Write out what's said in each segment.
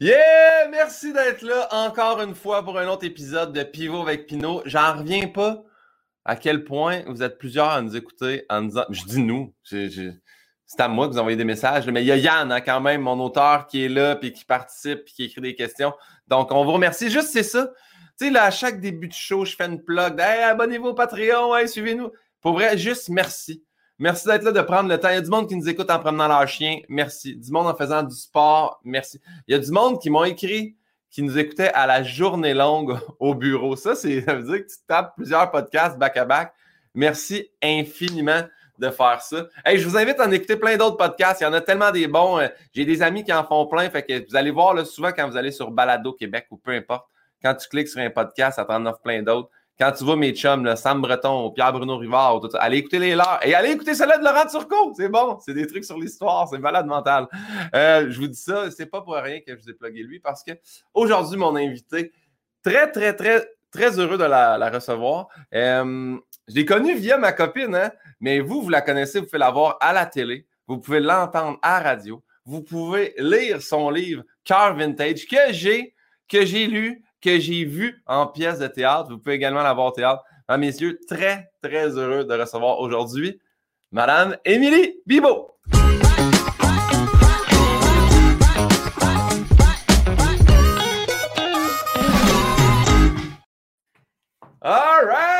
Yeah! Merci d'être là encore une fois pour un autre épisode de Pivot avec Pinot. J'en reviens pas à quel point vous êtes plusieurs à nous écouter en disant. Je dis nous, c'est à moi que vous envoyez des messages, mais il y a Yann hein, quand même, mon auteur, qui est là, puis qui participe, puis qui écrit des questions. Donc, on vous remercie. Juste, c'est ça. Tu sais, là, à chaque début de show, je fais une plug. Abonnez-vous au Patreon, hey, suivez-nous. Pour vrai, juste merci. Merci d'être là, de prendre le temps. Il y a du monde qui nous écoute en promenant leur chien. Merci. Du monde en faisant du sport. Merci. Il y a du monde qui m'ont écrit, qui nous écoutait à la journée longue au bureau. Ça, c'est, ça veut dire que tu tapes plusieurs podcasts back-à-back. Merci infiniment de faire ça. Hey, je vous invite à en écouter plein d'autres podcasts. Il y en a tellement des bons. Euh, j'ai des amis qui en font plein. Fait que vous allez voir là, souvent quand vous allez sur Balado Québec ou peu importe, quand tu cliques sur un podcast, ça t'en offre plein d'autres. Quand tu vois mes chums, Sam Breton, Pierre-Bruno Rivard, allez écouter les leurs. Et allez écouter celle-là de Laurent Turcot. C'est bon. C'est des trucs sur l'histoire. C'est malade mental. Euh, je vous dis ça. C'est pas pour rien que je vous ai plugué lui parce que aujourd'hui, mon invité, très, très, très, très heureux de la, recevoir. Euh, je l'ai connue via ma copine, hein, mais vous, vous la connaissez, vous pouvez la voir à la télé. Vous pouvez l'entendre à la radio. Vous pouvez lire son livre Cœur Vintage que j'ai, que j'ai lu que j'ai vu en pièce de théâtre. Vous pouvez également la voir au théâtre. Mesdames, messieurs, très, très heureux de recevoir aujourd'hui Madame Émilie Bibo. All right!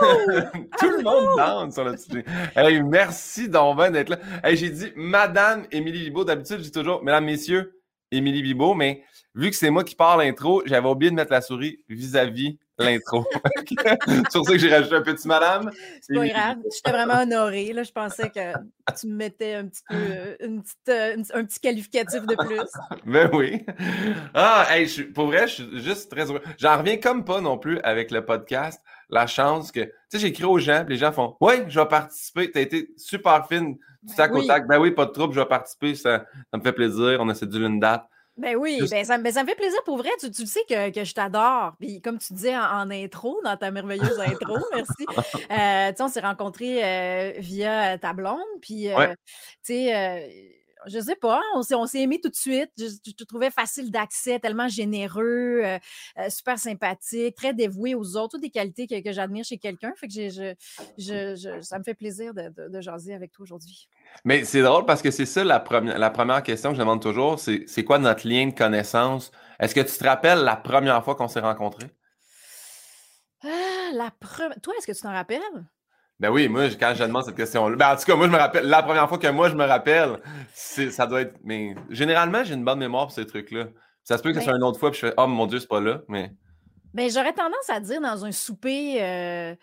Tout le monde danse sur le petit. Hey, merci donc d'être là. Hey, j'ai dit Madame Émilie Bibo. D'habitude, je dis toujours Mesdames, Messieurs, Émilie Bibo, mais vu que c'est moi qui parle l'intro, j'avais oublié de mettre la souris vis-à-vis l'intro. c'est pour ça que j'ai rajouté un petit madame. C'est pas grave. J'étais vraiment honorée. Là. Je pensais que tu me mettais un petit peu euh, une petite, euh, un petit qualificatif de plus. ben oui. Ah, hey, pour vrai, je suis juste très heureux. J'en reviens comme pas non plus avec le podcast. La chance que, tu sais, j'écris aux gens, puis les gens font Oui, je vais participer. Tu as été super fine du tac au tac. Ben oui, pas de trouble, je vais participer. Ça, ça me fait plaisir. On a cédulé une date. Ben oui, ben ça, ben ça, me fait plaisir pour vrai. Tu, tu sais que, que je t'adore. Puis comme tu disais en, intro, dans ta merveilleuse intro, merci. Euh, tu sais, on s'est rencontrés euh, via ta blonde. Puis, euh, tu sais, je sais pas, on s'est, aimé tout de suite. Je, te trouvais facile d'accès, tellement généreux, euh, euh, super sympathique, très dévoué aux autres, toutes des qualités que, j'admire chez quelqu'un. Fait que je, ça me fait plaisir de, de, jaser avec toi aujourd'hui. Mais c'est drôle parce que c'est ça la, première, la première question que je demande toujours, c'est, c'est quoi notre lien de connaissance? Est-ce que tu te rappelles la première fois qu'on s'est rencontrés? Ah, la Toi, est-ce que tu t'en rappelles? Ben oui, moi, quand je demande cette question-là. Ben, en tout cas, moi, je me rappelle. La première fois que moi, je me rappelle, ça doit être. Mais généralement, j'ai une bonne mémoire pour ces trucs-là. Ça se peut que ce soit une autre fois, puis je fais Oh mon Dieu, c'est pas là. Mais. Ben, j'aurais tendance à dire dans un souper euh,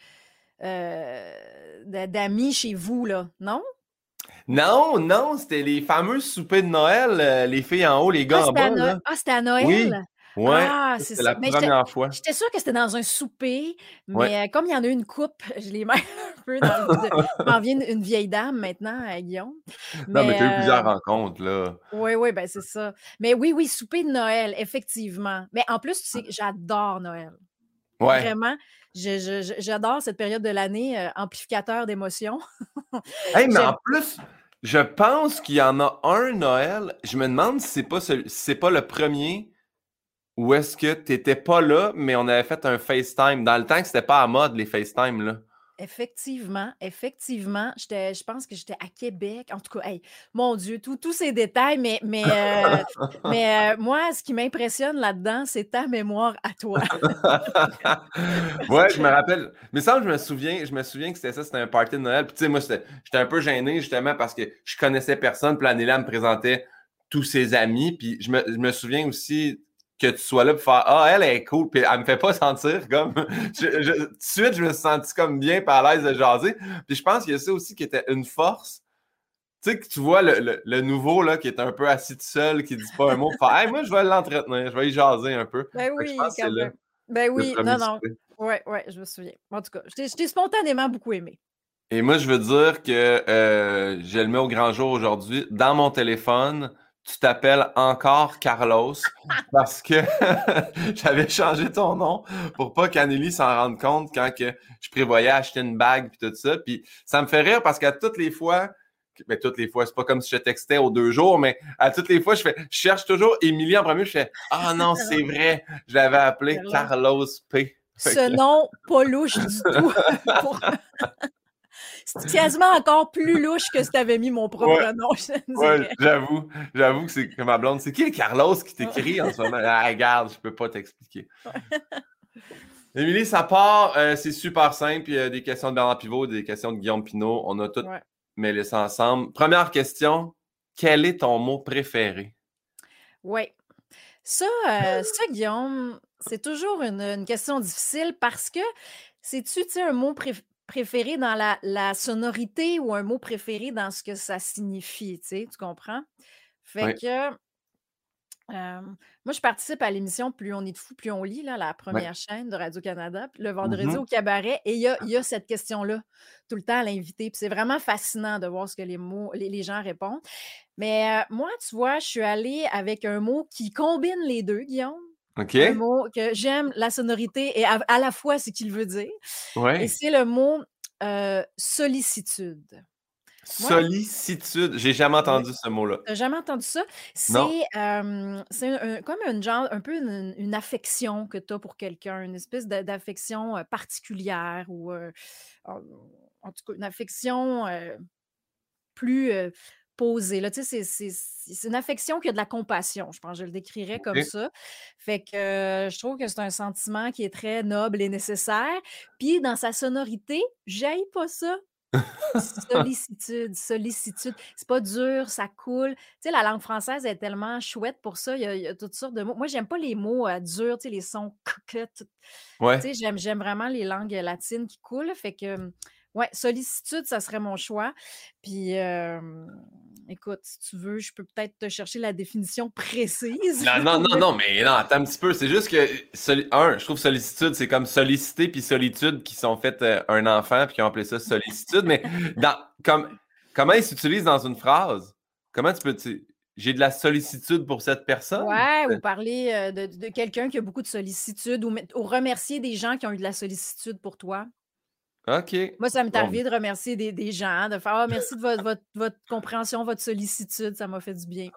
euh, d'amis chez vous, là, non? Non, non, c'était les fameux soupers de Noël, euh, les filles en haut, les gars ah, en bas. Ah, c'était à Noël? Oui. Ouais, ah, c'est la première fois. J'étais sûre que c'était dans un souper, mais euh, comme il y en a une coupe, je l'ai même un peu dans le. m'en vient une, vieille dame maintenant, à Guillaume. non, mais tu as eu plusieurs euh, rencontres, là. Oui, oui, ben c'est ça. Mais oui, oui, souper de Noël, effectivement. Mais en plus, tu sais, j'adore Noël. Ouais. Vraiment, j'adore cette période de l'année, euh, amplificateur d'émotions. hey, mais en plus, je pense qu'il y en a un Noël. Je me demande si c'est pas, si pas le premier ou est-ce que tu n'étais pas là, mais on avait fait un FaceTime? Dans le temps que c'était pas à mode, les FaceTime, là. Effectivement, effectivement. Je pense que j'étais à Québec. En tout cas, mon Dieu, tous ces détails, mais, mais, euh, mais euh, moi, ce qui m'impressionne là-dedans, c'est ta mémoire à toi. ouais, je me rappelle. Mais ça, je me souviens, je me souviens que c'était ça, c'était un party de Noël. Puis tu sais, moi, j'étais un peu gêné justement parce que je connaissais personne. Puis l'année-là, me présentait tous ses amis. Puis je me, je me souviens aussi que tu sois là pour faire Ah, elle est cool, puis elle me fait pas sentir comme. tout de suite, je me suis senti comme bien par l'aise de jaser. Puis je pense qu'il y a ça aussi qui était une force. Tu sais, que tu vois le, le, nouveau là, qui est un peu assis tout seul, qui dit pas un mot, faire hey, moi, je vais l'entretenir, je vais y jaser un peu. Ben oui, quand même. Ben oui, non, non. Ouais, ouais, je me souviens. En tout cas, je t'ai spontanément beaucoup aimé. Et moi, je veux dire que euh, je le mets au grand jour aujourd'hui. Dans mon téléphone, tu t'appelles encore Carlos parce que j'avais changé ton nom pour pas qu'Anneli s'en rende compte quand que je prévoyais acheter une bague puis tout ça. Puis ça me fait rire parce qu'à toutes les fois mais toutes les fois, c'est pas comme si je textais aux deux jours, mais à toutes les fois, je fais, je cherche toujours Émilie en premier, je fais, ah non, c'est vrai, je l'avais appelé Carlos P. Ce nom, pas louche du tout. c'est quasiment encore plus louche que si tu avais mis mon propre nom. Ouais, j'avoue. J'avoue que c'est que ma blonde. C'est qui Carlos qui t'écrit en ce moment? Ah, regarde, je peux pas t'expliquer. Émilie, ça part. Euh, c'est super simple. Il y a des questions de Bernard Pivot, des questions de Guillaume Pinot. On a tout mêlé ça ensemble. Première question. Quel est ton mot préféré? Oui. Ça, euh, ça Guillaume, c'est toujours une, question difficile parce que c'est-tu un mot préféré dans la, sonorité ou un mot préféré dans ce que ça signifie, tu comprends? Fait que moi, je participe à l'émission Plus on est de fou, plus on lit, là, la première chaîne de Radio-Canada, le vendredi mmh au cabaret, et il y a, cette question-là tout le temps à l'invité. c'est vraiment fascinant de voir ce que les mots, les, gens répondent. Mais moi, tu vois, je suis allée avec un mot qui combine les deux, Guillaume. OK. Un mot que j'aime la sonorité et à, la fois ce qu'il veut dire. Et c'est le mot sollicitude. Sollicitude. J'ai jamais entendu ce mot-là. T'as jamais entendu ça? C'est comme une genre, un peu une, affection que tu as pour quelqu'un, une espèce d'affection particulière ou en, tout cas une affection plus posée. Là, tu sais, c'est une affection qui a de la compassion, je pense, je le décrirais comme ça. Fait que je trouve que c'est un sentiment qui est très noble et nécessaire. Puis dans sa sonorité, j'aille pas ça. Sollicitude, sollicitude. C'est pas dur, ça coule. Tu sais, la langue française est tellement chouette pour ça. Il y a, toutes sortes de mots. Moi, j'aime pas les mots euh, durs, tu sais, les sons coquettes. Ouais. Tu sais, j'aime, vraiment les langues latines qui coulent. Fait que, ouais, sollicitude, ça serait mon choix. Puis, écoute, si tu veux, je peux peut-être te chercher la définition précise. Non, non, non, non, mais non, attends un petit peu. C'est juste que, un, je trouve sollicitude, c'est comme solliciter puis solitude qui sont faites euh, un enfant puis qui ont appelé ça sollicitude. mais dans, comme, comment ils s'utilisent dans une phrase? Comment tu peux. J'ai de la sollicitude pour cette personne? Ouais, ou parler euh, de, quelqu'un qui a beaucoup de sollicitude ou, ou remercier des gens qui ont eu de la sollicitude pour toi. OK. Moi, ça m'est arrivé de remercier des, gens, de faire «Ah, merci de votre, votre, compréhension, votre sollicitude, ça m'a fait du bien.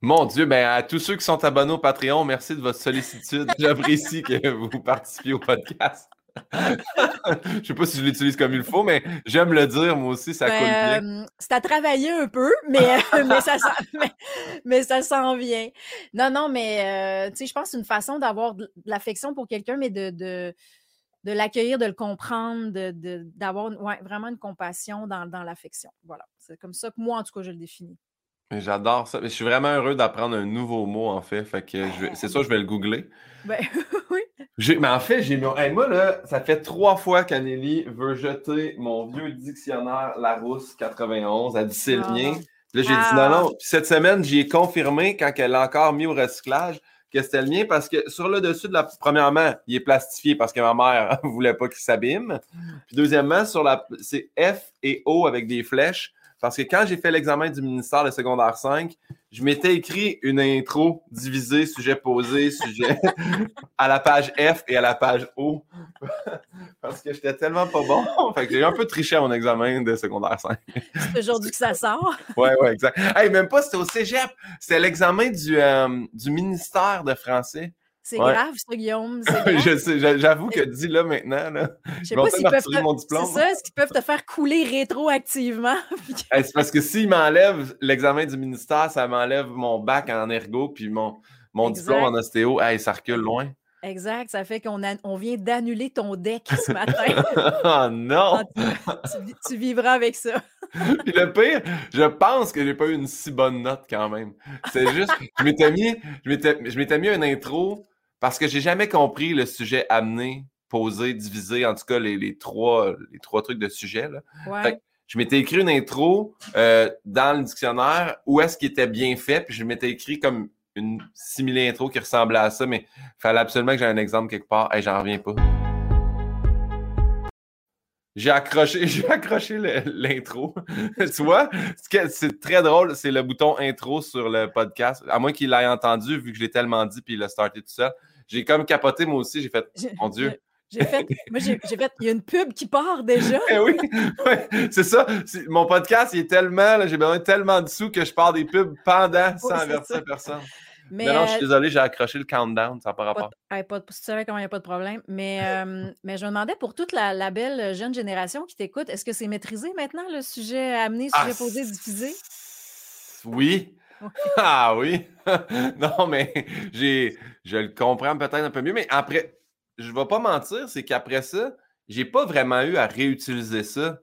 Mon Dieu, ben à tous ceux qui sont abonnés au Patreon, merci de votre sollicitude. J'apprécie que vous participiez au podcast. je ne sais pas si je l'utilise comme il faut, mais j'aime le dire, moi aussi, ça coule bien. c'est à travailler un peu, mais, mais, ça, mais, ça s'en vient. Non, non, mais euh, tu sais, je pense que c'est une façon d'avoir de l'affection pour quelqu'un, mais de de l'accueillir, de le comprendre, d'avoir de, ouais, vraiment une compassion dans, dans l'affection. Voilà. C'est comme ça que moi, en tout cas, je le définis. J'adore ça. Je suis vraiment heureux d'apprendre un nouveau mot, en fait. fait que c'est ça, je vais le googler. Ben, oui. Mais en fait, j'ai moi, là, ça fait trois fois qu'Anélie veut jeter mon vieux dictionnaire Larousse 91. Elle dit c'est le ah. mien. Là, j'ai dit non, non. Puis cette semaine, j'y ai confirmé quand elle l'a encore mis au recyclage que c'était le mien parce que sur le dessus de la premièrement, il est plastifié parce que ma mère voulait pas qu'il s'abîme. Puis deuxièmement, sur la c'est F et O avec des flèches. Parce que quand j'ai fait l'examen du ministère de secondaire 5, je m'étais écrit une intro divisée, sujet posé, sujet à la page F et à la page O. Parce que j'étais tellement pas bon. Fait que j'ai un peu triché à mon examen de secondaire 5. C'est aujourd'hui que ça sort. ouais, ouais, exact. Hey, même pas, c'était au cégep. C'était l'examen du, euh, du ministère de français. C'est grave, ça, Guillaume. j'avoue que dis là maintenant. Là, je sais pas s'ils peuvent. C'est ça, est-ce qu'ils peuvent te faire couler rétroactivement? c'est parce que s'ils m'enlèvent l'examen du ministère, ça m'enlève mon bac en ergo puis mon, mon diplôme en ostéo. Hey, ça recule loin. Exact, ça fait qu'on on vient d'annuler ton deck ce matin. oh non! tu, vivras avec ça. Puis le pire, je pense que j'ai pas eu une si bonne note quand même. C'est juste, je m'étais mis, je m'étais mis une intro parce que j'ai jamais compris le sujet amené, posé, divisé, en tout cas les, trois, les trois trucs de sujet. Là. je m'étais écrit une intro euh, dans le dictionnaire où est-ce qu'il était bien fait, puis je m'étais écrit comme une similée intro qui ressemblait à ça, mais il fallait absolument que j'ai un exemple quelque part. et j'en reviens pas. J'ai accroché, j'ai accroché l'intro. tu vois, c'est très drôle, c'est le bouton intro sur le podcast. À moins qu'il l'ait entendu, vu que je l'ai tellement dit, puis il a starté tout ça. J'ai comme capoté moi aussi. J'ai fait, mon Dieu, J'ai fait, moi, j'ai fait, il y a une pub qui part déjà. Eh oui, c'est ça. Mon podcast, il est tellement, j'ai besoin tellement de sous que je pars des pubs pendant sans avertir personne. Mais, non, je suis euh, désolé, j'ai accroché le countdown, ça n'a pas rapport. Pas, tu savais comment il n'y a pas de problème. Mais, euh, mais je me demandais pour toute la, belle jeune génération qui t'écoute, est-ce que c'est maîtrisé maintenant le sujet amené, sujet ah, posé, diffusé? Oui. ah oui? non, mais je le comprends peut-être un peu mieux. Mais après, je ne vais pas mentir, c'est qu'après ça, j'ai pas vraiment eu à réutiliser ça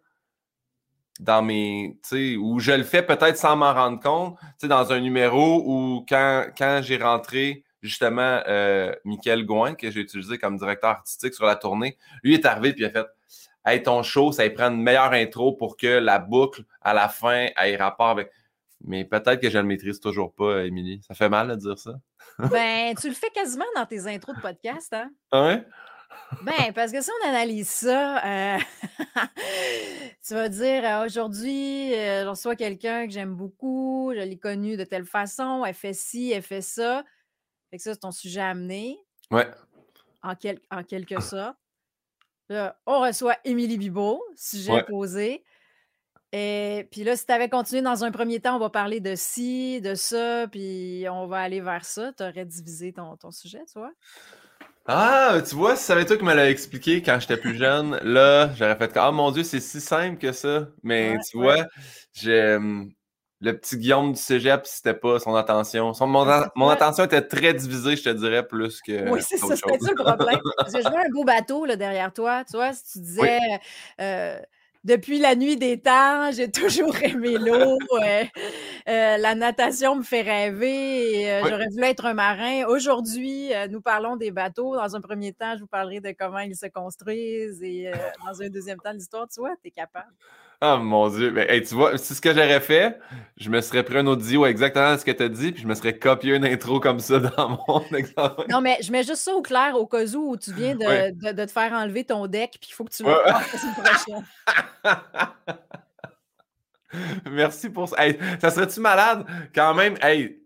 dans mes. Où je le fais peut-être sans m'en rendre compte, dans un numéro où quand, quand j'ai rentré justement euh, Michael Gouin, que j'ai utilisé comme directeur artistique sur la tournée, lui est arrivé et il a fait Hey, ton show, ça y prend une meilleure intro pour que la boucle à la fin ait rapport avec. Mais peut-être que je ne le maîtrise toujours pas, Émilie. Ça fait mal de dire ça. ben, tu le fais quasiment dans tes intros de podcast, hein? Ah ouais? Ben, parce que si on analyse ça, euh, tu vas dire euh, aujourd'hui, euh, je reçois quelqu'un que j'aime beaucoup, je l'ai connu de telle façon, elle fait ci, elle fait ça. Fait que ça, c'est ton sujet à amener. Ouais. En, en quelque sorte. Là, on reçoit Émilie Bibot, sujet posé. Et puis là, si tu avais continué dans un premier temps, on va parler de ci, de ça, puis on va aller vers ça. Tu aurais divisé ton, ton sujet, tu vois? Ah, tu vois, si ça avait toi qui me l'as expliqué quand j'étais plus jeune, là, j'aurais fait Ah mon Dieu, c'est si simple que ça. Mais tu vois, j'ai le petit Guillaume du cégep, c'était pas son attention. Son, mon, attention était très divisée, je te dirais, plus que. Oui, c'est ça, c'était ça le problème. J'ai joué un beau bateau là, derrière toi. Tu vois, si tu disais. Euh, depuis la nuit des temps, j'ai toujours aimé l'eau. Euh, euh, la natation me fait rêver. Euh, j'aurais voulu être un marin. Aujourd'hui, nous parlons des bateaux. Dans un premier temps, je vous parlerai de comment ils se construisent et dans un deuxième temps, l'histoire. Tu vois, tu es capable. Ah mon Dieu. Ben, tu vois, c'est ce que j'aurais fait. Je me serais pris un audio exactement ce que tu as dit, puis je me serais copié une intro comme ça dans mon examen. Non, mais je mets juste ça au clair au cas où, tu viens de, te faire enlever ton deck, puis il faut que tu le ouais. Merci pour ça. ça serait-tu malade? Quand même? Hey,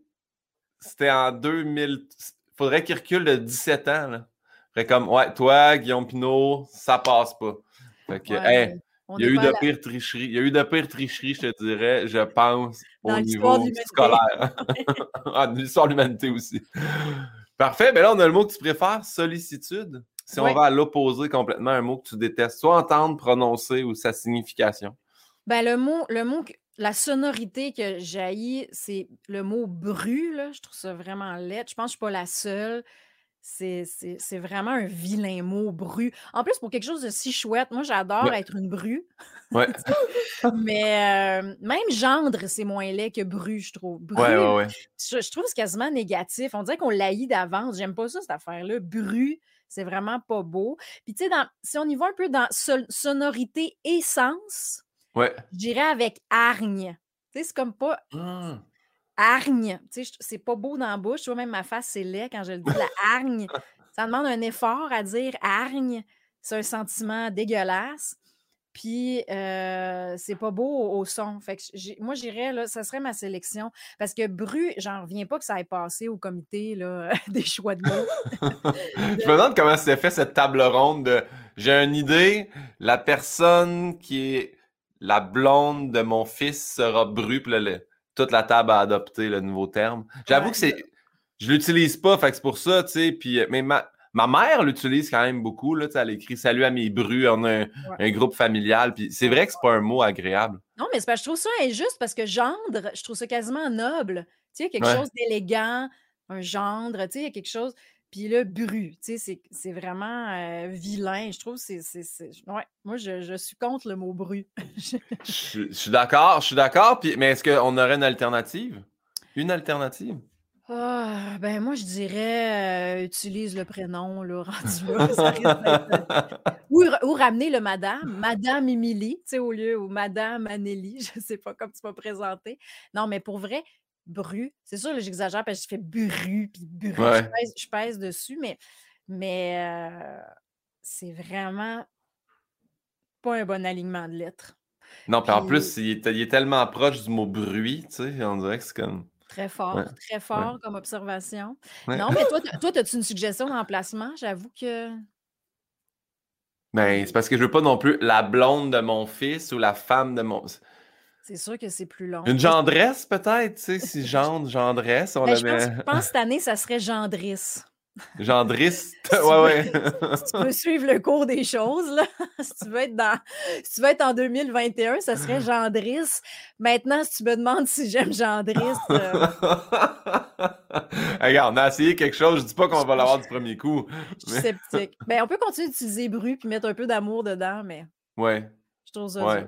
c'était en 2000. Faudrait qu'il recule de 17 ans. Là. comme, ouais, toi, Guillaume Pinot, ça passe pas. Fait que, hey, il y a eu de pires tricheries. Il y a eu de pires tricheries, je te dirais, je pense, au niveau scolaire. ah, l'histoire de l'humanité aussi. Parfait. Mais ben là, on a le mot que tu préfères, sollicitude. Si on va à l'opposé complètement, un mot que tu détestes, soit entendre, prononcer ou sa signification. Ben, le mot, le mot, la sonorité que jaillit, c'est le mot bru. Là. Je trouve ça vraiment laid. Je pense que je ne suis pas la seule. C'est vraiment un vilain mot, bru. En plus, pour quelque chose de si chouette, moi, j'adore être une bru. Ouais. Mais euh, même gendre, c'est moins laid que bru, je trouve. Bru, ouais, ouais, je, je, trouve que c'est quasiment négatif. On dirait qu'on l'haït d'avance. J'aime pas ça, cette affaire-là. Bru, c'est vraiment pas beau. Puis, tu sais, si on y va un peu dans sonorité et sens, je dirais avec hargne. Tu sais, c'est comme pas. Mmh hargne. Tu sais, c'est pas beau dans la bouche. Tu vois, même ma face, c'est laid quand je le dis. La hargne. Ça demande un effort à dire hargne. C'est un sentiment dégueulasse. Puis, euh, c'est pas beau au, son. Fait que moi, j'irais, là, ça serait ma sélection. Parce que Bru, j'en reviens pas que ça ait passé au comité là, des choix de mots. Je me demande comment s'est fait cette table ronde de j'ai une idée, la personne qui est la blonde de mon fils sera Bru, puis toute la table a adopté le nouveau terme. J'avoue que c'est. Je l'utilise pas, fait que c'est pour ça, tu sais. Puis, mais ma, ma mère l'utilise quand même beaucoup. Là, elle écrit Salut à mes brus, on a un, groupe familial. Puis c'est vrai que c'est pas un mot agréable. Non, mais je trouve ça injuste parce que gendre, je trouve ça quasiment noble. Tu sais, quelque chose d'élégant, un gendre, tu sais, quelque chose. Puis là, bru, tu sais, c'est vraiment euh, vilain. Je trouve c'est. Ouais, moi, je, suis contre le mot bru. je, suis d'accord, je suis d'accord. Mais est-ce qu'on aurait une alternative? Une alternative? Ah, ben moi, je dirais euh, utilise le prénom, là, rendu là. ou, ou, ramener le madame, Madame Émilie, tu sais, au lieu, ou Madame Anneli, je ne sais pas comme tu vas présenter. Non, mais pour vrai, bru. C'est sûr, j'exagère parce que je fais bru, puis bru, je, pèse, dessus, mais, mais euh, c'est vraiment pas un bon alignement de lettres. Non, puis en plus, il est, tellement proche du mot bruit, tu sais, on dirait que c'est comme. Très fort, très fort comme observation. Non, mais toi, toi, as-tu une suggestion d'emplacement? J'avoue que. Ben, c'est parce que je veux pas non plus la blonde de mon fils ou la femme de mon. C'est sûr que c'est plus long. Une gendresse, peut-être, tu sais, si gendre, gendresse, on Ben, je, pense, je pense que cette année, ça serait gendrisse. Gendrisse. tu Ouais, ouais. Si tu veux suivre le cours des choses, là, si tu veux être dans, si tu veux être en 2021, ça serait gendrisse. Maintenant, si tu me demandes si j'aime gendrisse, euh, Regarde, on a essayé quelque chose. Je dis pas qu'on va l'avoir du premier coup. je suis sceptique. Ben, on peut continuer d'utiliser bru puis mettre un peu d'amour dedans, mais Ouais, je trouve ça ouais.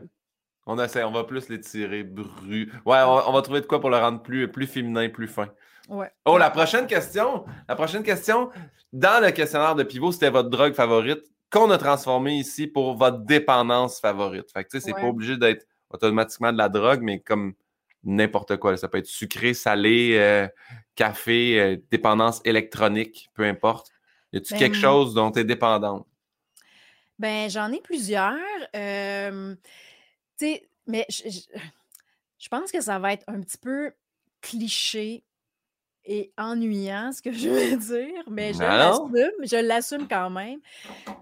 On essaie, on va plus les tirer bru. Ouais, on, va- on va trouver de quoi pour le rendre plus, plus féminin, plus fin. Ouais. Oh, la prochaine question. La prochaine question. Dans le questionnaire de pivot, c'était votre drogue favorite qu'on a transformé ici pour votre dépendance favorite. Fait que tu sais, c'est Ouais. pas obligé d'être automatiquement de la drogue, mais comme n'importe quoi. Ça peut être sucré, salé, euh, café, euh, dépendance électronique, peu importe. Y a-tu Ben, quelque chose dont tu es dépendante? Ben, j'en ai plusieurs. euh, tu sais, mais je, je- je pense que ça va être un petit peu cliché et ennuyant, ce que je veux dire, mais je Non. l'assume, je l'assume quand même.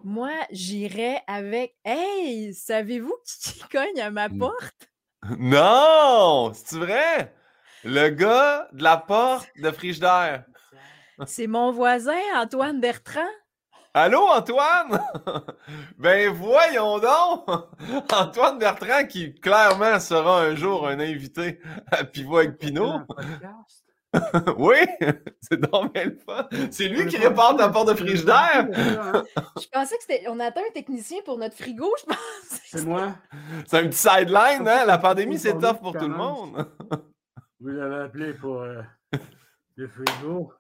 Moi, j'irais avec Hey, savez-vous qui cogne à ma porte? Non! C'est vrai? Le gars de la porte de Frigidaire. C'est mon voisin, Antoine Bertrand. Allô, Antoine? ben voyons donc! Antoine Bertrand qui clairement sera un jour un invité à Pivot avec Pinot. Oui! C'est donc bien le fun. C'est lui qui répare ta porte de frigidaire. Je pensais que c'était. On attend un technicien pour notre frigo, je pense. C'est moi. C'est un petit sideline, hein? La pandémie, c'est tough pour tout le monde. Vous l'avez appelé pour euh, le frigo.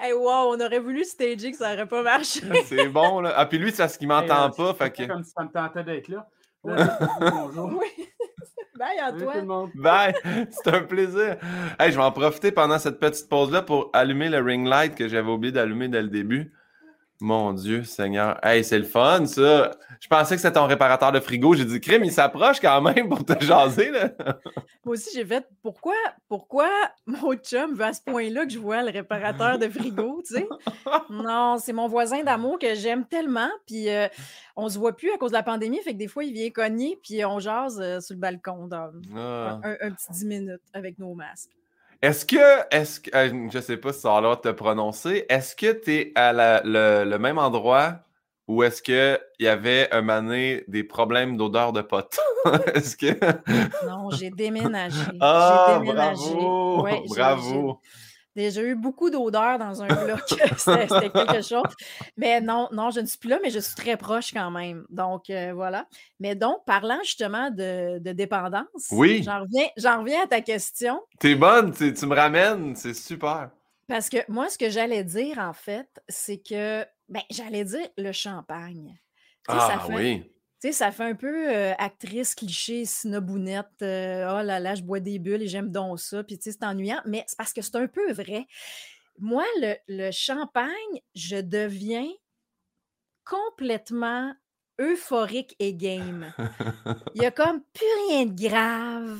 Hey, wow, on aurait voulu stager que ça n'aurait pas marché. C'est bon, là. Ah, puis lui, c'est parce qu'il m'entend euh, pas, fait que... Comme si ça me tentait d'être là. Là, Bonjour. Oui. Bye, Antoine. Bye! C'est un plaisir. Hey, je vais en profiter pendant cette petite pause-là pour allumer le ring light que j'avais oublié d'allumer dès le début. Mon Dieu, Seigneur. Hey, c'est le fun, ça. Je pensais que c'était ton réparateur de frigo. J'ai dit, crime, il s'approche quand même pour te jaser, là. Moi aussi, j'ai fait pourquoi, pourquoi mon chum veut à ce point-là que je vois le réparateur de frigo, tu sais? Non, c'est mon voisin d'amour que j'aime tellement. Puis euh, on se voit plus à cause de la pandémie, fait que des fois, il vient cogner, puis on jase euh, sur le balcon dans Ah. un, un petit 10 minutes avec nos masques. Est-ce que, est-ce que, euh, je sais pas si ça a l'air de te prononcer, est-ce que tu es à la- le, le même endroit ou est-ce qu'il y avait un mané des problèmes d'odeur de pote? est-ce que. Non, j'ai déménagé. Ah, j'ai déménagé. bravo! Ouais, bravo! J'ai déjà eu beaucoup d'odeurs dans un bloc. C'était quelque chose. Mais non, non, je ne suis plus là, mais je suis très proche quand même. Donc, euh, voilà. Mais donc, parlant justement de, de dépendance, Oui. j'en reviens, reviens à ta question. T'es bonne, tu, tu me ramènes, c'est super. Parce que moi, ce que j'allais dire, en fait, c'est que, ben, j'allais dire le champagne. Tu sais, ça Ah fait- oui. Tu sais, ça fait un peu euh, actrice cliché, snobounette. euh, oh là là, je bois des bulles et j'aime donc ça. Puis, tu sais, c'est ennuyant, mais c'est parce que c'est un peu vrai. Moi, le, le champagne, je deviens complètement euphorique et game. Il y a comme plus rien de grave.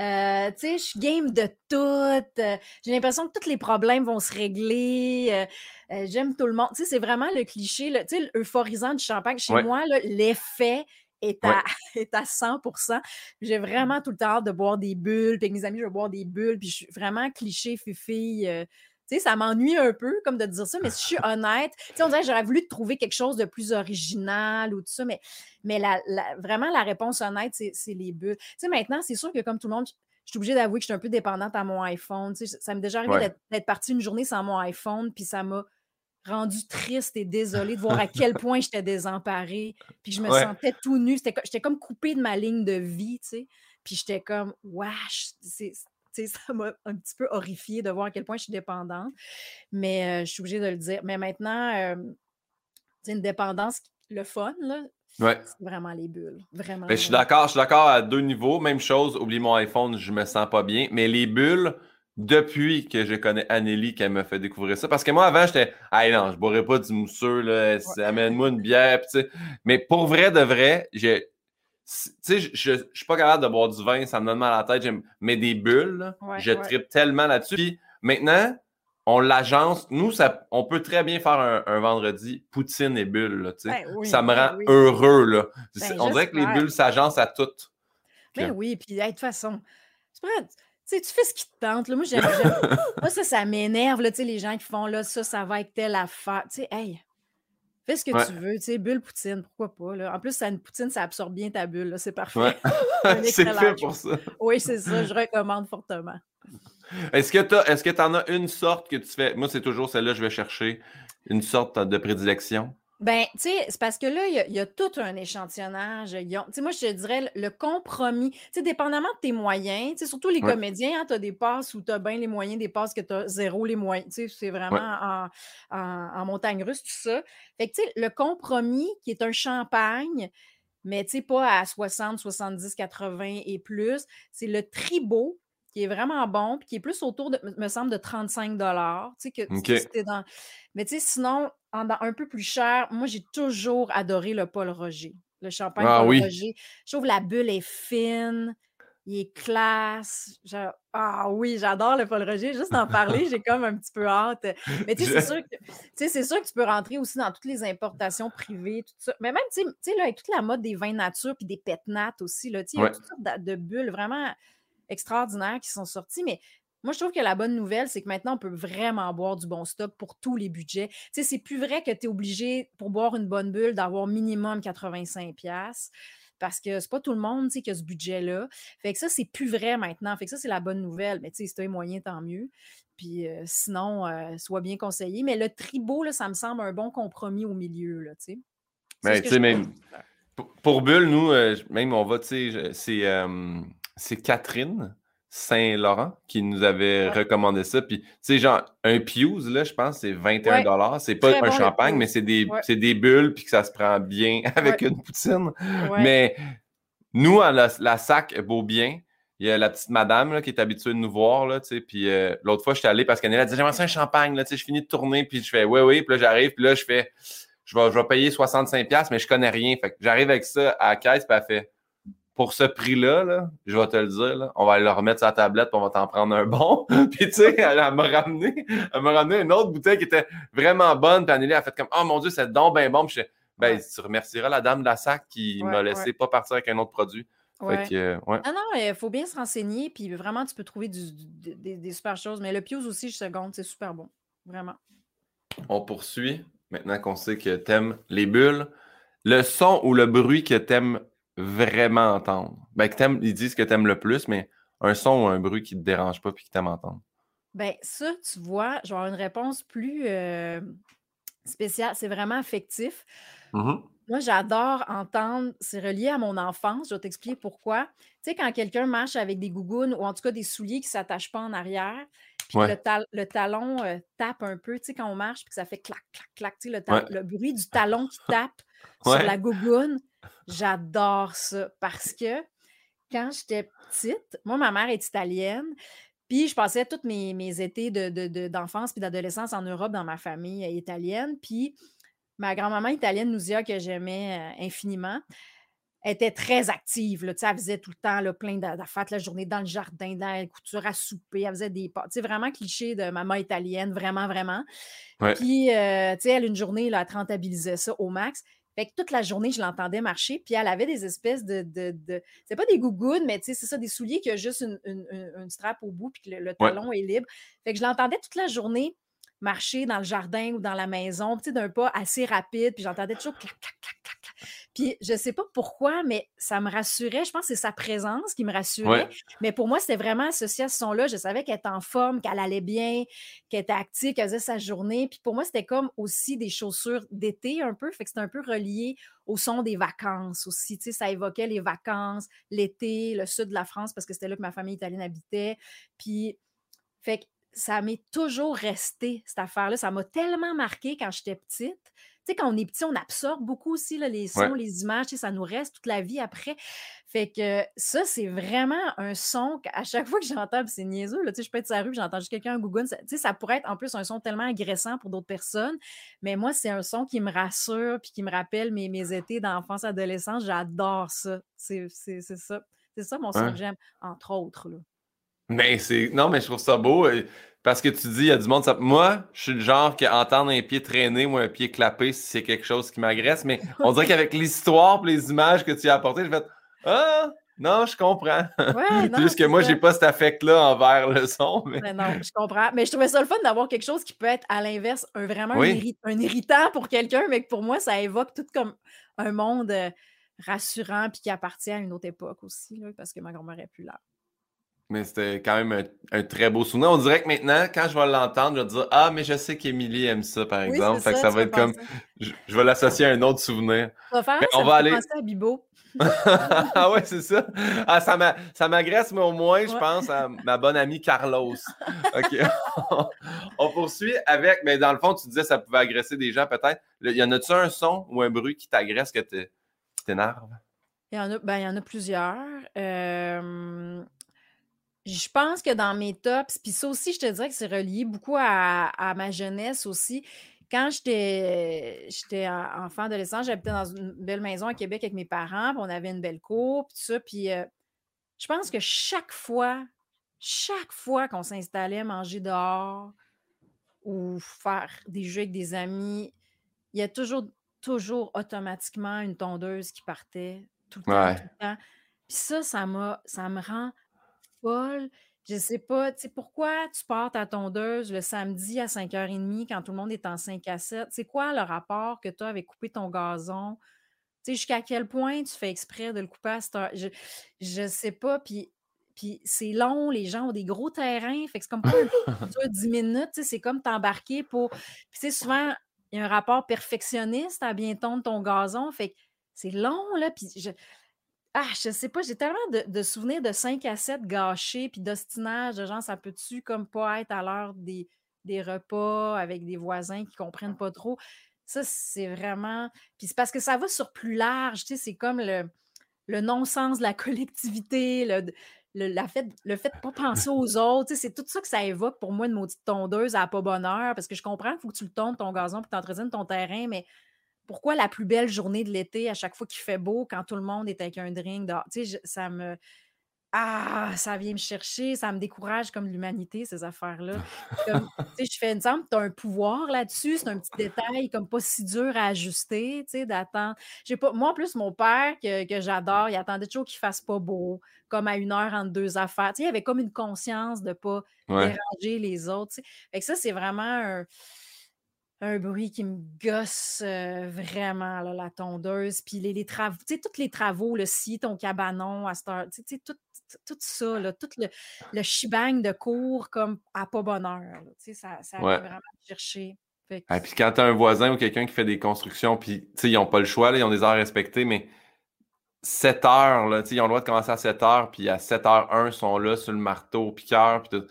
Euh, tu sais, je suis game de tout. Euh, J'ai l'impression que tous les problèmes vont se régler. Euh, J'aime tout le monde. Tu sais, c'est vraiment le cliché, le, tu sais, l'euphorisant du champagne. Chez Ouais. moi, l'effet est Ouais. à, est à 100 J'ai vraiment tout le temps hâte de boire des bulles. Puis avec mes amis, je vais boire des bulles. Puis je suis vraiment cliché, fifille. Tu sais, ça m'ennuie un peu, comme de dire ça, mais si je suis honnête, tu sais, on dirait que j'aurais voulu trouver quelque chose de plus original ou tout ça, mais, mais la, la- vraiment, la réponse honnête, c'est les bulles. Tu sais, maintenant, c'est sûr que comme tout le monde, je suis obligée d'avouer que je suis un peu dépendante à mon iPhone. Tu sais, ça m'est déjà arrivé Ouais. d'être- partie une journée sans mon iPhone, puis ça m'a rendue triste et désolée de voir à quel point j'étais désemparée, puis je me Ouais. sentais tout nue. J'étais comme coupée de ma ligne de vie, tu sais. Puis j'étais comme, wesh, ça m'a un petit peu horrifiée de voir à quel point je suis dépendante. Mais euh, je suis obligée de le dire. Mais maintenant, euh, une dépendance, le fun, là, Ouais. c'est vraiment les bulles. Vraiment. Ben, je suis d'accord, je suis d'accord à deux niveaux. Même chose, oublie mon iPhone, je me sens pas bien. Mais les bulles, depuis que je connais Anneli, qu'elle m'a fait découvrir ça. Parce que moi, avant, j'étais, ah non, je boirais pas du mousseux, là, amène-moi une bière. puis tu sais. Mais pour vrai de vrai, j'ai. Tu sais, je, je suis pas capable de boire du vin, ça me donne mal à la tête. Mais des bulles, là, Ouais, je ouais. tripe tellement là-dessus. Puis maintenant, on l'agence. Nous, ça, on peut très bien faire un, vendredi poutine et bulles. Ben ça me ben rend heureux. Là. Ben, on dirait que les bulles s'agencent à toutes. Mais oui, puis de toute façon, tu fais ce qui te tente. Moi, j'aime. Moi, ça, ça m'énerve, les gens qui font là, ça, ça va être telle affaire. Tu sais, hey, fais ce que tu veux. Tu sais, bulle poutine, pourquoi pas. Là. En plus, ça, une poutine, ça absorbe bien ta bulle. C'est parfait. c'est fait pour ça. Oui, c'est ça. Je recommande fortement. Est-ce que tu en as une sorte que tu fais? Moi, c'est toujours celle-là je vais chercher. Une sorte de prédilection? Ben, tu sais, c'est parce que là, il y, a tout un échantillonnage. Tu sais, moi, je te dirais le compromis. Tu sais, dépendamment de tes moyens, tu sais, surtout les comédiens, hein, tu as des passes où tu as bien les moyens, des passes que tu as zéro les moyens. Tu sais, c'est vraiment en, montagne russe, tout ça. Fait que, tu sais, le compromis qui est un champagne, mais tu sais, pas à 60, 70, 80 et plus, c'est le tribo qui est vraiment bon, puis qui est plus autour, de, me semble, de 35 Tu sais, que dans... Mais tu sais, sinon, un peu plus cher, moi, j'ai toujours adoré le Paul Roger. Le champagne ah, Paul Roger. Je trouve la bulle est fine, il est classe. Ah oui, j'adore le Paul Roger. Juste en parler, j'ai comme un petit peu hâte. Mais tu sais, c'est sûr, que... sûr que tu peux rentrer aussi dans toutes les importations privées, tout ça. Mais même, tu sais, avec toute la mode des vins nature puis des pétnates aussi, là, il y a toutes sortes de bulles vraiment extraordinaires qui sont sortis, mais moi, je trouve que la bonne nouvelle, c'est que maintenant, on peut vraiment boire du bon stock pour tous les budgets. Tu sais, c'est plus vrai que tu es obligé, pour boire une bonne bulle, d'avoir minimum 85$ parce que c'est pas tout le monde qui a ce budget-là. Fait que ça, c'est plus vrai maintenant. Fait que ça, c'est la bonne nouvelle. Mais tu sais, si tu as les moyens, tant mieux. Puis euh, sinon, euh, soit bien conseillé. Mais le tribo, là, ça me semble un bon compromis au milieu. Là, tu sais, même pour, Bulle, nous, euh, même on va, tu sais, c'est c'est Catherine Saint-Laurent qui nous avait recommandé ça. Puis, tu sais, genre, un Piuse, là, je pense, c'est 21 C'est pas un champagne, mais c'est des, des, bulles, puis que ça se prend bien avec une poutine. Mais nous, à la, sac beau bien, il y a la petite madame là, qui est habituée de nous voir, là, tu sais, puis euh, l'autre fois, je suis allé parce qu'elle a dit, j'aimerais un champagne, là, tu sais, je finis de tourner, puis je fais, oui, oui, puis là, j'arrive, puis là, je fais, je vais, je vais payer 65$, mais je connais rien. Fait que j'arrive avec ça à la caisse, puis elle fait, pour ce prix-là, je vais te le dire, on va aller le remettre sur la tablette, puis on va t'en prendre un bon. puis tu sais, elle, m'a ramené, elle m'a ramené une autre bouteille qui était vraiment bonne. Puis Anneli a fait comme Oh mon Dieu, c'est donc bien bon. Puis je ben, tu remercieras la dame de la sac qui m'a laissé pas partir avec un autre produit. Que, ouais. Ah non, il faut bien se renseigner, puis vraiment, tu peux trouver des, super choses. Mais le Pius aussi, je seconde, c'est super bon. Vraiment. On poursuit. Maintenant qu'on sait que t'aimes les bulles, le son ou le bruit que t'aimes vraiment entendre? Ben, que ils disent que tu aimes le plus, mais un son ou un bruit qui ne te dérange pas et qui t'aime entendre. Ben, ça, tu vois, je vais avoir une réponse plus euh, spéciale. C'est vraiment affectif. Mmh Moi, j'adore entendre, c'est relié à mon enfance, je vais t'expliquer pourquoi. Tu sais, quand quelqu'un marche avec des gougounes ou en tout cas des souliers qui ne s'attachent pas en arrière, puis le, talon euh, tape un peu, tu sais, quand on marche, puis que ça fait clac, clac, clac, tu sais, le, le bruit du talon qui tape sur la gougoune, J'adore ça parce que quand j'étais petite, moi, ma mère est italienne. Puis je passais tous mes, mes étés d'enfance de, puis d'adolescence en Europe dans ma famille italienne. Puis ma grand-maman italienne, Nouzia, que j'aimais euh, infiniment, était très active. Là, elle faisait tout le temps là, plein d'affaires la journée dans le jardin, dans la couture, à souper. Elle faisait des pâtes. Vraiment cliché de maman italienne, vraiment, vraiment. Puis, euh, sais, elle, une journée, là, elle rentabilisait ça au max. Fait que toute la journée, je l'entendais marcher, puis elle avait des espèces de. de, C'est pas des gougounes, mais c'est ça, des souliers qui ont juste une, une, strap au bout, puis que le, talon est libre. Fait que je l'entendais toute la journée marcher dans le jardin ou dans la maison, d'un pas assez rapide, puis j'entendais toujours clac, clac, clac, clac, Puis je sais pas pourquoi, mais ça me rassurait. Je pense que c'est sa présence qui me rassurait. Mais pour moi, c'était vraiment associé à ce son-là. Je savais qu'elle était en forme, qu'elle allait bien, qu'elle était active, qu'elle faisait sa journée. Puis pour moi, c'était comme aussi des chaussures d'été un peu. Fait que c'était un peu relié au son des vacances aussi. Tu sais, ça évoquait les vacances, l'été, le sud de la France, parce que c'était là que ma famille italienne habitait. Puis, fait que ça m'est toujours resté, cette affaire-là. Ça m'a tellement marqué quand j'étais petite. Tu sais, quand on est petit, on absorbe beaucoup aussi là, les sons, les images, ça nous reste toute la vie après. Fait que ça, c'est vraiment un son qu'à chaque fois que j'entends, c'est niaiseux, là, je peux être sur la rue, j'entends juste quelqu'un en Google, ça, ça pourrait être en plus un son tellement agressant pour d'autres personnes, mais moi, c'est un son qui me rassure puis qui me rappelle mes, mes étés d'enfance, adolescence. J'adore ça. C'est ça. C'est ça mon son que j'aime, entre autres. Là. Mais c'est. Non, mais je trouve ça beau. Parce que tu dis, il y a du monde. Moi, je suis le genre qui entendre un pied traîner ou un pied clapper si c'est quelque chose qui m'agresse. Mais on dirait qu'avec l'histoire et les images que tu as apportées, je vais Ah! Non, je comprends. Ouais, Plus que moi, j'ai pas cet affect-là envers le son. Mais... non, je comprends. Mais je trouvais ça le fun d'avoir quelque chose qui peut être à l'inverse, un, vraiment un, irritant pour quelqu'un, mais que pour moi, ça évoque tout comme un monde euh, rassurant puis qui appartient à une autre époque aussi, parce que ma grand-mère est plus là. Mais c'était quand même un, très beau souvenir. On dirait que maintenant, quand je vais l'entendre, je vais dire Ah, mais je sais qu'Émilie aime ça, par exemple. fait que ça va être comme. Je, vais l'associer à un autre souvenir. On va, faire, ça on va aller. à Bibo. ah ouais, c'est ça. Ah, ça m'agresse, mais au moins, je pense à ma bonne amie Carlos. OK. on poursuit avec, mais dans le fond, tu disais que ça pouvait agresser des gens peut-être. Y en a-tu un son ou un bruit qui t'agresse, que t'énerve? Il y en a, ben, il y en a plusieurs. Euh, je pense que dans mes tops, puis ça aussi, je te dirais que c'est relié beaucoup à, ma jeunesse aussi. Quand j'étais enfant, adolescent, j'habitais dans une belle maison à Québec avec mes parents, puis on avait une belle cour, puis tout ça. Puis euh, je pense que chaque fois, chaque fois qu'on s'installait manger dehors ou faire des jeux avec des amis, il y a toujours, toujours automatiquement une tondeuse qui partait tout le temps. Tout le temps. Puis ça, ça, ça me rend folle. Je sais pas, tu sais, pourquoi tu pars ta tondeuse le samedi à 5h30 quand tout le monde est en 5 à 7? C'est quoi le rapport que tu as avec couper ton gazon? Tu sais, jusqu'à quel point tu fais exprès de le couper à cette heure? Je, je sais pas, puis, puis c'est long, les gens ont des gros terrains, fait que c'est comme pas 10 minutes, tu sais, c'est comme t'embarquer pour... Puis tu sais, souvent, il y a un rapport perfectionniste à bien tondre ton gazon, fait que c'est long, là, puis je ah, je sais pas, j'ai tellement de, souvenirs de 5 à 7 gâchés, puis d'ostinage, de gens, ça peut-tu comme pas être à l'heure des, des repas avec des voisins qui comprennent pas trop? Ça, c'est vraiment. Puis c'est parce que ça va sur plus large, tu sais, c'est comme le, le non-sens de la collectivité, le, le, fait, le fait de pas penser aux autres, tu sais, c'est tout ça que ça évoque pour moi, une maudite tondeuse à pas bonheur, parce que je comprends qu'il faut que tu le tondes ton gazon pour t'entraîner ton terrain, mais pourquoi la plus belle journée de l'été, à chaque fois qu'il fait beau, quand tout le monde est avec un drink Tu sais, ça me. Ah, ça vient me chercher, ça me décourage comme l'humanité, ces affaires-là. tu sais, je fais une semble, tu as un pouvoir là-dessus, c'est un petit détail comme pas si dur à ajuster, tu sais, d'attendre. J'ai pas, moi, en plus, mon père, que, j'adore, il attendait toujours qu'il fasse pas beau, comme à une heure entre deux affaires. Tu sais, il avait comme une conscience de pas déranger les autres, tu sais. Fait que ça, c'est vraiment un un bruit qui me gosse vraiment, la tondeuse. Puis les, travaux, tu sais, tous les travaux, le si, ton cabanon, à cette heure, tu sais, tout, tout, ça, là, tout le, le shebang de cours comme à pas bonheur. tu sais, ça, ça ouais. vraiment chercher. Et puis quand tu as un voisin ou quelqu'un qui fait des constructions, puis tu sais, ils n'ont pas le choix, là, ils ont des heures respectées, mais 7 heures, là, ils ont le droit de commencer à 7 heures, puis à 7h1, ils sont là sur le marteau, au piqueur, puis tout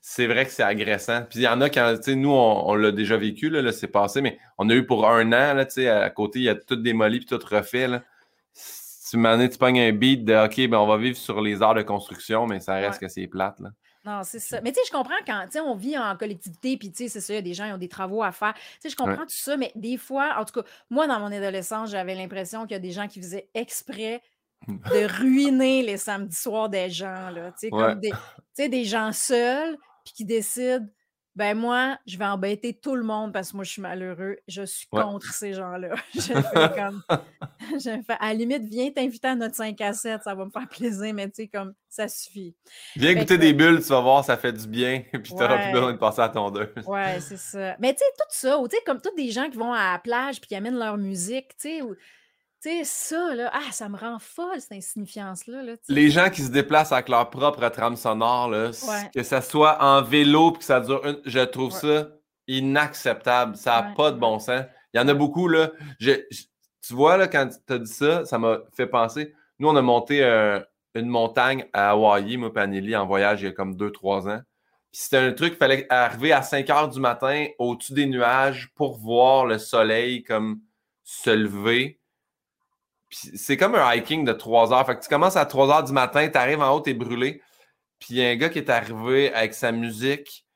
c'est vrai que c'est agressant. Puis il y en a quand, tu sais, nous, on, l'a déjà vécu, là, c'est passé, mais on a eu pour un an, là, tu sais, à côté, il y a tout démoli puis tout refait, là. Si tu m'en tu pognes un beat de OK, ben on va vivre sur les arts de construction, mais ça reste que c'est plate, là. Non, c'est ça. Mais tu sais, je comprends quand, tu sais, on vit en collectivité, puis tu sais, c'est ça, il y a des gens qui ont des travaux à faire. Tu sais, je comprends tout ça, mais des fois, en tout cas, moi, dans mon adolescence, j'avais l'impression qu'il y a des gens qui faisaient exprès de ruiner les samedis soirs des gens, là. Tu sais, comme des, des gens seuls qui décide ben moi, je vais embêter tout le monde parce que moi, je suis malheureux. Je suis contre ces gens-là. je fais comme. je fais, à la limite, viens t'inviter à notre 5 à 7, ça va me faire plaisir, mais tu sais, comme ça suffit. Viens goûter des bulles, tu vas voir, ça fait du bien, puis tu n'auras plus besoin de passer à ton deux. Ouais, c'est ça. Mais tu sais, tout ça, tu sais, comme tous des gens qui vont à la plage puis qui amènent leur musique, tu sais, tu sais, ça, là, ah, ça me rend folle, cette insignifiance-là. Là, les gens qui se déplacent avec leur propre trame sonore, là, que ça soit en vélo puis que ça dure une... Je trouve ça inacceptable. Ça n'a pas de bon sens. Il y en a beaucoup, là. tu vois, là, quand tu as dit ça, ça m'a fait penser. Nous, on a monté euh, une montagne à Hawaï, moi, Panelli, en voyage il y a comme 2-3 ans. Puis c'était un truc, il fallait arriver à 5 heures du matin au-dessus des nuages pour voir le soleil comme se lever c'est comme un hiking de 3 heures. Fait que tu commences à 3 heures du matin, tu arrives en haut, tu es brûlé. Puis il y a un gars qui est arrivé avec sa musique.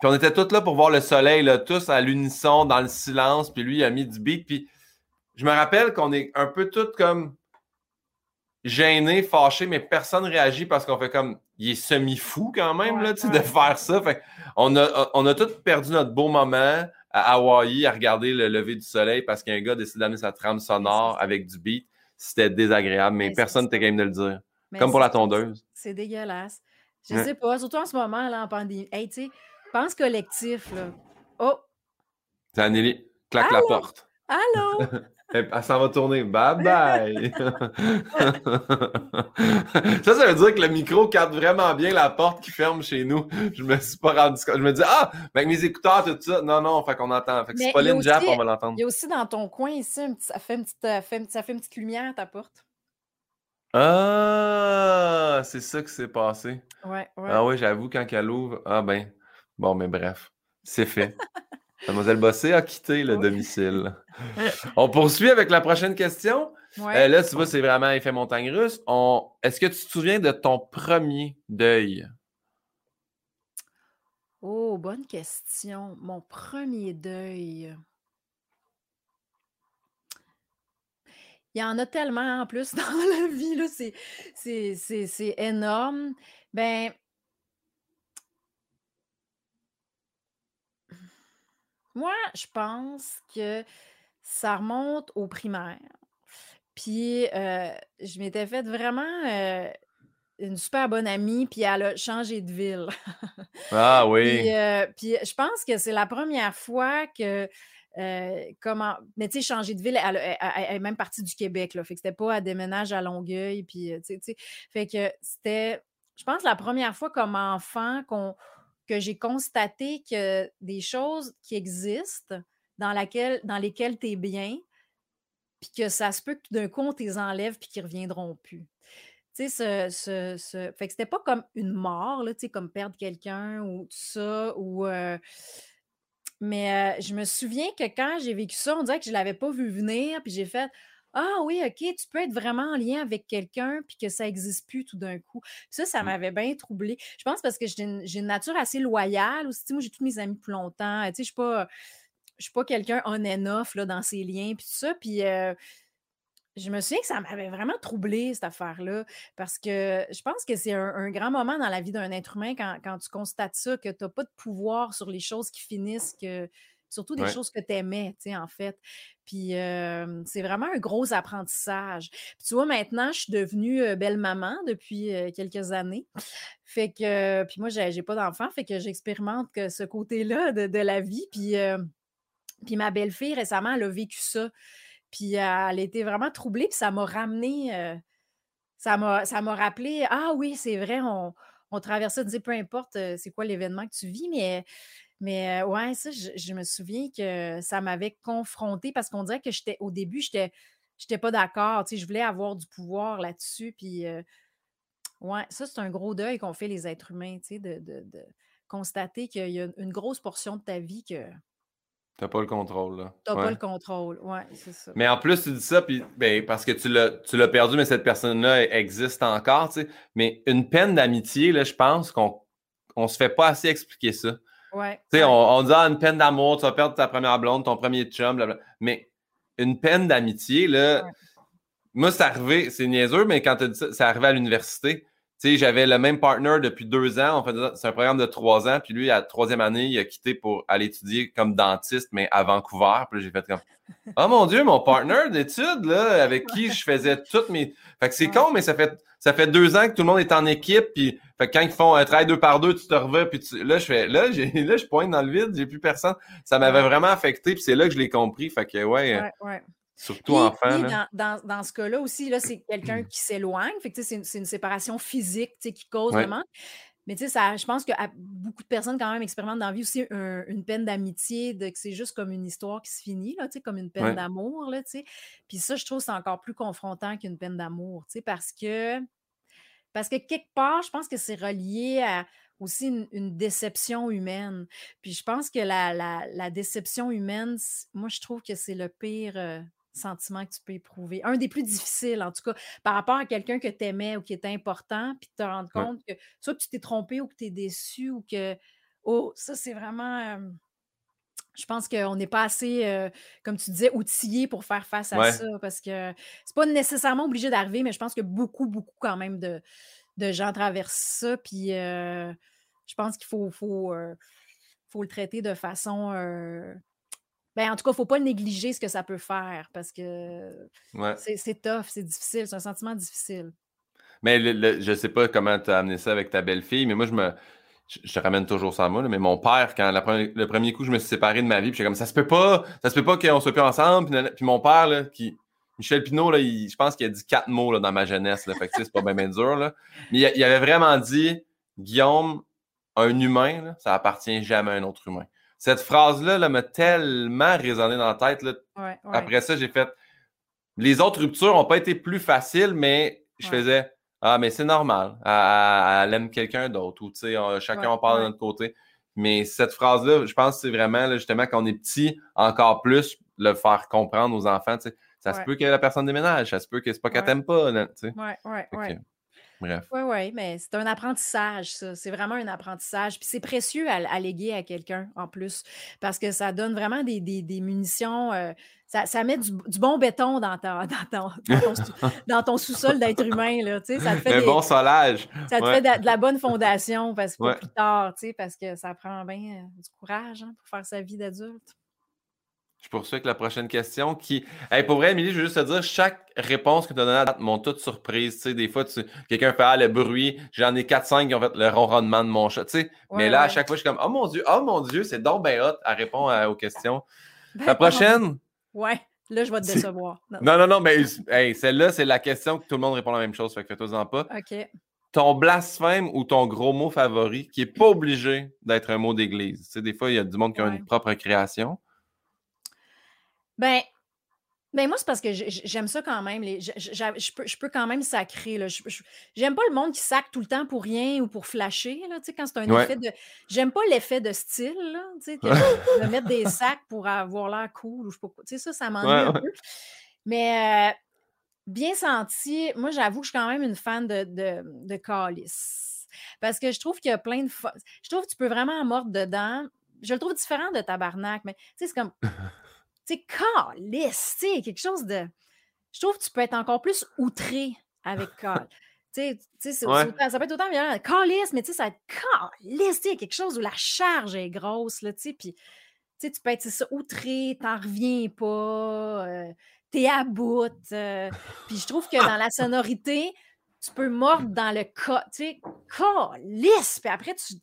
Puis on était tous là pour voir le soleil, là, tous à l'unisson, dans le silence. Puis lui, il a mis du beat. Puis je me rappelle qu'on est un peu tous comme. gêné, fâché, mais personne réagit parce qu'on fait comme. Il est semi-fou quand même, là, de faire ça. Fait on a, on a tous perdu notre beau moment à Hawaï à regarder le lever du soleil parce qu'un gars décide d'amener sa trame sonore avec du beat. C'était désagréable, mais, personne n'était game de le dire. Comme pour la tondeuse. C'est dégueulasse. Je sais pas, surtout en ce moment, là, en pandémie. Hey, tu sais, pense collectif, là. Oh! C'est Anneli. Claque la porte. Allô? Elle, s'en va tourner. Bye bye! ça, ça veut dire que le micro capte vraiment bien la porte qui ferme chez nous. Je me suis pas rendu compte. Je me dis, ah, avec mes écouteurs, tout ça. Non, non, fait qu'on entend. Fait que c'est pas Jap, on va l'entendre. Il y a aussi dans ton coin ici, ça, fait une petite, euh, ça fait une petite lumière ta porte. Ah, c'est ça qui s'est passé. Ouais, ouais. Ah oui, j'avoue, quand elle ouvre. Ah ben, bon, mais bref, c'est fait. Mademoiselle Bossé a quitté le domicile. On poursuit avec la prochaine question. Euh, là, tu vois, c'est vraiment effet montagne russe. On... Est-ce que tu te souviens de ton premier deuil? Oh, bonne question. Mon premier deuil. Il y en a tellement en plus dans la vie, c'est énorme. Ben, moi, je pense que ça remonte au primaire. Puis, euh, je m'étais faite vraiment euh, une super bonne amie, puis elle a changé de ville. Ah oui. Euh, puis, je pense que c'est la première fois que comment. Mais tu sais, changer de ville, elle, est même partie du Québec, là. Fait que c'était pas à déménage à Longueuil. Puis, tu sais, fait que c'était, je pense, la première fois comme enfant qu'on, que j'ai constaté que des choses qui existent, dans, laquelle, dans lesquelles tu es bien, puis que ça se peut que d'un coup, on les enlève puis qu'ils ne reviendront plus. Tu sais, ce, ce, Fait que c'était pas comme une mort, là, tu sais, comme perdre quelqu'un ou tout ça, ou... Mais je me souviens que quand j'ai vécu ça, on dirait que je l'avais pas vu venir, puis j'ai fait Ah oui, OK, tu peux être vraiment en lien avec quelqu'un, puis que ça n'existe plus tout d'un coup. ça, ça mmh. m'avait bien troublé. Je pense parce que j'ai une, nature assez loyale aussi. Moi, j'ai tous mes amis plus longtemps. Tu sais, je suis pas. Je suis pas quelqu'un on and off là, dans ses liens, puis tout ça. Puis je me souviens que ça m'avait vraiment troublé, cette affaire-là, parce que je pense que c'est un, grand moment dans la vie d'un être humain quand, tu constates ça, que tu n'as pas de pouvoir sur les choses qui finissent, que, surtout des choses que tu aimais, tu sais, en fait. Puis c'est vraiment un gros apprentissage. Puis tu vois, maintenant, je suis devenue belle maman depuis quelques années. Fait que, puis moi, j'ai pas d'enfant, fait que j'expérimente que ce côté-là de, de, la vie. Puis, puis ma belle-fille, récemment, elle a vécu ça. Puis elle était vraiment troublée, puis ça m'a ramené, ça m'a rappelé, ah oui, c'est vrai, on, on traverse ça, peu importe c'est quoi l'événement que tu vis, mais, mais euh, ouais, ça, je, me souviens que ça m'avait confrontée parce qu'on dirait que j'étais, au début, j'étais, j'étais pas d'accord, tu sais, je voulais avoir du pouvoir là-dessus, puis ouais, ça, c'est un gros deuil qu'on fait les êtres humains, tu sais, de, de, de constater qu'il y a une grosse portion de ta vie que T'as pas le contrôle, là. T'as pas le contrôle, ouais, c'est ça. Mais en plus, tu dis ça, puis ben, parce que tu l'as perdu, mais cette personne-là existe encore, tu sais. Mais une peine d'amitié, là, je pense qu'on on se fait pas assez expliquer ça. Ouais. Tu sais, on, dit, ah, une peine d'amour, tu vas perdre ta première blonde, ton premier chum, blablabla. Mais une peine d'amitié, là, moi, c'est arrivé, c'est niaiseux, mais quand tu dit ça, c'est arrivé à l'université. Tu sais, j'avais le même partner depuis deux ans. c'est un programme de trois ans. Puis lui, à la troisième année, il a quitté pour aller étudier comme dentiste, mais à Vancouver. Puis j'ai fait comme Oh mon Dieu, mon partner d'études, là, avec qui je faisais toutes mes. Fait que c'est con, mais ça fait ça fait deux ans que tout le monde est en équipe. Puis fait que quand ils font un travail deux par deux, tu te reviens. Puis là, je fais là, j'ai là, je pointe dans le vide, j'ai plus personne. Ça m'avait vraiment affecté. Puis c'est là que je l'ai compris. Fait que ouais. ouais, Surtout enfant. Dans, dans, ce cas-là aussi, là, c'est quelqu'un qui s'éloigne. c'est une, une, séparation physique qui cause vraiment. Mais ça, je pense que beaucoup de personnes quand même expérimentent dans la vie aussi une peine d'amitié, que c'est juste comme une histoire qui se finit, là, comme une peine d'amour. Puis ça, je trouve c'est encore plus confrontant qu'une peine d'amour, parce que parce que quelque part, je pense que c'est relié à aussi une, déception humaine. Puis je pense que la, la, déception humaine, moi, je trouve que c'est le pire. Euh, sentiment que tu peux éprouver. Un des plus difficiles, en tout cas, par rapport à quelqu'un que tu aimais ou qui était important, puis te rendre compte que soit tu t'es trompé ou que tu es déçu ou que, oh, ça, c'est vraiment je pense qu'on n'est pas assez, euh, comme tu disais, outillé pour faire face à ça parce que c'est pas nécessairement obligé d'arriver, mais je pense que beaucoup, beaucoup quand même de, gens traversent ça. Puis euh, je pense qu'il faut, faut, faut, le traiter de façon. Ben, en tout cas, il ne faut pas négliger ce que ça peut faire parce que c'est tough, c'est difficile, c'est un sentiment difficile. Mais je ne sais pas comment tu as amené ça avec ta belle-fille, mais moi, je me je, te ramène toujours ça à moi, mais mon père, quand le premier coup, je me suis séparé de ma vie, puis comme ça se peut pas, ça se peut pas qu'on soit plus ensemble. Puis, mon père, là, qui, Michel Pinault, là, je pense qu'il a dit quatre mots là, dans ma jeunesse. Là, fait c'est pas bien, dur. Là. Mais il, avait vraiment dit Guillaume, un humain, ça appartient jamais à un autre humain. Cette phrase-là m'a tellement résonné dans la tête. Là. Après ça, j'ai fait. Les autres ruptures n'ont pas été plus faciles, mais je faisais ah, mais c'est normal. Elle, aime quelqu'un d'autre ou, tu sais, chacun en parle de notre côté. Mais cette phrase-là, je pense que c'est vraiment, justement, quand on est petit, encore plus, le faire comprendre aux enfants, tu sais, ça se peut que la personne déménage, ça se peut que c'est pas qu'elle t'aime pas, tu sais. Ouais, ouais, ouais. Bref. Oui, oui, mais c'est un apprentissage, ça. C'est vraiment un apprentissage. Puis c'est précieux à, léguer à quelqu'un en plus, parce que ça donne vraiment des, munitions. Euh, ça, met du, bon béton dans, dans, ton, sous-sol d'être humain. Là, ça te fait un bon solage. Ça te fait de, la bonne fondation parce que plus tard, parce que ça prend bien euh, du courage hein, pour faire sa vie d'adulte. Je poursuis avec la prochaine question qui. pour vrai, Émilie, je veux juste te dire, chaque réponse que tu as donnée à date m'ont toutes surprise. Tu sais, des fois, tu... quelqu'un fait ah, le bruit. J'en ai 4-5 qui ont fait le ronronnement de mon chat. Tu sais. mais là, à chaque fois, je suis comme Oh mon Dieu, oh mon Dieu, c'est donc bien hot à répondre aux questions. Ben, la prochaine? Ouais, là, je vais te décevoir. Non, non, non, mais celle-là, c'est la question que tout le monde répond la même chose. Fait que fais-toi-en pas. OK. Ton blasphème ou ton gros mot favori qui n'est pas obligé d'être un mot d'église. Tu sais, des fois, il y a du monde qui a une propre création. Ben, ben moi, c'est parce que j'aime ça quand même. Les, je, peux, je peux quand même sacrer. J'aime pas le monde qui sacre tout le temps pour rien ou pour flasher. Là, quand c'est un effet de. J'aime pas l'effet de style. Là, de mettre des sacs pour avoir l'air cool. Ou je sais ça, ça m'ennuie un peu. Mais euh, bien senti, moi, j'avoue que je suis quand même une fan de, de, de Calice. Parce que je trouve qu'il y a plein de. Je trouve que tu peux vraiment mordre dedans. Je le trouve différent de Tabarnak, mais c'est comme. Sais, calice, tu sais, quelque chose de. Je trouve que tu peux être encore plus outré avec cal. tu sais, ça peut être autant violent. Calice, mais tu sais, ça va être calice, tu sais, quelque chose où la charge est grosse, là, tu sais, puis tu peux être ça, outré, t'en reviens pas, euh, t'es à bout. Euh, puis je trouve que dans la sonorité, tu peux mordre dans le cas, tu sais, calice, puis après, tu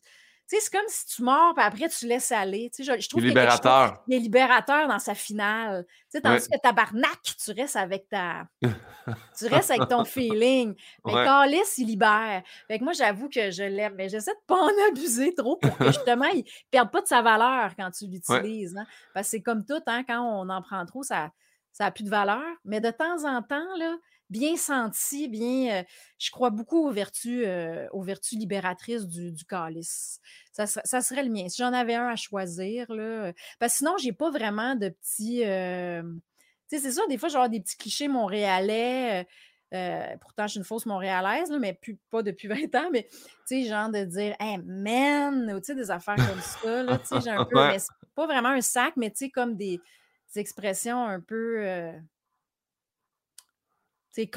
c'est comme si tu mords, puis après, tu laisses aller. Tu sais, je, trouve libérateur. Il est libérateur dans sa finale. Tu sais, tandis que tabarnak, tu restes avec ta... tu restes avec ton feeling. Mais ouais. il libère. Fait que moi, j'avoue que je l'aime. Mais j'essaie de ne pas en abuser trop pour que, justement, il ne perde pas de sa valeur quand tu l'utilises. Hein. Parce que c'est comme tout, hein, quand on en prend trop, ça n'a plus de valeur. Mais de temps en temps, là, bien senti, bien. Euh, je crois beaucoup aux vertus, euh, aux vertus libératrices du, du calice. Ça, ça, serait le mien. Si j'en avais un à choisir, là. Euh, parce que sinon, j'ai pas vraiment de petits. tu sais, c'est ça, des fois, j'ai des petits clichés montréalais. pourtant, je suis une fausse montréalaise, là, mais plus, pas depuis 20 ans, mais tu sais, genre de dire Hey man, ou tu sais, des affaires comme ça, là, tu sais, j'ai un peu, mais pas vraiment un sac, mais tu sais, comme des, des expressions un peu sais,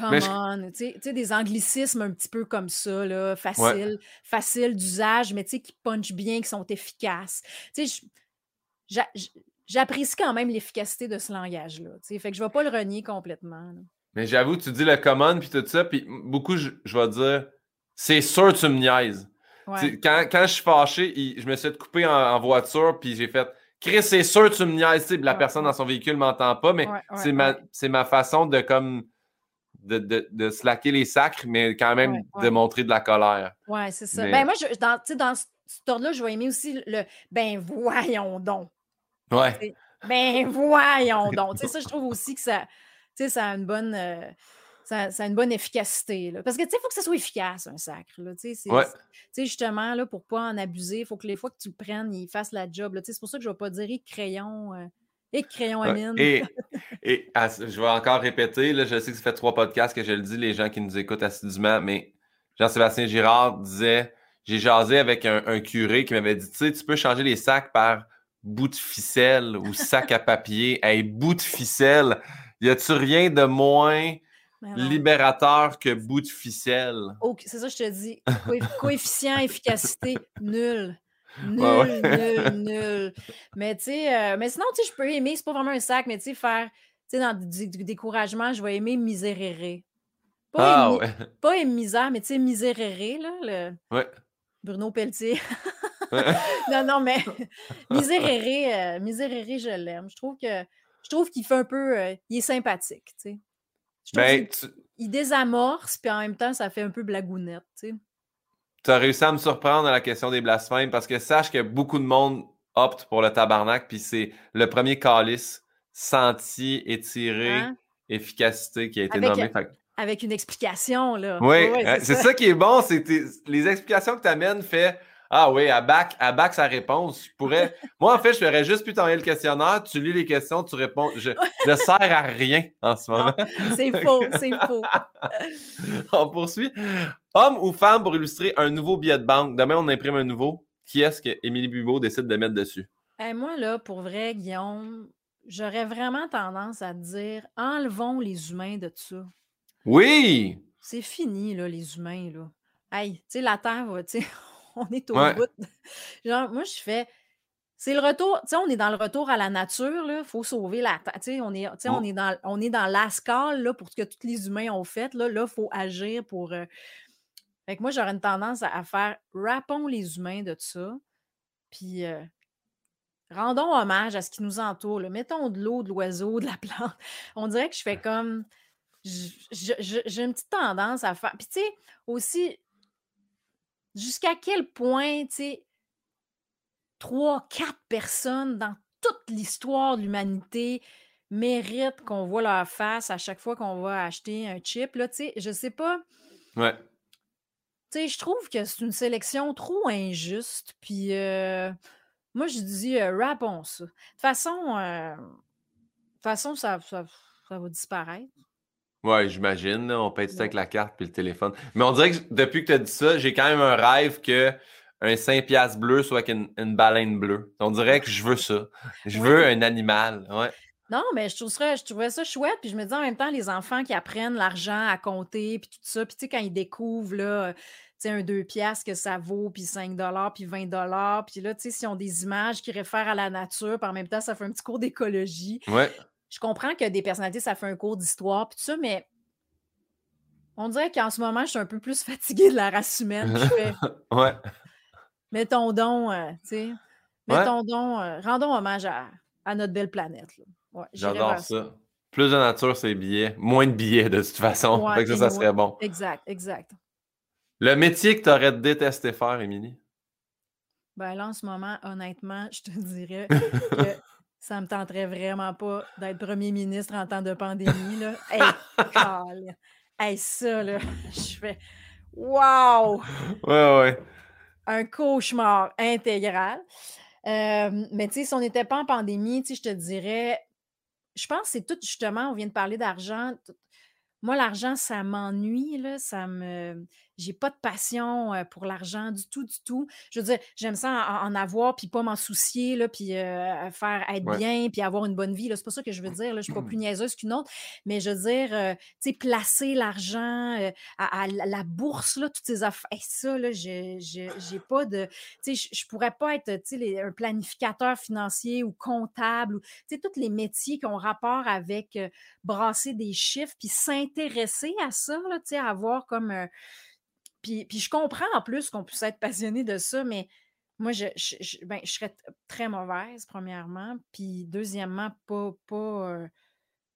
tu sais, des anglicismes un petit peu comme ça, là, facile, facile d'usage, mais tu sais, qui punchent bien, qui sont efficaces. Tu sais, j'apprécie quand même l'efficacité de ce langage-là. Tu sais, fait que je ne vais pas le renier complètement. Mais j'avoue, tu dis le common puis tout ça, puis beaucoup, je, vais dire, c'est sûr tu me niaises. Quand, quand, je suis fâché, je me suis coupé en, en voiture, puis j'ai fait. Chris, c'est sûr tu me niaises. La personne dans son véhicule ne m'entend pas, mais c'est ma, ma façon de comme de, de, slacker les sacres, mais quand même de montrer de la colère. Oui, c'est ça. Ben moi, je, dans, dans ce tour-là, je vais aimer aussi le ben voyons donc. Ouais. Ben voyons donc. ça, je trouve aussi que ça, ça a une bonne. Euh, ça, a une bonne efficacité. Là. Parce que, tu sais, il faut que ça soit efficace, un sacre. Là. Tu sais, justement, là, pour ne pas en abuser, il faut que les fois que tu le prennes, il fasse la job. C'est pour ça que je ne vais pas dire crayon. Euh, et crayon à mine. Et, et je vais encore répéter, là, je sais que ça fait trois podcasts que je le dis, les gens qui nous écoutent assidûment, mais Jean-Sébastien Girard disait J'ai jasé avec un, curé qui m'avait dit Tu sais, tu peux changer les sacs par bout de ficelle ou sac à papier. Hey, bout de ficelle. Y a-tu rien de moins libérateur que bout de ficelle? c'est ça, je te dis. coefficient efficacité, nul. Nul, nul, nul. Mais tu sais, euh, mais sinon, tu sais, je peux aimer, c'est pas vraiment un sac, mais tu sais, faire, tu sais, dans du, découragement, je vais aimer miséréré. Pas, ah, ouais. pas misère, mais tu sais, miséréré, là. Le... Bruno Pelletier. non, non, mais miséréré, euh, je l'aime. Je trouve que je trouve qu'il fait un peu. Euh, il est sympathique, tu sais. Ben, il désamorce, puis en même temps, ça fait un peu blagounette, tu sais tu as réussi à me surprendre à la question des blasphèmes parce que sache que beaucoup de monde opte pour le tabarnak, puis c'est le premier calice senti, étiré, hein? efficacité qui a été nommé. Avec une explication, là. Oui, c'est ça. qui est bon, c'est les explications que tu amènes fait ah oui, à bac, à bac sa réponse. Je pourrais. Moi, en fait, je ferais juste plus t'envoyer le questionnaire, tu lis les questions, tu réponds. Je ne sers à rien en ce moment. c'est faux, c'est faux. on poursuit. Homme ou femme pour illustrer un nouveau billet de banque. Demain, on imprime un nouveau. Qui est-ce que Émilie Bubeau décide de mettre dessus? moi, là, pour vrai, Guillaume, j'aurais vraiment tendance à dire enlevons les humains de ça. Oui! C'est fini, là, les humains, là. Hey, tu sais, la Terre va, tu sais, on est au bout. Genre, moi, je fais. C'est le retour, tu sais, on est dans le retour à la nature, là. Il faut sauver la terre. Tu sais, on est, on est dans, on est dans l'escale, là, pour ce que tous les humains ont fait. Là, il faut agir pour. Euh, fait que moi, j'aurais une tendance à, faire rappons les humains de ça. Puis euh, rendons hommage à ce qui nous entoure. Mettons de l'eau, de l'oiseau, de la plante. On dirait que je fais comme. J'ai une petite tendance à faire. Puis, tu sais, aussi, jusqu'à quel point, tu sais, trois, quatre personnes dans toute l'histoire de l'humanité méritent qu'on voit leur face à chaque fois qu'on va acheter un chip. Là, tu sais, je sais pas. Ouais. Tu sais, je trouve que c'est une sélection trop injuste. Puis euh, moi, je dis, euh, rappons ça. De toute façon, euh, façon ça, ça, va disparaître. Ouais, j'imagine. On paye tout avec la carte puis le téléphone. Mais on dirait que depuis que tu as dit ça, j'ai quand même un rêve que un Saint-Piastre bleu soit avec une, baleine bleue. On dirait que je veux ça. Je veux un animal. Ouais. Non, mais je, trouverais, je trouvais ça chouette. Puis je me dis en même temps, les enfants qui apprennent l'argent à compter, puis tout ça. Puis tu sais, quand ils découvrent, là, tu un 2 piastres que ça vaut, puis 5 dollars, puis 20 dollars. Puis là, tu sais, s'ils ont des images qui réfèrent à la nature, puis en même temps, ça fait un petit cours d'écologie. Ouais je comprends que des personnalités, ça fait un cours d'histoire, puis tout ça, mais on dirait qu'en ce moment, je suis un peu plus fatiguée de la race humaine. ouais. Mettons donc, euh, tu sais, mettons donc, euh, rendons hommage à, notre belle planète. J'adore ça. Plus de nature, c'est billets. Moins de billets, de toute façon. ça, ça serait bon. Exact, exact. Le métier que tu aurais détesté faire, Émilie? Ben là, en ce moment, honnêtement, je te dirais que ça me tenterait vraiment pas d'être premier ministre en temps de pandémie. Là. Hey, hey, ça, là, je fais Wow! Ouais, ouais. Un cauchemar intégral. Euh, mais tu sais, si on n'était pas en pandémie, je te dirais, je pense que c'est tout justement, on vient de parler d'argent. Moi, l'argent, ça m'ennuie, là, ça me j'ai pas de passion pour l'argent du tout, du tout. Je veux dire, j'aime ça en, avoir, puis pas m'en soucier, là, puis faire être bien, puis avoir une bonne vie. C'est pas ça que je veux dire. Là, je suis pas plus niaiseuse qu'une autre. Mais je veux dire, tu sais, placer l'argent à, la bourse, là, toutes ces affaires. Et ça, là, j'ai pas de. Tu sais, je pourrais pas être, tu sais, un planificateur financier ou comptable, ou, tu sais, tous les métiers qui ont rapport avec brasser des chiffres, puis s'intéresser à ça, là, tu sais, avoir comme puis, je comprends en plus qu'on puisse être passionné de ça, mais moi, je, ben, serais très mauvaise, premièrement. Puis, deuxièmement, pas, pas euh,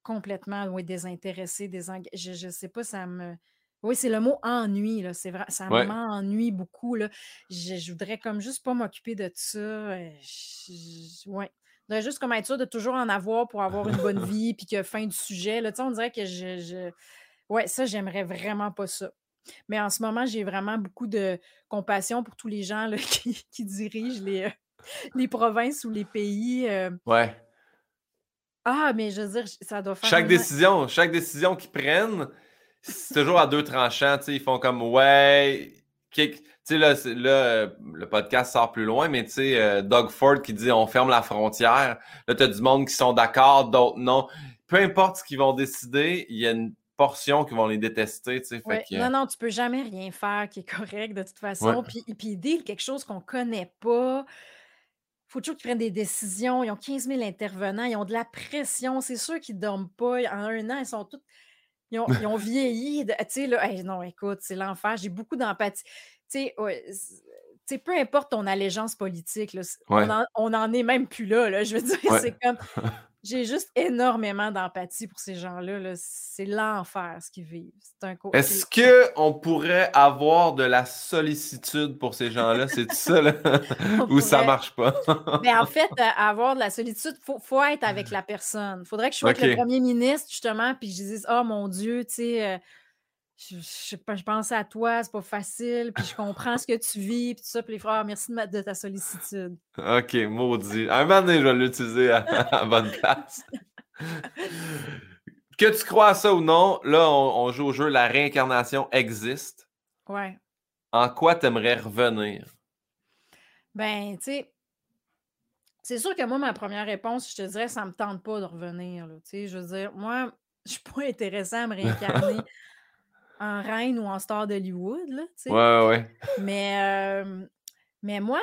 complètement oui, désintéressée, Je, ne sais pas, ça me. Oui, c'est le mot ennui, là. C'est vrai, ça m'ennuie beaucoup, là. Je, voudrais comme juste pas m'occuper de ça. Euh, je, ouais. Je voudrais juste comme être sûr de toujours en avoir pour avoir une bonne vie, puis que fin du sujet, là. Tu sais, on dirait que je. je... Ouais, ça, j'aimerais vraiment pas ça. Mais en ce moment, j'ai vraiment beaucoup de compassion pour tous les gens qui, dirigent les, euh, les provinces ou les pays. Euh. Ouais. Ah, mais je veux dire, ça doit faire. Chaque décision, chaque décision qu'ils prennent, c'est toujours à deux tranchants. Ils font comme Ouais, tu sais, là, là, le podcast sort plus loin, mais tu sais, Doug Ford qui dit on ferme la frontière. Là, tu as du monde qui sont d'accord, d'autres non. Peu importe ce qu'ils vont décider, il y a une qui vont les détester. Non, non, tu peux jamais rien faire qui est correct de toute façon. Puis, puis dire quelque chose qu'on connaît pas faut toujours qu'ils prennent des décisions. Ils ont 15 000 intervenants, ils ont de la pression. C'est sûr qu'ils ne dorment pas. En un an, ils sont tous. Ils ont, ils ont vieilli. Tu sais, là, non, écoute, c'est l'enfer. J'ai beaucoup d'empathie. Tu sais, peu importe ton allégeance politique, là, on, en, est même plus là. là je veux dire, c'est comme. J'ai juste énormément d'empathie pour ces gens-là. c'est l'enfer ce qu'ils vivent. Est-ce qu'on pourrait avoir de la sollicitude pour ces gens-là? C'est ça, là? Ou ça marche pas? Mais en fait, euh, avoir de la solitude, il faut, être avec la personne. Il faudrait que je sois avec le premier ministre, justement, puis je dise Oh mon Dieu, tu sais. Euh, je, je, pense à toi, c'est pas facile, puis je comprends ce que tu vis, puis tout ça, puis les frères, merci de, de ta sollicitude. OK, maudit. Un moment donné, je vais l'utiliser à, bonne place. que tu crois à ça ou non, là, on, joue au jeu La réincarnation existe. Ouais. En quoi t'aimerais revenir? Ben, tu sais, c'est sûr que moi, ma première réponse, je te dirais, ça me tente pas de revenir. Tu sais, je veux dire, moi, je suis pas intéressée à me réincarner en reine ou en star d'Hollywood. Ouais, ouais. Mais, mais moi,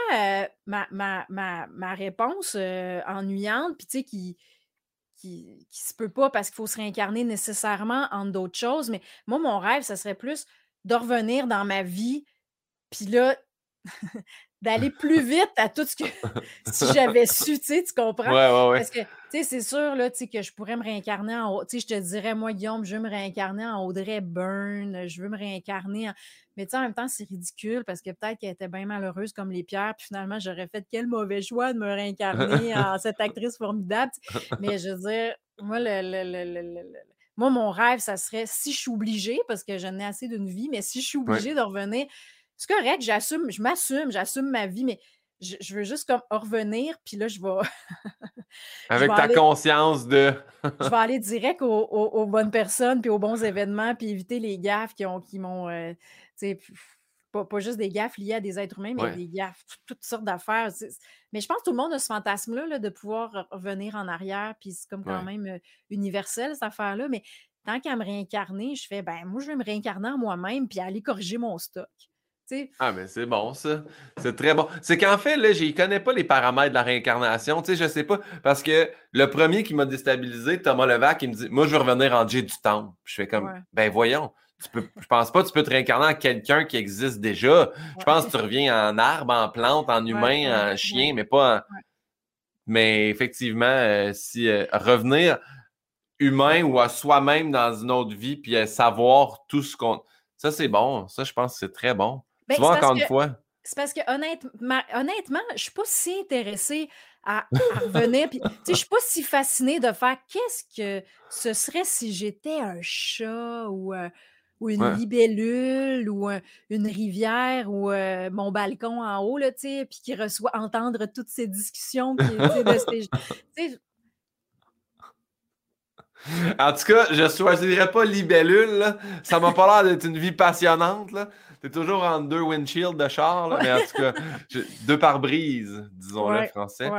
ma, ma, ma, ma, réponse ennuyante, puis tu sais, qui, qui, qui se peut pas parce qu'il faut se réincarner nécessairement en d'autres choses, mais moi, mon rêve, ça serait plus de revenir dans ma vie, puis là, d'aller plus vite à tout ce que si j'avais su, tu sais, tu comprends? Ouais, ouais, Parce que, tu sais, c'est sûr, là, tu sais, que je pourrais me réincarner en... Tu sais, je te dirais, moi, Guillaume, je veux me réincarner en Audrey Byrne, je veux me réincarner en... Mais tu sais, en même temps, c'est ridicule parce que peut-être qu'elle était bien malheureuse comme les pierres, puis finalement, j'aurais fait quel mauvais choix de me réincarner en cette actrice formidable. Mais je veux dire, moi, le, moi, mon rêve, ça serait, si je suis obligée, parce que je n'ai assez d'une vie, mais si je suis obligée de revenir c'est correct, j'assume, je m'assume, j'assume ma vie, mais je, veux juste comme revenir, puis là, je vais. Avec ta conscience de. je vais aller direct aux, bonnes personnes, puis aux bons événements, puis éviter les gaffes qui ont qui m'ont. Euh, pas, pas, juste des gaffes liées à des êtres humains, mais des gaffes, toutes sortes d'affaires. Mais je pense que tout le monde a ce fantasme-là de pouvoir revenir en arrière, puis c'est comme quand même euh, universel, cette affaire-là. Mais tant qu'à me réincarner, je fais, ben moi, je vais me réincarner en moi-même, puis aller corriger mon stock. Ah, mais c'est bon, ça. C'est très bon. C'est qu'en fait, là, je ne connais pas les paramètres de la réincarnation. Tu sais, je sais pas. Parce que le premier qui m'a déstabilisé, Thomas Levac, il me dit Moi, je veux revenir en J du temps. Je fais comme Ben voyons. Tu peux, je pense pas que tu peux te réincarner en quelqu'un qui existe déjà. Je pense que tu reviens en arbre, en plante, en humain, en chien, mais pas en... Mais effectivement, euh, si euh, revenir humain ou à soi-même dans une autre vie, puis savoir tout ce qu'on. Ça, c'est bon. Ça, je pense que c'est très bon. Ben, tu vois, encore une fois. C'est parce que honnêtement, honnêtement je ne suis pas si intéressée à, revenir. je ne suis pas si fascinée de faire qu'est-ce que ce serait si j'étais un chat ou, euh, ou une libellule ou une rivière ou euh, mon balcon en haut, là, puis qui reçoit entendre toutes ces discussions. De en tout cas, je ne choisirais pas libellule. Là. Ça m'a pas l'air d'être une vie passionnante. Là. T'es toujours en deux windshields de char, mais en tout cas, deux pare-brise, disons-le français.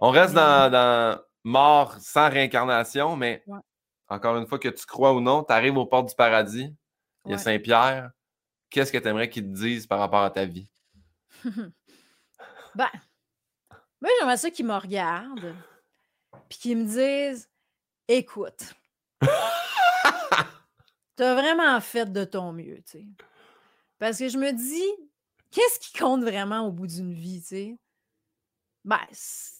On reste dans, mort sans réincarnation, mais encore une fois, que tu crois ou non, tu arrives aux portes du paradis, il y a Saint-Pierre. Qu'est-ce que tu aimerais qu'il te dise par rapport à ta vie? ben, moi, j'aimerais ça qu'ils me regardent, puis qu'ils me disent Écoute, t'as vraiment fait de ton mieux, tu sais. Parce que je me dis, qu'est-ce qui compte vraiment au bout d'une vie, tu sais? Ben,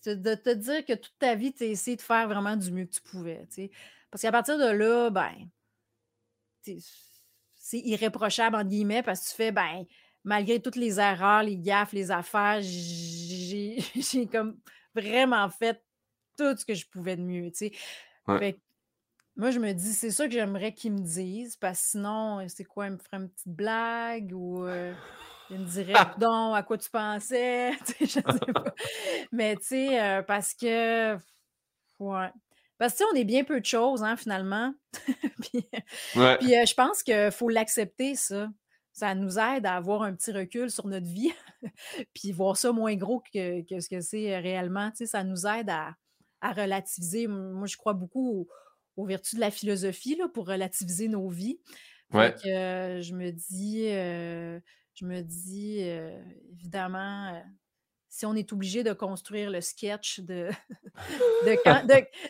de te dire que toute ta vie, tu as essayé de faire vraiment du mieux que tu pouvais, tu sais. Parce qu'à partir de là, ben, c'est irréprochable, entre guillemets, parce que tu fais, ben, malgré toutes les erreurs, les gaffes, les affaires, j'ai comme vraiment fait tout ce que je pouvais de mieux, tu sais. Moi, je me dis, c'est ça que j'aimerais qu'ils me disent, parce que sinon, c'est quoi, ils me feraient une petite blague ou euh, ils me diraient, donc, à quoi tu pensais? je sais pas. Mais tu sais, euh, parce que, ouais. Parce que, on est bien peu de choses, hein, finalement. puis, euh, je pense qu'il faut l'accepter, ça. ça nous aide à avoir un petit recul sur notre vie, puis voir ça moins gros que, ce que c'est réellement. ça nous aide à, relativiser. Moi, je crois beaucoup aux, vertus de la philosophie là, pour relativiser nos vies. Ouais. Euh, je me dis, euh, je me dis évidemment, si on est obligé de construire le sketch de,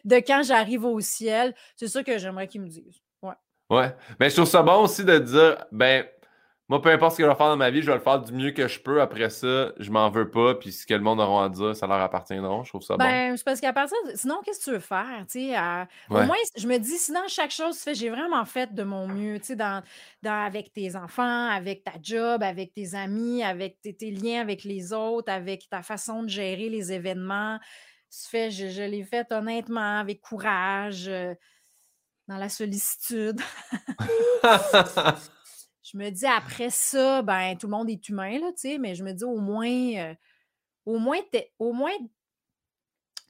de quand, j'arrive au ciel, c'est ça que j'aimerais qu'ils me disent. Ouais. Ouais. Mais je trouve ça bon aussi de dire, ben, moi, peu importe ce que je vais faire dans ma vie, je vais le faire du mieux que je peux. Après ça, je m'en veux pas. Puis ce que le monde aura à dire, ça leur appartiendra. Je trouve ça bon. Ben, c'est parce qu'à partir de... Sinon, qu'est-ce que tu veux faire? Au moins, je me dis, sinon, chaque chose fait, j'ai vraiment fait de mon mieux, dans, dans, avec tes enfants, avec ta job, avec tes amis, avec tes, liens avec les autres, avec ta façon de gérer les événements. Fait, je, je l'ai fait honnêtement, avec courage, euh, dans la sollicitude. je me dis après ça, ben tout le monde est humain, là, tu sais, mais je me dis au moins, euh, au moins, au moins,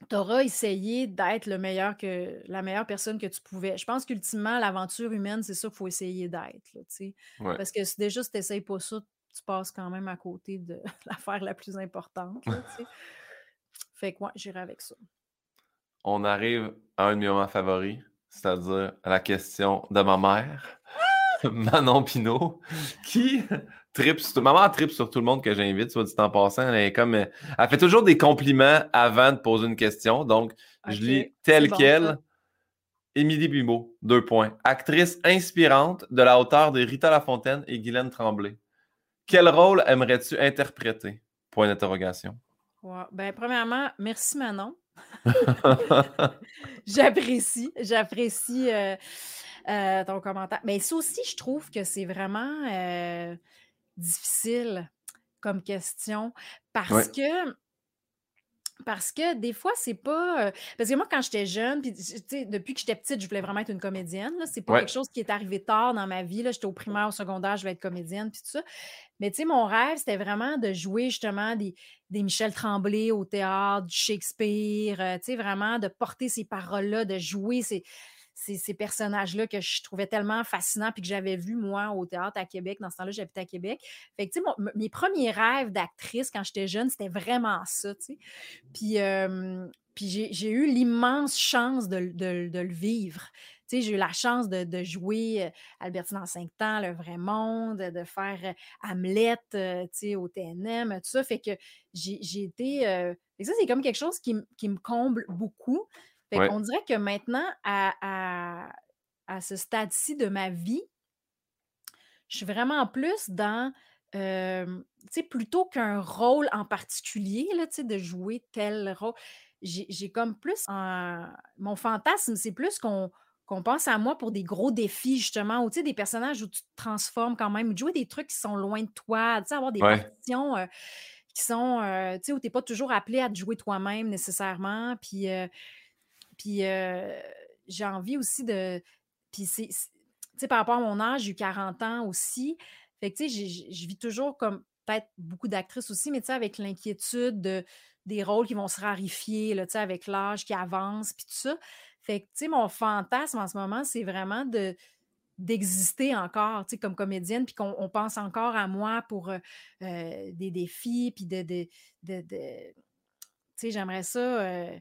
tu auras essayé d'être le meilleur que la meilleure personne que tu pouvais. Je pense qu'ultimement, l'aventure humaine, c'est ça qu'il faut essayer d'être. tu sais. Parce que déjà, si tu n'essayes pas ça, tu passes quand même à côté de l'affaire la plus importante. Là, fait que moi, j'irai avec ça. On arrive à un de mes moments favoris, c'est-à-dire la question de ma mère. Manon Pinot, qui tripe sur, maman tripe sur tout le monde que j'invite, soit dit en passant. Elle, comme, elle fait toujours des compliments avant de poser une question. Donc, je lis tel quel. Émilie Bimo, deux points. Actrice inspirante de la hauteur de Rita Lafontaine et Guylaine Tremblay. Quel rôle aimerais-tu interpréter? Point d'interrogation. Ben, premièrement, merci Manon. j'apprécie, j'apprécie. Euh, euh, ton commentaire. Mais ça aussi, je trouve que c'est vraiment euh, difficile comme question parce que parce que des fois, c'est pas. Euh, parce que moi, quand j'étais jeune, puis depuis que j'étais petite, je voulais vraiment être une comédienne. C'est pas quelque chose qui est arrivé tard dans ma vie. J'étais au primaire, au secondaire, je vais être comédienne, puis tout ça. Mais tu sais, mon rêve, c'était vraiment de jouer justement des, des Michel Tremblay au théâtre, du Shakespeare, tu sais, vraiment de porter ces paroles-là, de jouer ces ces, personnages-là que je trouvais tellement fascinants puis que j'avais vu, moi, au théâtre à Québec. Dans ce temps-là, j'habitais à Québec. Fait que, tu sais, mes premiers rêves d'actrice quand j'étais jeune, c'était vraiment ça, tu sais. Puis, puis j'ai eu l'immense chance de, le vivre. Tu sais, j'ai eu la chance de, jouer Albertine en cinq temps, Le Vrai Monde, de faire Hamlet, tu sais, au TNM, tout ça. Fait que j'ai été... et ça, c'est comme quelque chose qui, qui me comble beaucoup. On dirait que maintenant, à, ce stade-ci de ma vie, je suis vraiment plus dans, tu sais, plutôt qu'un rôle en particulier, là, tu sais, de jouer tel rôle, j'ai comme plus, mon fantasme, c'est plus qu'on pense à moi pour des gros défis, justement, ou tu sais, des personnages où tu te transformes quand même, ou de jouer des trucs qui sont loin de toi, avoir des ouais. qui sont, tu sais, où tu n'es pas toujours appelé à te jouer toi-même nécessairement, puis puis j'ai envie aussi de. Puis c'est. Tu sais, par rapport à mon âge, j'ai eu 40 ans aussi. Fait que, tu sais, je vis toujours comme peut-être beaucoup d'actrices aussi, mais tu sais, avec l'inquiétude de, des rôles qui vont se rarifier, tu sais, avec l'âge qui avance, puis tout ça. Fait que, tu sais, mon fantasme en ce moment, c'est vraiment de d'exister encore, tu sais, comme comédienne, puis qu'on pense encore à moi pour des défis, puis de... de, de, tu sais, j'aimerais ça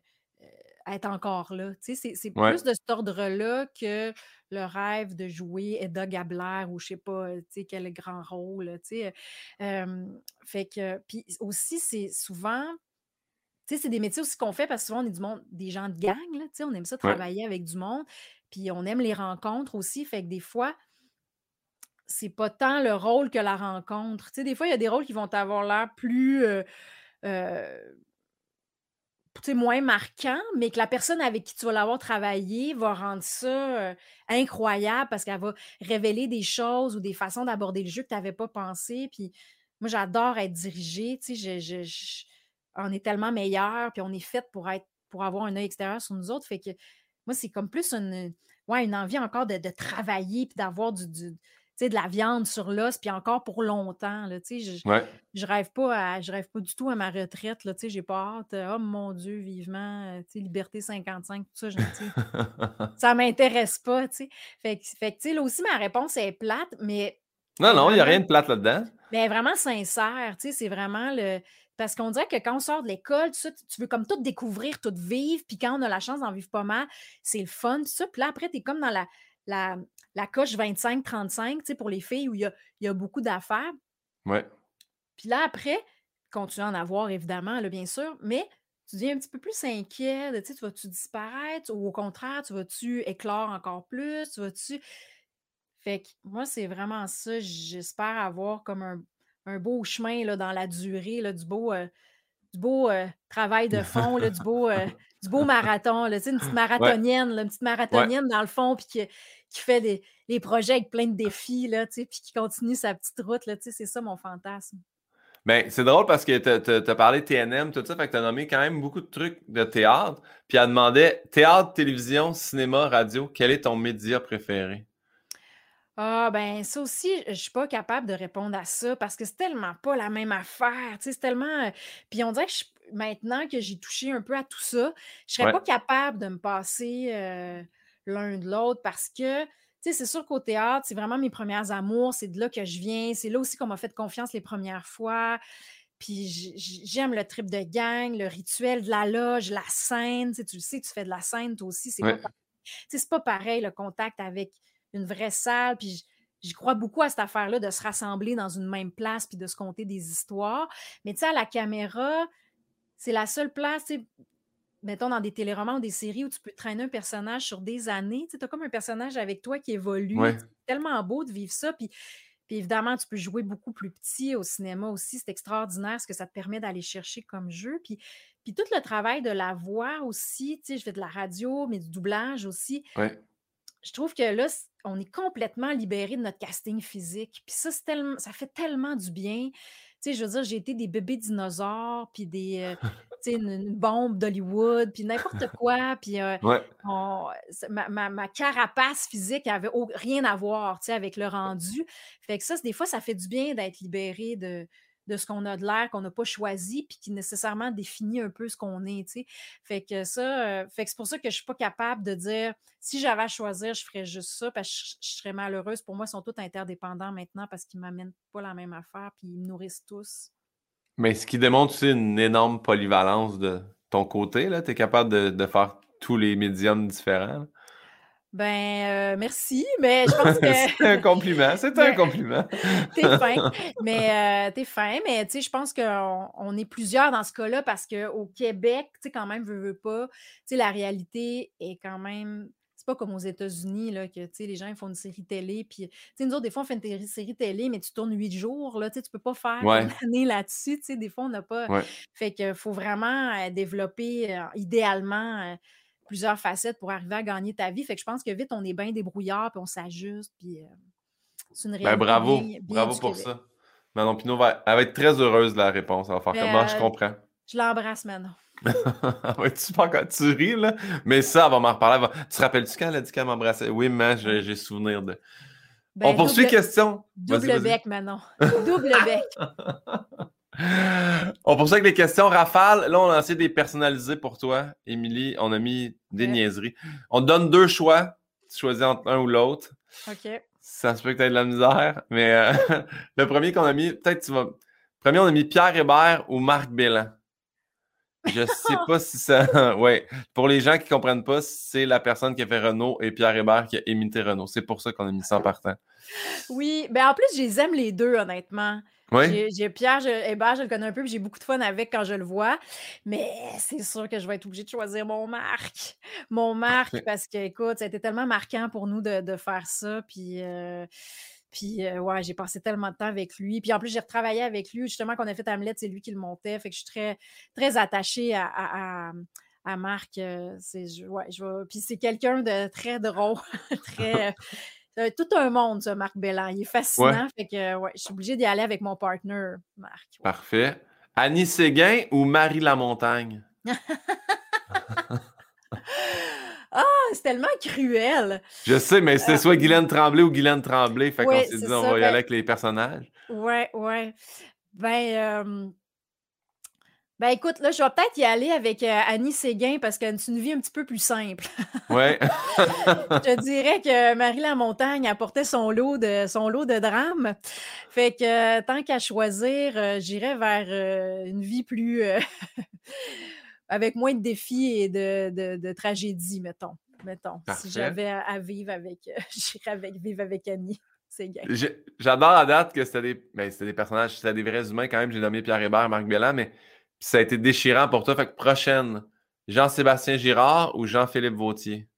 être encore là. C'est, plus de cet ordre-là que le rêve de jouer Edda Gabler ou je sais pas, quel grand rôle. fait que, puis aussi, c'est souvent, c'est des métiers aussi qu'on fait parce que souvent, on est du monde, des gens de gang, là, on aime ça travailler avec du monde, puis on aime les rencontres aussi. Fait que des fois, c'est pas tant le rôle que la rencontre. des fois, il y a des rôles qui vont avoir l'air plus. euh, moins marquant, mais que la personne avec qui tu vas l'avoir travaillé va rendre ça incroyable parce qu'elle va révéler des choses ou des façons d'aborder le jeu que tu n'avais pas pensé. Puis moi, j'adore être dirigée. Tu sais, on est tellement meilleur, puis on est fait pour être pour avoir un œil extérieur sur nous autres. Fait que moi, c'est comme plus une, ouais, une envie encore de, travailler puis d'avoir du, de la viande sur l'os, puis encore pour longtemps. Là, je, je, rêve pas je rêve pas du tout à ma retraite. Là, j'ai pas hâte. Oh mon Dieu, vivement, euh, Liberté 55, tout ça, je, ça m'intéresse pas. Fait, fait là aussi, ma réponse est plate, mais Non, non, il n'y a rien de plate là-dedans. Mais vraiment sincère, c'est vraiment le. Parce qu'on dirait que quand on sort de l'école, tu, tu veux comme tout découvrir, tout vivre, puis quand on a la chance d'en vivre pas mal, c'est le fun, tout ça. Puis là, après, tu es comme dans la, la, la coche 25-35, tu sais, pour les filles où il y a, il y a beaucoup d'affaires. Ouais. Puis là, après, continue à en avoir, évidemment, là, bien sûr, mais tu deviens un petit peu plus inquiet. Tu sais, tu vas-tu disparaître ou au contraire, tu vas-tu éclore encore plus? Tu vas-tu? Fait que moi, c'est vraiment ça. J'espère avoir comme un, un beau chemin là, dans la durée, là, du beau, euh, du beau euh, travail de fond, là, du, beau, euh, du beau marathon, là, une petite marathonienne, là, une petite marathonienne dans le fond, puis qui, qui fait des, les projets avec plein de défis, là, puis qui continue sa petite route. C'est ça mon fantasme. Ben, c'est drôle parce que tu as, parlé TNM, tout ça, fait que tu as nommé quand même beaucoup de trucs de théâtre. Puis elle demandait théâtre, télévision, cinéma, radio, quel est ton média préféré? Ah, ben, ça aussi, je suis pas capable de répondre à ça parce que c'est tellement pas la même affaire. Tu sais, c'est tellement. Euh, puis on dirait que maintenant que j'ai touché un peu à tout ça, je serais pas capable de me passer euh, l'un de l'autre parce que, tu sais, c'est sûr qu'au théâtre, c'est vraiment mes premières amours, c'est de là que je viens, c'est là aussi qu'on m'a fait confiance les premières fois. Puis j'aime le trip de gang, le rituel de la loge, la scène. Tu, sais, tu le sais, tu fais de la scène, toi aussi. C'est pas, pas pareil le contact avec une vraie salle. Puis j'y crois beaucoup à cette affaire-là de se rassembler dans une même place puis de se conter des histoires. Mais tu sais, à la caméra, c'est la seule place, mettons dans des téléromans ou des séries où tu peux traîner un personnage sur des années. Tu as comme un personnage avec toi qui évolue. C'est tellement beau de vivre ça. Puis, puis évidemment, tu peux jouer beaucoup plus petit au cinéma aussi. C'est extraordinaire ce que ça te permet d'aller chercher comme jeu. Puis, puis tout le travail de la voix aussi, tu sais, je fais de la radio, mais du doublage aussi. Je trouve que là, on est complètement libéré de notre casting physique. Puis ça, tellement, ça fait tellement du bien. Tu sais, je veux dire, j'ai été des bébés dinosaures, puis des, euh, tu sais, une, bombe d'Hollywood, puis n'importe quoi. Puis euh, ma, ma, carapace physique avait rien à voir, tu sais, avec le rendu. Fait que ça, des fois, ça fait du bien d'être libéré de, de ce qu'on a de l'air qu'on n'a pas choisi, puis qui nécessairement définit un peu ce qu'on est, tu sais. Fait que ça, euh, fait que c'est pour ça que je suis pas capable de dire si j'avais à choisir, je ferais juste ça, parce que je, serais malheureuse. Pour moi, ils sont tous interdépendants maintenant parce qu'ils ne m'amènent pas la même affaire, puis ils me nourrissent tous. Mais ce qui démontre aussi une énorme polyvalence de ton côté. Tu es capable de, de, faire tous les médiums différents. Ben, euh, merci, mais je pense que. c'est un compliment, c'est un compliment. t'es fin, mais euh, t'es fin, mais tu sais, je pense qu'on on est plusieurs dans ce cas-là parce qu'au Québec, tu sais, quand même, veut, veut pas, tu sais, la réalité est quand même. C'est pas comme aux États-Unis, là, que, tu sais, les gens font une série télé, puis, tu sais, nous autres, des fois, on fait une série télé, mais tu tournes huit jours, là, tu sais, tu peux pas faire une année là-dessus, tu sais, des fois, on n'a pas. Fait qu'il faut vraiment euh, développer, idéalement, plusieurs facettes pour arriver à gagner ta vie. Fait que je pense que vite, on est bien débrouillard, puis on s'ajuste, puis euh, c'est une ben, réalité. bravo, bravo pour ça. Manon Pinot va, elle va être très heureuse de la réponse. Elle va faire comment je euh, comprends. Je l'embrasse maintenant. tu, tu ris, là? Mais ça, elle va m'en reparler. Tu te rappelles-tu quand elle a dit qu'elle m'embrassait? Oui, mais j'ai souvenir de. Ben, on poursuit question. Double bec, Manon. Double bec. On poursuit avec les questions rafales. Là, on a essayé de les personnaliser pour toi, Émilie. On a mis des niaiseries. On te donne deux choix. Tu choisis entre un ou l'autre. OK. Ça se peut que tu aies de la misère, mais euh, le premier qu'on a mis, peut-être tu vas. Premier, on a mis Pierre Hébert ou Marc Bélan. Je sais pas si ça. oui. Pour les gens qui ne comprennent pas, c'est la personne qui a fait Renault et Pierre Hébert qui a imité Renault. C'est pour ça qu'on a mis ça en partant. Oui, ben en plus, je les aime les deux, honnêtement. Oui. J'ai Pierre Hébert, je le connais un peu, j'ai beaucoup de fun avec quand je le vois. Mais c'est sûr que je vais être obligée de choisir mon Marc. Mon Marc, parce que, écoute, ça a été tellement marquant pour nous de, faire ça. Puis, euh, puis euh, ouais, j'ai passé tellement de temps avec lui. Puis en plus, j'ai retravaillé avec lui. Justement, quand on a fait Hamlet, c'est lui qui le montait. Fait que je suis très, très attachée à, à, Marc. Euh, c'est, ouais, je Puis c'est quelqu'un de très drôle, très tout un monde, ça, Marc Bellan. Il est fascinant. Fait que, ouais, je suis obligée d'y aller avec mon partner, Marc. Parfait. Annie Séguin ou Marie Lamontagne? ah, c'est tellement cruel. Je sais, mais c'est euh, soit Guylaine Tremblay ou Guylaine Tremblay. Fait qu'on s'est dit, on va y aller ben avec les personnages. Ouais, ouais. Ben, euh, Ben écoute, là, je vais peut-être y aller avec euh, Annie Séguin parce qu'elle a une vie un petit peu plus simple. Ouais. je dirais que Marie Lamontagne apportait son lot de son lot de drames. Fait que euh, tant qu'à choisir, euh, j'irais vers une vie plus avec moins de défis et de, de, de tragédies, mettons. Mettons. Si j'avais à, vivre avec, j'irais avec vivre avec Annie. J'adore la date que c'était des, ben, des personnages, c'était des vrais humains quand même. J'ai nommé Pierre Hébert, Marc Belland, mais ça a été déchirant pour toi. Fait que prochaine, Jean-Sébastien Girard ou Jean-Philippe Vautier?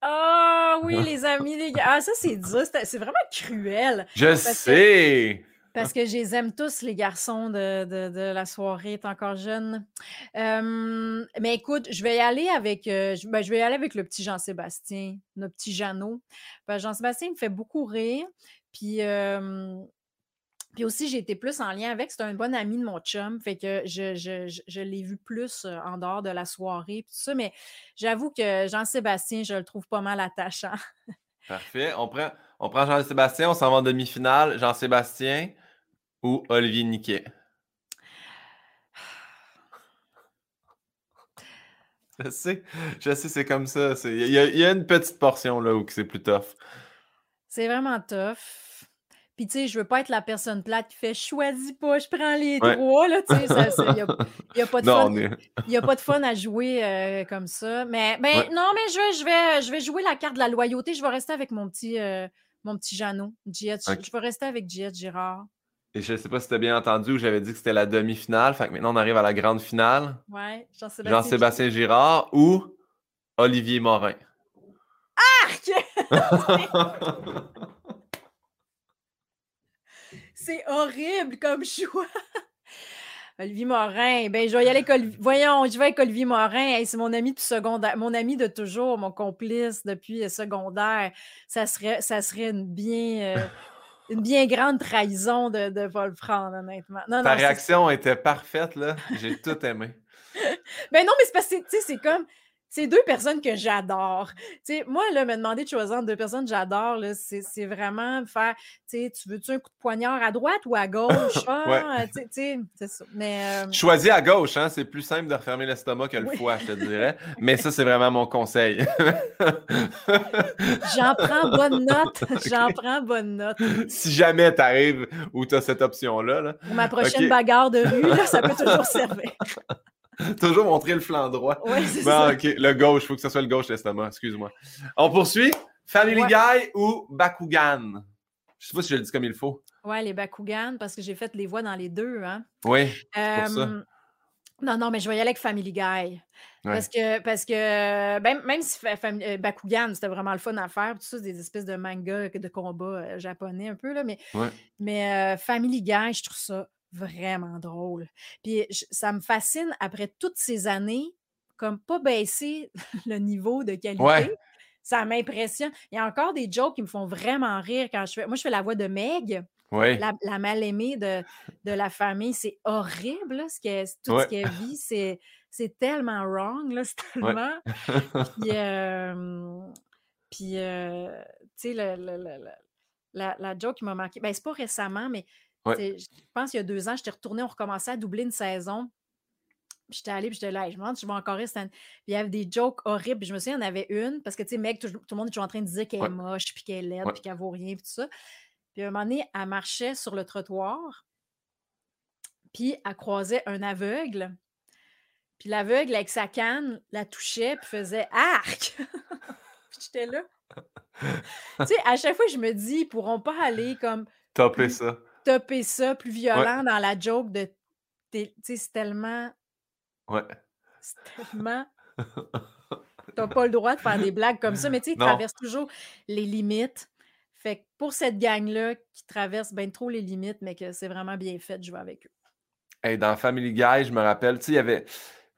Ah oui, les amis, les gars. Ah, ça, c'est dur. C'est vraiment cruel. Je sais. parce que je les aime tous, les garçons de, la soirée, est encore jeune. mais écoute, je vais y aller avec euh, ben, je, vais y aller avec le petit Jean-Sébastien, notre petit Jeannot. Jean-Sébastien me fait beaucoup rire. Puis puis aussi, j'ai été plus en lien avec. C'est un bon ami de mon chum. Fait que je, l'ai vu plus euh, en dehors de la soirée. Tout ça, mais j'avoue que Jean-Sébastien, je le trouve pas mal attachant. Parfait. On prend, on prend Jean-Sébastien, on s'en va en demi-finale. Jean-Sébastien ou Olivier Niquet? Je sais, je sais, c'est comme ça. Il y, y, a une petite portion là où c'est plus tough. C'est vraiment tough. Puis, tu sais, je veux pas être la personne plate qui fait choisis pas, je prends les droits, là, tu sais. Il n'y a, pas de fun. A pas de fun à jouer euh, comme ça. Mais, ben, non, mais je vais, je, vais, je vais jouer la carte de la loyauté. Je vais rester avec mon petit, euh, mon petit Jeannot. Je vais rester avec Giette Girard. Et je ne sais pas si tu as bien entendu, j'avais dit que c'était la demi-finale. Fait que maintenant, on arrive à la grande finale. Ouais, Jean-Sébastien Girard ou Olivier Morin. Arc! C'est horrible comme choix. Olivier Morin, ben je vais y aller avec Voyons, je vais avec Olivier Morin. c'est mon ami de secondaire, mon ami de toujours, mon complice depuis secondaire. Ça serait, ça serait une bien, euh, une bien grande trahison de ne pas le prendre, honnêtement. Ta réaction était parfaite, là. J'ai tout aimé. ben non, mais c'est parce que c'est comme c'est deux personnes que j'adore. moi, là, me demander de choisir entre deux personnes que j'adore, c'est vraiment faire, tu veux-tu un coup de poignard à droite ou à gauche? C'est ça. Mais, euh Choisis à gauche, hein? c'est plus simple de refermer l'estomac que le foie, je te dirais. Mais ça, c'est vraiment mon conseil. J'en prends bonne note. J'en prends bonne note. Si jamais tu arrives où tu as cette option-là. Pour ma prochaine bagarre de rue, ça peut toujours servir. Toujours montrer le flanc droit. Oui, c'est ça. OK, le gauche, il faut que ce soit le gauche l'estomac, excuse-moi. On poursuit. Family Guy ou Bakugan? Je sais pas si je le dis comme il faut. Oui, les Bakugan, parce que j'ai fait les voix dans les deux. Hein. Oui, pour ça. Non, non, mais je vais y aller avec Family Guy. Parce que, parce que ben, même si euh, Bakugan, c'était vraiment le fun à faire, tout ça, des espèces de manga de combat euh, japonais un peu, là, mais, mais euh, Family Guy, je trouve ça vraiment drôle. Puis ça me fascine après toutes ces années, comme pas baisser le niveau de qualité. Ça m'impressionne. Il y a encore des jokes qui me font vraiment rire quand je fais. Moi, je fais la voix de Meg. La, mal-aimée de, de, la famille, c'est horrible, ce qu'elle, tout ce qu'elle vit, c'est, c'est tellement wrong, là, c'est tellement... Puis, euh, tu sais, la, la, joke qui m'a marqué, ben, c'est pas récemment, mais je pense qu'il y a deux ans, j'étais retournée, on recommençait à doubler une saison. J'étais allée, puis j'étais là, je me demande si je vais encore rester. Il y avait des jokes horribles. je me souviens, il y en avait une, parce que, tu sais, mec, tout, le monde est toujours en train de dire qu'elle est moche, puis qu'elle est laide, puis qu'elle vaut rien, puis tout ça. Puis à un moment donné, elle marchait sur le trottoir, puis elle croisait un aveugle. Puis l'aveugle, avec sa canne, la touchait, puis faisait arc! j'étais là. tu sais, à chaque fois, je me dis, ils pourront pas aller comme. Topper ça topper ça plus violent dans la joke de. Tu sais, c'est tellement. Ouais. C'est tellement. T'as pas le droit de faire des blagues comme ça, mais tu sais, ils traversent toujours les limites. Fait que pour cette gang-là qui traverse bien trop les limites, mais que c'est vraiment bien fait, je vais avec eux. Hey, dans Family Guy, je me rappelle, tu sais, il y avait.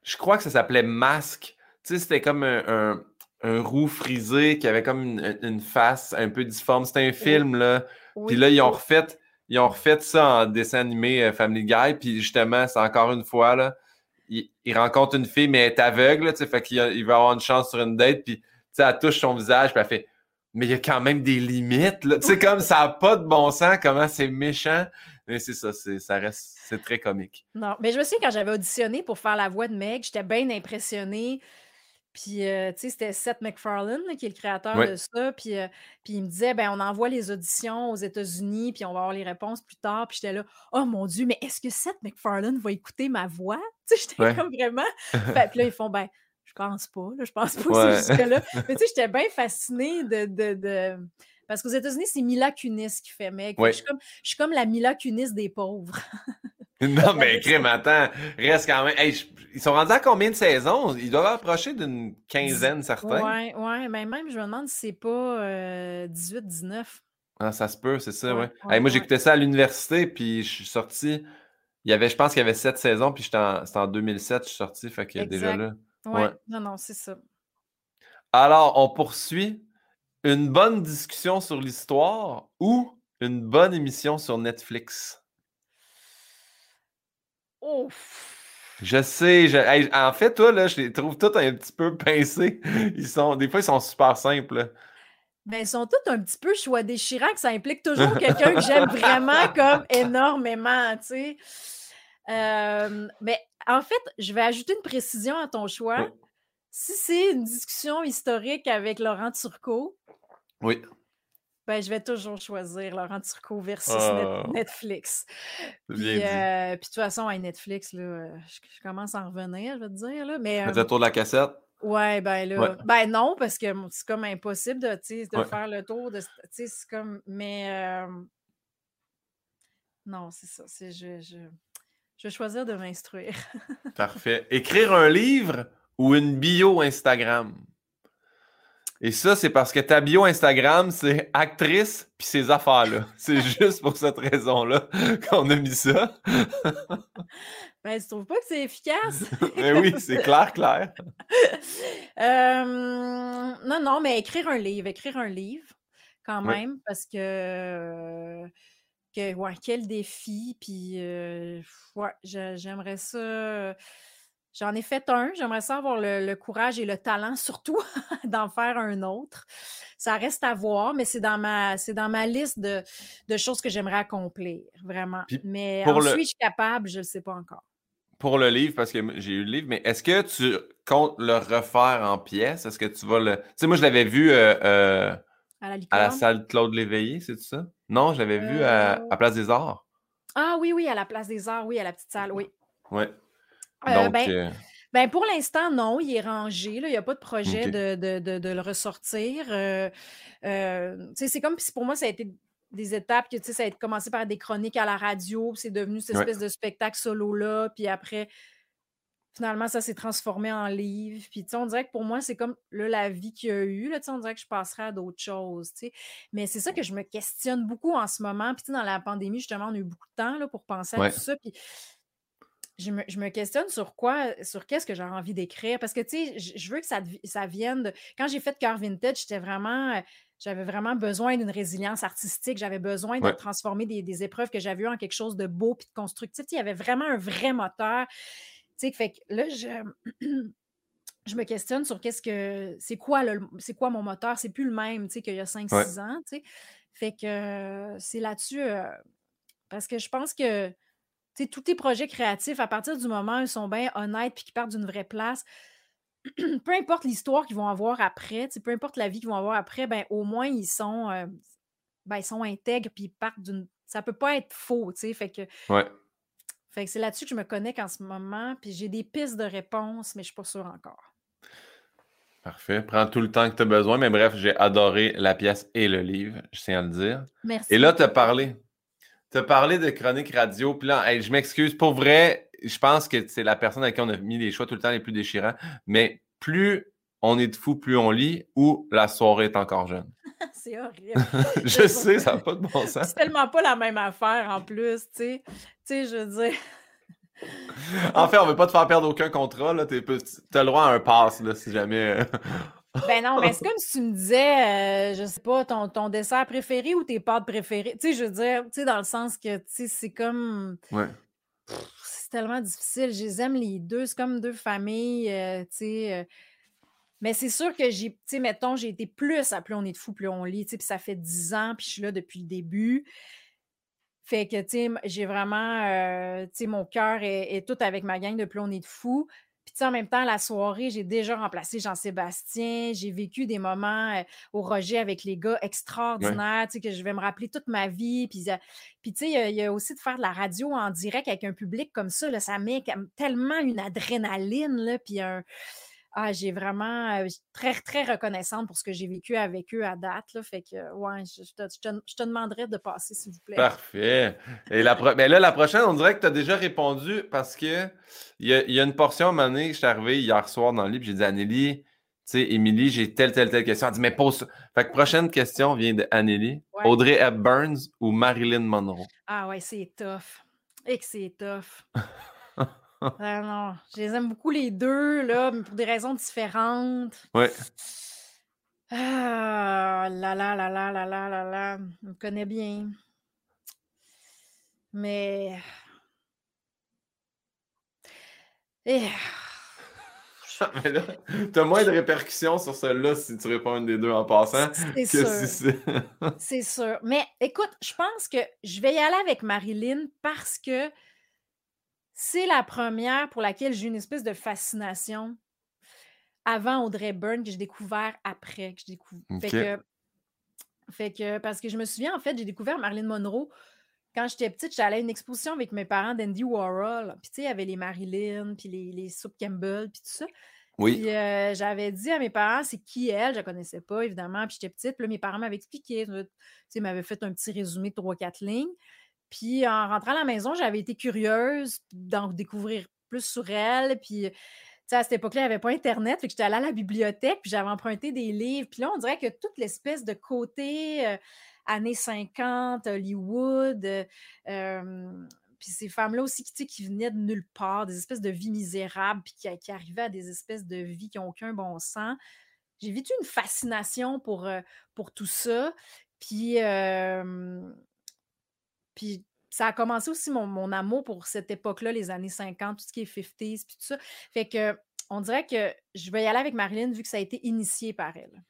Je crois que ça s'appelait Masque. Tu sais, c'était comme un, un, roux frisé qui avait comme une, face un peu difforme. C'était un film, là. Puis là, ils ont refait ils ont refait ça en dessin animé euh, Family Guy, puis justement, c'est encore une fois, là, il, rencontre une fille, mais elle est aveugle, fait qu'il il va avoir une chance sur une date, puis tu sais, elle touche son visage, puis elle fait Mais il y a quand même des limites. Tu sais, comme ça n'a pas de bon sens, comment c'est méchant. Mais c'est ça, c'est, ça reste. C'est très comique. Non, mais je me souviens quand j'avais auditionné pour faire la voix de Meg, j'étais bien impressionnée. Puis, euh, tu sais, c'était Seth MacFarlane qui est le créateur Ouais. de ça. Puis, euh, puis il me disait, ben, on envoie les auditions aux États-Unis, puis on va avoir les réponses plus tard. Puis j'étais là, oh mon Dieu, mais est-ce que Seth MacFarlane va écouter ma voix? Tu sais, j'étais Ouais. comme vraiment. Fait- puis là, ils font, ben, je pense pas, là, je pense pas que c'est jusque-là. Mais tu sais, j'étais bien fascinée de. de, de- Parce qu'aux États-Unis, c'est Mila Kunis qui fait Ouais. Je, suis comme, je suis comme la Mila Kunis des pauvres. Non, mais crème, attends, reste quand même. Hey, je- ils sont rendus à combien de saisons? Ils doivent approcher d'une quinzaine, certains. Ouais, ouais, mais même, je me demande si c'est pas euh, 18-19. Ah, ça se peut, c'est ça, Ouais, ouais. ouais, Hey, moi, ouais. j'écoutais ça à l'université, puis je suis sorti. Il y avait, je pense qu'il y avait sept saisons, puis en- c'était en 2007, je suis sorti, fait que déjà Exact. là. Ouais, Ouais. non, non, c'est ça. Alors, on poursuit. Une bonne discussion sur l'histoire ou une bonne émission sur Netflix? Ouf! Je sais, je- hey, en fait, toi, là, je les trouve tous un petit peu pincés. Ils sont, des fois, ils sont super simples. là. Ben, ils sont tous un petit peu choix déchirants, que ça implique toujours quelqu'un que j'aime vraiment comme énormément, tu sais. Euh, mais en fait, je vais ajouter une précision à ton choix. Oui. Si c'est une discussion historique avec Laurent Turcot, Oui. Ben, je vais toujours choisir Laurent Turcot versus Oh. Net- Netflix. Puis, euh, puis de toute façon, à Netflix, là, euh, je, je commence à en revenir, je vais te dire. Là, mais, euh, le tour de la cassette? Ouais, ben là, Ouais. ben non, parce que c'est comme impossible de, de Ouais. faire le tour de, c'est comme, mais euh, non, c'est ça, c'est je, je, je vais choisir de m'instruire. Parfait. Écrire un livre ou une bio Instagram? Et ça, c'est parce que ta bio Instagram, c'est actrice puis ces affaires-là. C'est juste pour cette raison-là qu'on a mis ça. Ben, tu trouves pas que c'est efficace? Mais oui, c'est clair, clair. Euh, non, non, mais écrire un livre, écrire un livre quand même, parce que, que ouais, quel défi, puis euh, ouais, j'aimerais ça. J'en ai fait un, j'aimerais ça avoir le, le courage et le talent, surtout, d'en faire un autre. Ça reste à voir, mais c'est dans ma, c'est dans ma liste de, de choses que j'aimerais accomplir, vraiment. Puis mais pour en le- suis-je capable? Je ne le sais pas encore. Pour le livre, parce que j'ai eu le livre, mais est-ce que tu comptes le refaire en pièces? Est-ce que tu vas le. Tu sais, moi, je l'avais vu euh, euh, À la à la salle Claude Léveillé, c'est ça? Non, je l'avais vu à, Euh, à Place des Arts. Ah oui, oui, à la place des arts, oui, à la petite salle, oui. Ouais. Euh, Donc, ben, euh, Ben, pour l'instant, non, il est rangé. là. Il n'y a pas de projet de, de- de- le ressortir. Euh, euh, c'est comme si pour moi, ça a été des étapes que ça a été commencé par des chroniques à la radio, puis c'est devenu cette Ouais. espèce de spectacle solo-là, puis après, finalement, ça s'est transformé en livre. Puis, tu sais, on dirait que pour moi, c'est comme là, la vie qu'il y a eu. Là, tu sais, on dirait que je passerais à d'autres choses. tu sais. Mais c'est ça que je me questionne beaucoup en ce moment. Puis, tu sais, dans la pandémie, justement, on a eu beaucoup de temps là, pour penser à Ouais. tout ça. Puis, je me, je me questionne sur quoi, sur qu'est-ce que j'ai envie d'écrire? Parce que, tu sais, je, je veux que ça, ça vienne de. Quand j'ai fait Cœur Vintage, j'étais vraiment. euh, J'avais vraiment besoin d'une résilience artistique. J'avais besoin de Ouais. transformer des, des épreuves que j'avais eues en quelque chose de beau puis de constructif. Tu sais, Il y avait vraiment un vrai moteur. Tu sais, fait que là, je. Je me questionne sur qu'est-ce que. C'est quoi, le, c'est quoi mon moteur? C'est plus le même, tu sais, qu'il y a 5-6 ans, tu sais. Fait que euh, c'est là-dessus. euh, parce que je pense que tous tes projets créatifs, à partir du moment où ils sont bien honnêtes puis qu'ils partent d'une vraie place, peu importe l'histoire qu'ils vont avoir après, peu importe la vie qu'ils vont avoir après, ben au moins ils sont, euh, ben, ils sont intègres puis ils partent d'une. Ça peut pas être faux, tu sais. Fait que, ouais. fait que c'est là-dessus que je me connecte en ce moment, puis j'ai des pistes de réponses, mais je suis pas sûre encore. Parfait. Prends tout le temps que tu as besoin. Mais bref, j'ai adoré la pièce et le livre, je tiens à le dire. Merci. Et là, tu as parlé. Tu as parlé de chronique radio. Puis là, hey, je m'excuse. Pour vrai, je pense que c'est la personne à qui on a mis les choix tout le temps les plus déchirants. Mais plus on est de fou, plus on lit, ou la soirée est encore jeune. c'est horrible. je sais, ça n'a pas de bon sens. C'est tellement pas la même affaire en plus, tu sais. Tu sais, je veux dire. En fait, on ne veut pas te faire perdre aucun contrat. Tu as le droit à un pass là, si jamais. Ben non, mais c'est comme si tu me disais, euh, je sais pas, ton, ton dessert préféré ou tes pâtes préférées. Tu sais, je veux dire, tu sais, dans le sens que, tu sais, c'est comme. ouais. C'est tellement difficile. Je les aime les deux. C'est comme deux familles, euh, tu sais. euh. Mais c'est sûr que j'ai, tu sais, mettons, j'ai été plus à Plus on est de fou, plus on lit, tu sais, puis ça fait dix ans, puis je suis là depuis le début. Fait que, tu sais, j'ai vraiment, euh, tu sais, mon cœur est, tout avec ma gang de plomb de fou. Puis, tu sais, en même temps, la soirée, j'ai déjà remplacé Jean-Sébastien. J'ai vécu des moments euh, au Roger avec les gars extraordinaires, tu sais, que je vais me rappeler toute ma vie. Puis, puis tu sais, il y, a aussi de faire de la radio en direct avec un public comme ça, là, ça met tellement une adrénaline, là, puis un ah, j'ai vraiment très, très reconnaissante pour ce que j'ai vécu avec eux à date. Là, fait que, ouais, je, te, demanderais de passer, s'il vous plaît. Parfait. Et la Mais là, la prochaine, on dirait que tu as déjà répondu parce que il y, a, une portion à un moment donné, je suis arrivé hier soir dans le livre, j'ai dit Anneli, tu sais, Émilie, j'ai telle, telle, telle question. Elle dit, mais pose. Fait que prochaine question vient d'Anneli. Audrey Hepburn ou Marilyn Monroe? Ah ouais, c'est tough. Et que c'est tough. Ah non, je les aime beaucoup les deux, là, mais pour des raisons différentes. Ouais. Ah là là là là là là là là, on me connaît bien. Mais. Eh. Mais là, t'as moins de répercussions sur celle-là si tu réponds une des deux en passant C'est sûr. c'est sûr. Mais écoute, je pense que je vais y aller avec Marilyn parce que c'est la première pour laquelle j'ai une espèce de fascination avant Audrey Byrne que j'ai découvert après. Que j'ai découvert. Fait, que, fait que, parce que je me souviens, en fait, j'ai découvert Marilyn Monroe quand j'étais petite. J'allais à une exposition avec mes parents d'Andy Warhol. Puis, tu sais, il y avait les Marilyn, puis les, les Soup Campbell, puis tout ça. Oui. Puis, euh, j'avais dit à mes parents, c'est qui elle? Je la connaissais pas, évidemment. Puis, j'étais petite. Puis, là, mes parents m'avaient expliqué. Tu sais, ils m'avaient fait un petit résumé de trois, quatre lignes. Puis en rentrant à la maison, j'avais été curieuse d'en découvrir plus sur elle. Puis à cette époque-là, il n'y avait pas Internet. Fait que j'étais allée à la bibliothèque, puis j'avais emprunté des livres. Puis là, on dirait que toute l'espèce de côté euh, années 50, Hollywood, euh, puis ces femmes-là aussi qui, qui venaient de nulle part, des espèces de vies misérables, puis qui, arrivaient à des espèces de vies qui n'ont aucun bon sens. J'ai vécu une fascination pour, euh, pour tout ça. Puis puis ça a commencé aussi mon, amour pour cette époque-là, les années 50, tout ce qui est 50s, puis tout ça. Fait que on dirait que je vais y aller avec Marilyn vu que ça a été initié par elle.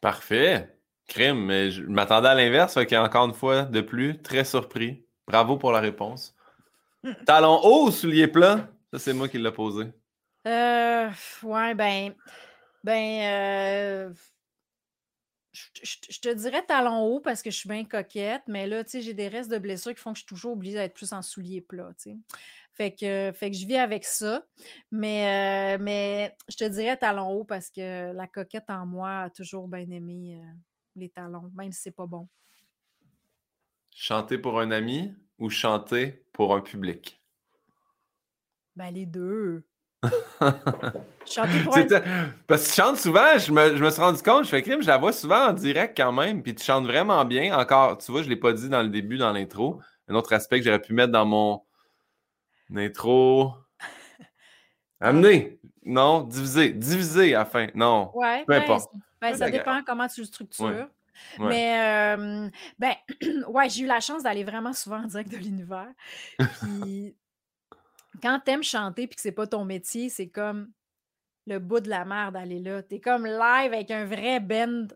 Parfait. Crime, mais je m'attendais à l'inverse, fait qu'encore une fois de plus, très surpris. Bravo pour la réponse. Talon haut ou soulier plat? Ça, c'est moi qui l'ai posé. Euh, ouais, ben, ben, euh, je, te dirais talon haut parce que je suis bien coquette, mais là, tu sais, j'ai des restes de blessures qui font que je suis toujours obligée d'être plus en souliers plats, tu sais. Fait que, fait que je vis avec ça. Mais, euh, mais je te dirais talon haut parce que la coquette en moi a toujours bien aimé euh, les talons, même si c'est pas bon. Chanter pour un ami ou chanter pour un public? Ben, les deux. Parce que tu chantes souvent, je me, suis rendu compte, je fais crime, je la vois souvent en direct quand même, puis tu chantes vraiment bien. Encore, tu vois, je ne l'ai pas dit dans le début, dans l'intro. Un autre aspect que j'aurais pu mettre dans mon intro. Amener. Non, diviser. Diviser à la fin. Non. Ouais, peu importe. Ben, ça dépend comment tu le structures. Mais, euh, ben, ouais, j'ai eu la chance d'aller vraiment souvent en direct de l'univers. Puis, quand t'aimes chanter puis que c'est pas ton métier, c'est comme le bout de la merde d'aller là. T'es comme live avec un vrai band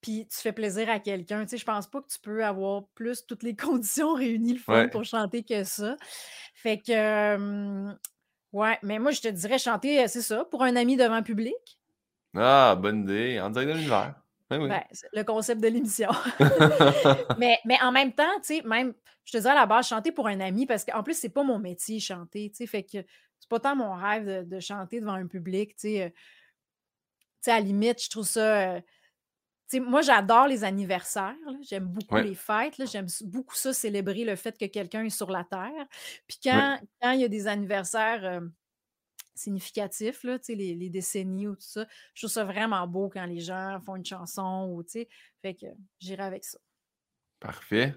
puis tu fais plaisir à quelqu'un. Tu sais, je pense pas que tu peux avoir plus toutes les conditions réunies le fun pour chanter que ça. Fait que, ouais, mais moi, je te dirais chanter, c'est ça, pour un ami devant public. Ah, bonne idée, en direct de l'univers. Ben ben, le concept de l'émission. mais, mais en même temps, tu sais, même, je te disais à la base, chanter pour un ami, parce qu'en plus, c'est pas mon métier, chanter, tu sais, fait que c'est pas tant mon rêve de, chanter devant un public, tu sais. Euh, tu sais, à la limite, je trouve ça. Euh, tu sais, moi, j'adore les anniversaires. J'aime beaucoup les fêtes. J'aime beaucoup ça, célébrer le fait que quelqu'un est sur la Terre. Puis quand, quand il y a des anniversaires euh, significatif, là, les, les décennies ou tout ça. Je trouve ça vraiment beau quand les gens font une chanson ou, tu sais, fait que j'irai avec ça. Parfait.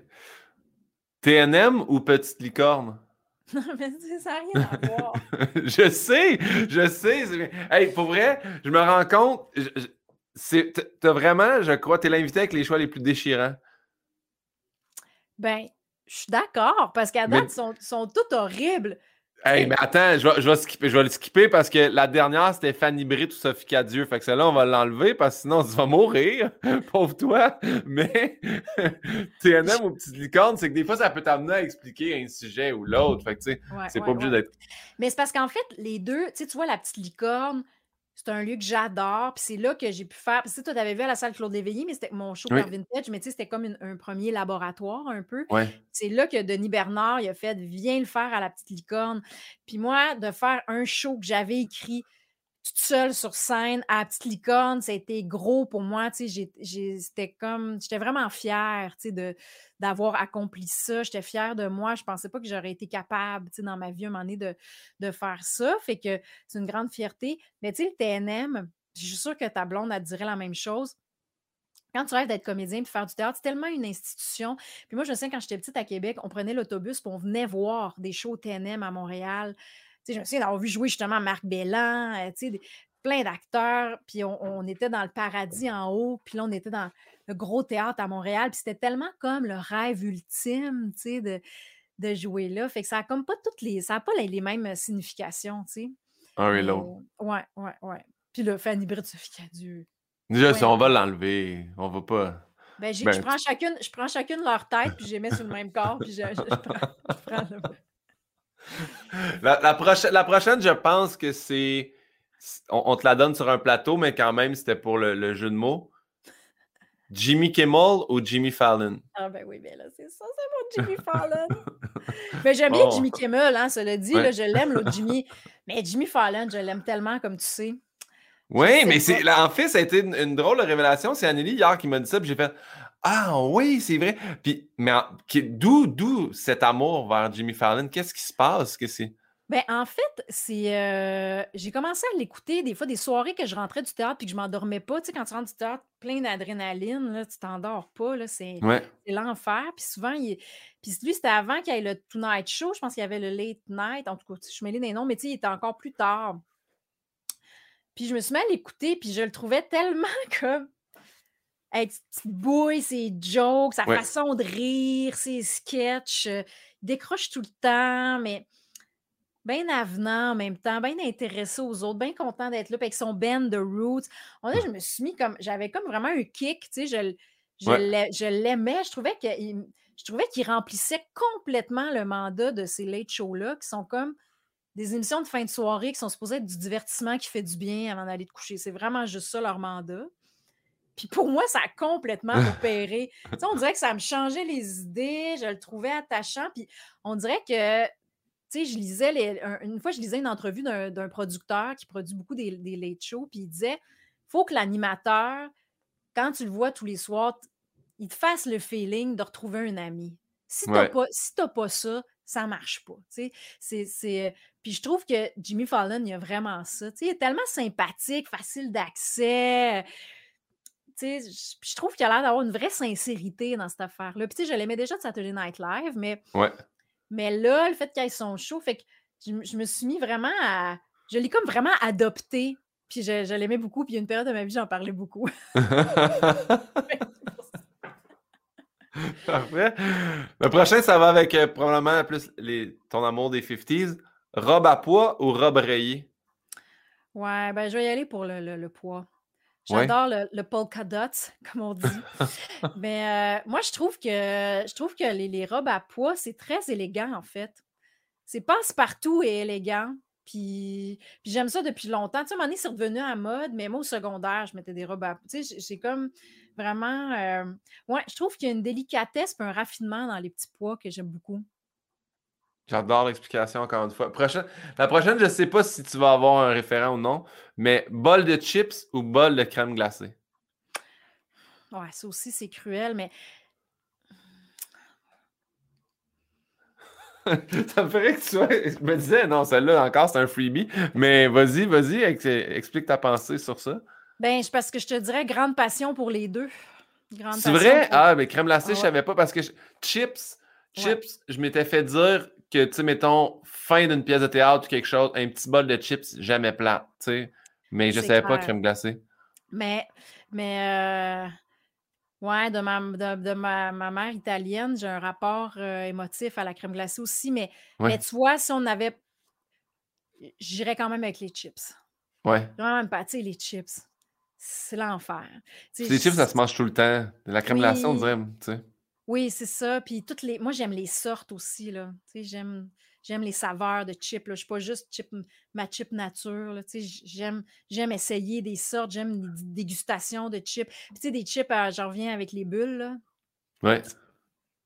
TNM ou Petite Licorne? Non, mais ça n'a rien à voir. je sais, je sais. Hey, pour vrai, je me rends compte, t'as vraiment, je crois, t'es l'invité avec les choix les plus déchirants. Ben, je suis d'accord, parce qu'à date, ils sont, sont tous horribles. Hey, mais attends, je vais, je, vais skipper, je vais le skipper parce que la dernière, c'était Fanny Britt ou Sophie Cadieux. Fait que celle-là, on va l'enlever parce que sinon, tu vas mourir. Pauvre toi. Mais TNM ou Petite Licorne, c'est que des fois, ça peut t'amener à expliquer un sujet ou l'autre. Fait que, tu sais, Ouais, c'est ouais, pas obligé ouais. d'être. Mais c'est parce qu'en fait, les deux, tu sais, tu vois, la petite licorne, c'est un lieu que j'adore. Puis c'est là que j'ai pu faire. Puis tu t'avais vu à la salle Claude Léveillé, mais c'était mon show Oui. par Vintage, mais tu sais, c'était comme une- un premier laboratoire un peu. Ouais. C'est là que Denis Bernard, il a fait Viens le faire à la petite licorne. Puis moi, de faire un show que j'avais écrit toute seule sur scène à la petite licorne, ça a été gros pour moi. Sais, c'était comme. J'étais vraiment fière, sais, d'avoir accompli ça. J'étais fière de moi. Je pensais pas que j'aurais été capable, sais, dans ma vie, à un moment donné, de, faire ça. Fait que c'est une grande fierté. Mais tu sais, le TNM, je suis sûre que ta blonde, elle dirait la même chose. Quand tu rêves d'être comédien et faire du théâtre, c'est tellement une institution. Puis moi, je souviens, quand j'étais petite à Québec, on prenait l'autobus puis on venait voir des shows TNM à Montréal. Je me souviens d'avoir vu jouer justement Marc Bellan, euh, tu sais, des- plein d'acteurs. Puis on, on était dans le paradis en haut. Puis là, on était dans le gros théâtre à Montréal. Puis c'était tellement comme le rêve ultime, tu sais, de, de jouer là. Fait que ça a comme pas toutes les... Ça n'a pas les, les mêmes significations, tu sais. Un et Mais, l'autre. ouais, ouais, ouais. Puis là, Fanny Britt, Sophie Cadieux. Déjà, Ouais. si on va l'enlever. On va pas. Ben, j'ai- Ben, je, prends chacune, je prends chacune leur tête, puis je les mets sur le même corps, puis je, je- je prends, je prends le- La, la prochaine, la prochaine, je pense que c'est. On, on te la donne sur un plateau, mais quand même, c'était pour le, le jeu de mots. Jimmy Kimmel ou Jimmy Fallon? Ah ben oui, ben là, c'est ça, c'est mon Jimmy Fallon. Mais j'aime bien Oh. Jimmy Kimmel, hein, cela dit, Ouais. là, je l'aime, l'autre Jimmy. Mais Jimmy Fallon, je l'aime tellement, comme tu sais. Oui, mais c'est en fait, ça a été une, une drôle de révélation. C'est Anneli hier qui m'a dit ça, puis j'ai fait Ah oui, c'est vrai. Puis, mais d'où, d'où cet amour vers Jimmy Fallon? Qu'est-ce qui se passe? Que c'est... Ben, en fait, c'est. euh, j'ai commencé à l'écouter des fois, des soirées que je rentrais du théâtre puis que je m'endormais pas. Tu sais, quand tu rentres du théâtre plein d'adrénaline, là, tu t'endors pas. Là, c'est, Ouais. c'est l'enfer. Puis souvent, il... puis lui, c'était avant qu'il y ait le Tonight Show. Je pense qu'il y avait le Late Night. En tout cas, je mêlée des noms, mais tu sais, il était encore plus tard. Puis je me suis mis à l'écouter, puis je le trouvais tellement comme. Avec ses petites bouilles, ses jokes, sa Ouais. façon de rire, ses sketchs. euh, il décroche tout le temps, mais bien avenant en même temps, bien intéressé aux autres, bien content d'être là, puis avec son band de Roots. On que je me suis mis comme. J'avais comme vraiment un kick, tu sais, je, Ouais. je l'aimais. Je trouvais qu'il je trouvais qu'il remplissait complètement le mandat de ces late shows-là, qui sont comme des émissions de fin de soirée qui sont supposées être du divertissement qui fait du bien avant d'aller te coucher. C'est vraiment juste ça leur mandat. Puis pour moi, ça a complètement opéré. Tu sais, on dirait que ça me changeait les idées, je le trouvais attachant. Puis on dirait que, tu sais, je lisais, les- une fois, je lisais une entrevue d'un d'un producteur qui produit beaucoup des, des late shows, puis il disait faut que l'animateur, quand tu le vois tous les soirs, il te fasse le feeling de retrouver un ami. Si tu n'as Ouais. pas, si t'as pas ça, ça marche pas. C'est, c'est, Puis je trouve que Jimmy Fallon, il a vraiment ça. tu sais, Il est tellement sympathique, facile d'accès. Je trouve qu'il a l'air d'avoir une vraie sincérité dans cette affaire-là. Puis, je l'aimais déjà de Saturday Night Live, mais, Ouais. mais là, le fait qu'il ait son show, fait que je, me suis mis vraiment à. Je l'ai comme vraiment adopté. Puis, je, je l'aimais beaucoup. Puis, il y a une période de ma vie, j'en parlais beaucoup. Parfait. Le prochain, ça va avec euh, probablement plus les, ton amour des 50s. Robe à poids ou robe rayée? ouais, ben, je vais y aller pour le, le- le poids. Ouais. J'adore le, le polka dot, comme on dit. Mais euh, moi, je trouve que je trouve que les, les robes à pois, c'est très élégant, en fait. C'est passe-partout et élégant. Puis, puis j'aime ça depuis longtemps. Tu sais, à un moment donné, c'est redevenu à mode, mais moi, au secondaire, je mettais des robes à Tu sais, j'ai- j'ai comme vraiment. euh, Ouais, je trouve qu'il y a une délicatesse et un raffinement dans les petits pois que j'aime beaucoup. J'adore l'explication encore une fois. Prochaine- la prochaine, je ne sais pas si tu vas avoir un référent ou non, mais bol de chips ou bol de crème glacée? Ouais, ça aussi, c'est cruel, mais ça me ferait que tu sois. Je me disais, non, celle-là encore, c'est un freebie. Mais vas-y, vas-y, ex- explique ta pensée sur ça. ben, parce que je te dirais grande passion pour les deux. C'est vrai? pour- Ah, mais crème glacée, Ah ouais. je savais pas parce que je- chips, Ouais. chips, je m'étais fait dire que, tu sais, mettons, fin d'une pièce de théâtre ou quelque chose, un petit bol de chips, jamais plat, tu sais. Mais je savais pas crème glacée. Mais, mais euh, ouais, de ma, de, de ma, ma mère italienne, j'ai un rapport euh, émotif à la crème glacée aussi. Mais, Ouais. mais tu vois, si on avait j'irais quand même avec les chips. Ouais. Vraiment même pas, tu sais, les chips. C'est l'enfer. Les chips, ça se mange tout le temps. La crème glacée, on dirait, tu sais. Oui, c'est ça. Puis toutes les. Moi, j'aime les sortes aussi, là. J'aime. J'aime les saveurs de chips. Je suis pas juste chip, ma chip nature. Là. J'aime, j'aime essayer des sortes. J'aime les dégustations de chips. Puis tu sais, des chips, euh, j'en reviens avec les bulles. Là. Ouais.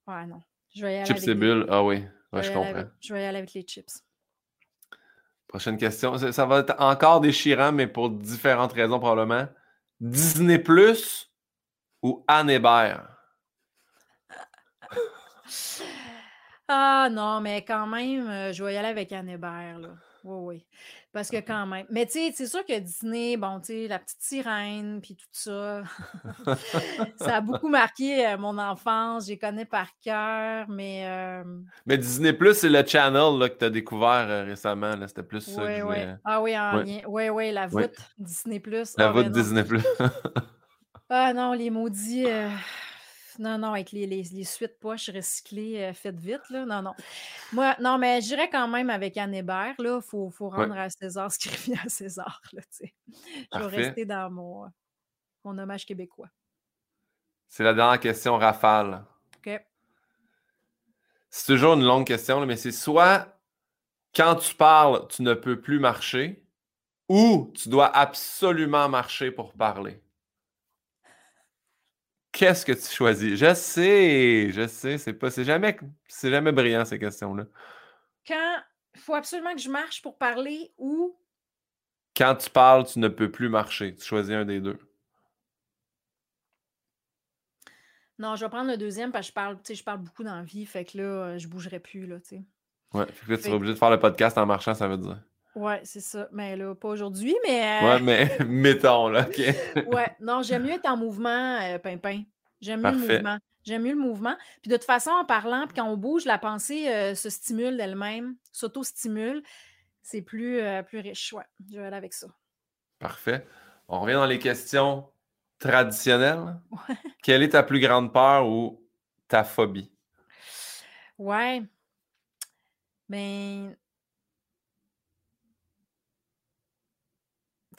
Ouais, non. Je vais y aller Chips avec et bulles. Ah oui. je Ouais, comprends. avec- Je vais y aller avec les chips. Prochaine question. Ça, ça va être encore déchirant, mais pour différentes raisons probablement. Disney Plus ou Anne Hébert? Ah non, mais quand même, euh, je vais y aller avec Anne Hébert, là. Oui, oui. Parce que quand même. Mais tu sais, c'est sûr que Disney, bon, tu sais, la petite sirène, puis tout ça, ça a beaucoup marqué euh, mon enfance. Je les connais par cœur, mais euh, Mais Disney Plus, c'est le channel là, que tu as découvert euh, récemment. là. C'était plus ça oui, oui. Ah oui, en lien. Oui, oui, la voûte Disney Plus. La Ah, voûte. Disney Plus. Ah non, les maudits. Non, non, avec les, les, les suites poches recyclées, euh, faites vite, là. Non, non. Moi, non, mais j'irais quand même avec Anne Hébert, là. Il faut, faut rendre à César ce qui revient à César, là, tu sais. Je vais rester dans mon, euh, mon hommage québécois. c'est la dernière question rafale. OK? C'est toujours une longue question, là, mais c'est soit quand tu parles, tu ne peux plus marcher ou tu dois absolument marcher pour parler. Qu'est-ce que tu choisis? Je sais, je sais, c'est pas, c'est jamais, c'est jamais brillant ces questions-là. Quand il faut absolument que je marche pour parler ou. Quand tu parles, tu ne peux plus marcher. Tu choisis un des deux. Non, je vais prendre le deuxième parce que je parle, je parle beaucoup dans la vie, fait que là, euh, je bougerai plus, là, tu sais. Ouais, fait que là, tu seras obligé de faire le podcast en marchant, ça veut dire. Ouais, c'est ça. Mais là, pas aujourd'hui, mais. euh, Ouais, mais mettons, là, OK. Ouais, non, j'aime mieux être en mouvement, euh, Pimpin. J'aime mieux le mouvement. J'aime mieux le mouvement. Puis de toute façon, en parlant, puis quand on bouge, la pensée euh, se stimule d'elle-même, s'auto-stimule. C'est plus, euh, plus riche. Ouais, je vais aller avec ça. Parfait. On revient dans les questions traditionnelles. Quelle est ta plus grande peur ou ta phobie? Ouais. Ben.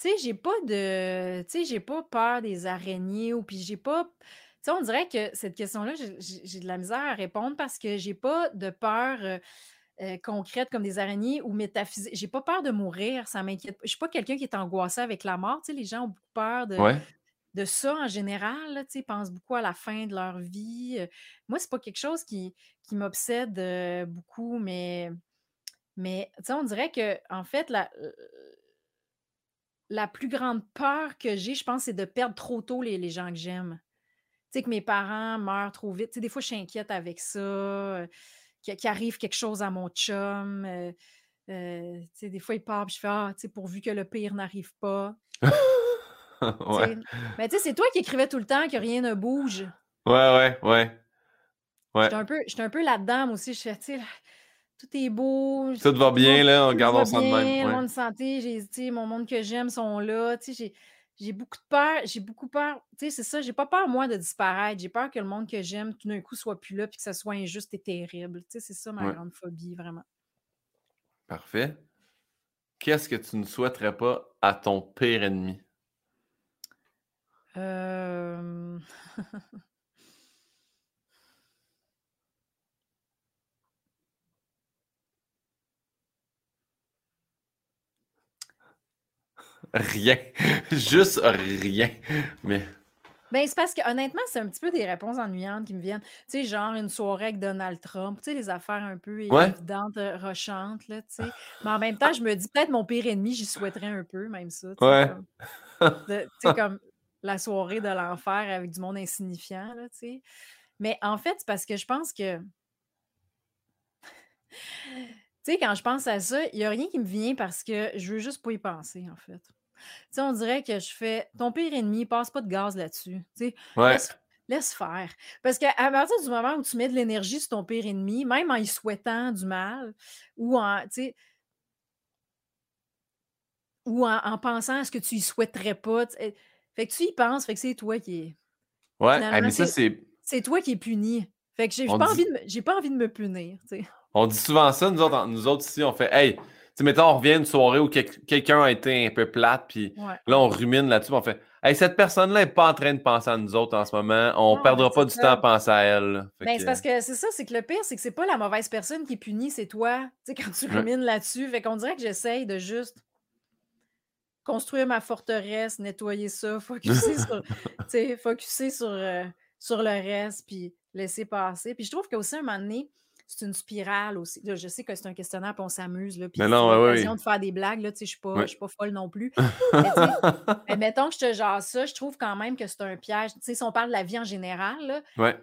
Tu sais, j'ai pas de. Tu sais, j'ai pas peur des araignées ou puis j'ai pas. Tu sais, on dirait que cette question-là, j'ai- de la misère à répondre parce que j'ai pas de peur euh, euh, concrète comme des araignées ou métaphysique. J'ai pas peur de mourir, ça m'inquiète. Je suis pas quelqu'un qui est angoissé avec la mort. Tu sais, les gens ont beaucoup peur de, Ouais. de ça en général. là, tu sais, ils pensent beaucoup à la fin de leur vie. Euh, Moi, c'est pas quelque chose qui, qui m'obsède euh, beaucoup, mais, mais tu sais, on dirait que, en fait, la, la plus grande peur que j'ai, je pense, c'est de perdre trop tôt les, les gens que j'aime. Tu sais, que mes parents meurent trop vite. Tu sais, des fois, je suis inquiète avec ça. euh, qu'il arrive quelque chose à mon chum. euh, euh, tu sais, des fois, il part, puis je fais Ah, tu sais, pourvu que le pire n'arrive pas. Ouais. Mais tu sais, c'est toi qui écrivais tout le temps que rien ne bouge. Ouais, ouais, ouais. Ouais. J'étais un peu, un peu là-dedans, moi aussi. Je fais, tu sais, là, tout est beau. Tout va bien, là, on garde va ça de bien, même. Le ouais. monde de santé, j'ai, mon monde que j'aime sont là. J'ai, j'ai beaucoup de peur. J'ai beaucoup peur. C'est ça. J'ai pas peur, moi, de disparaître. J'ai peur que le monde que j'aime, tout d'un coup, soit plus là puis que ça soit injuste et terrible. C'est ça ma Ouais. grande phobie, vraiment. Parfait. Qu'est-ce que tu ne souhaiterais pas à ton pire ennemi? Euh... Rien. Juste rien. Mais Ben, c'est parce que honnêtement, c'est un petit peu des réponses ennuyantes qui me viennent. Tu sais, genre une soirée avec Donald Trump, tu sais, les affaires un peu Ouais. évidentes, euh, rochantes, là, tu sais. Mais en même temps, je me dis peut-être mon pire ennemi, j'y souhaiterais un peu, même ça. tu sais, Ouais. Tu sais, comme la soirée de l'enfer avec du monde insignifiant, là, tu sais. Mais en fait, c'est parce que je pense que. Tu sais, quand je pense à ça, il n'y a rien qui me vient parce que je veux juste pas y penser, en fait. Sais, on dirait que je fais ton pire ennemi, passe pas de gaz là-dessus. Tu sais, ouais. laisse, laisse faire. Parce qu'à partir du moment où tu mets de l'énergie sur ton pire ennemi, même en y souhaitant du mal, ou en, tu sais, ou en, en pensant à ce que tu y souhaiterais pas, tu sais, fait que tu y penses, fait que c'est toi qui est. Ouais. Ah, mais ça, c'est- c'est. Toi qui es puni. Fait que j'ai pas, dit- envie de me- j'ai pas envie de me punir. On dit souvent ça, nous autres, nous autres ici, on fait Hey, sais, mettons, on revient d'une soirée où quel- quelqu'un a été un peu plate, puis Ouais. là, on rumine là-dessus, on fait Hey, cette personne-là n'est pas en train de penser à nous autres en ce moment. On Non, perdra pas du ça. temps à penser à elle. Ben, que, c'est parce que c'est ça, c'est que le pire, c'est que c'est pas la mauvaise personne qui est punie, c'est toi. Tu sais, quand tu Ouais. rumines là-dessus. Fait qu'on dirait que j'essaye de juste construire ma forteresse, nettoyer ça, focuser sur, euh, sur le reste, puis laisser passer. Puis je trouve qu'aussi, un moment donné, c'est une spirale aussi. Là, je sais que c'est un questionnaire, puis on s'amuse, là, puis Mais non, ouais, oui. de faire des blagues, là, tu sais, je suis pas, je suis pas folle non plus. Mais mettons que je te jase ça, je trouve quand même que c'est un piège. Tu sais, si on parle de la vie en général, là, ouais.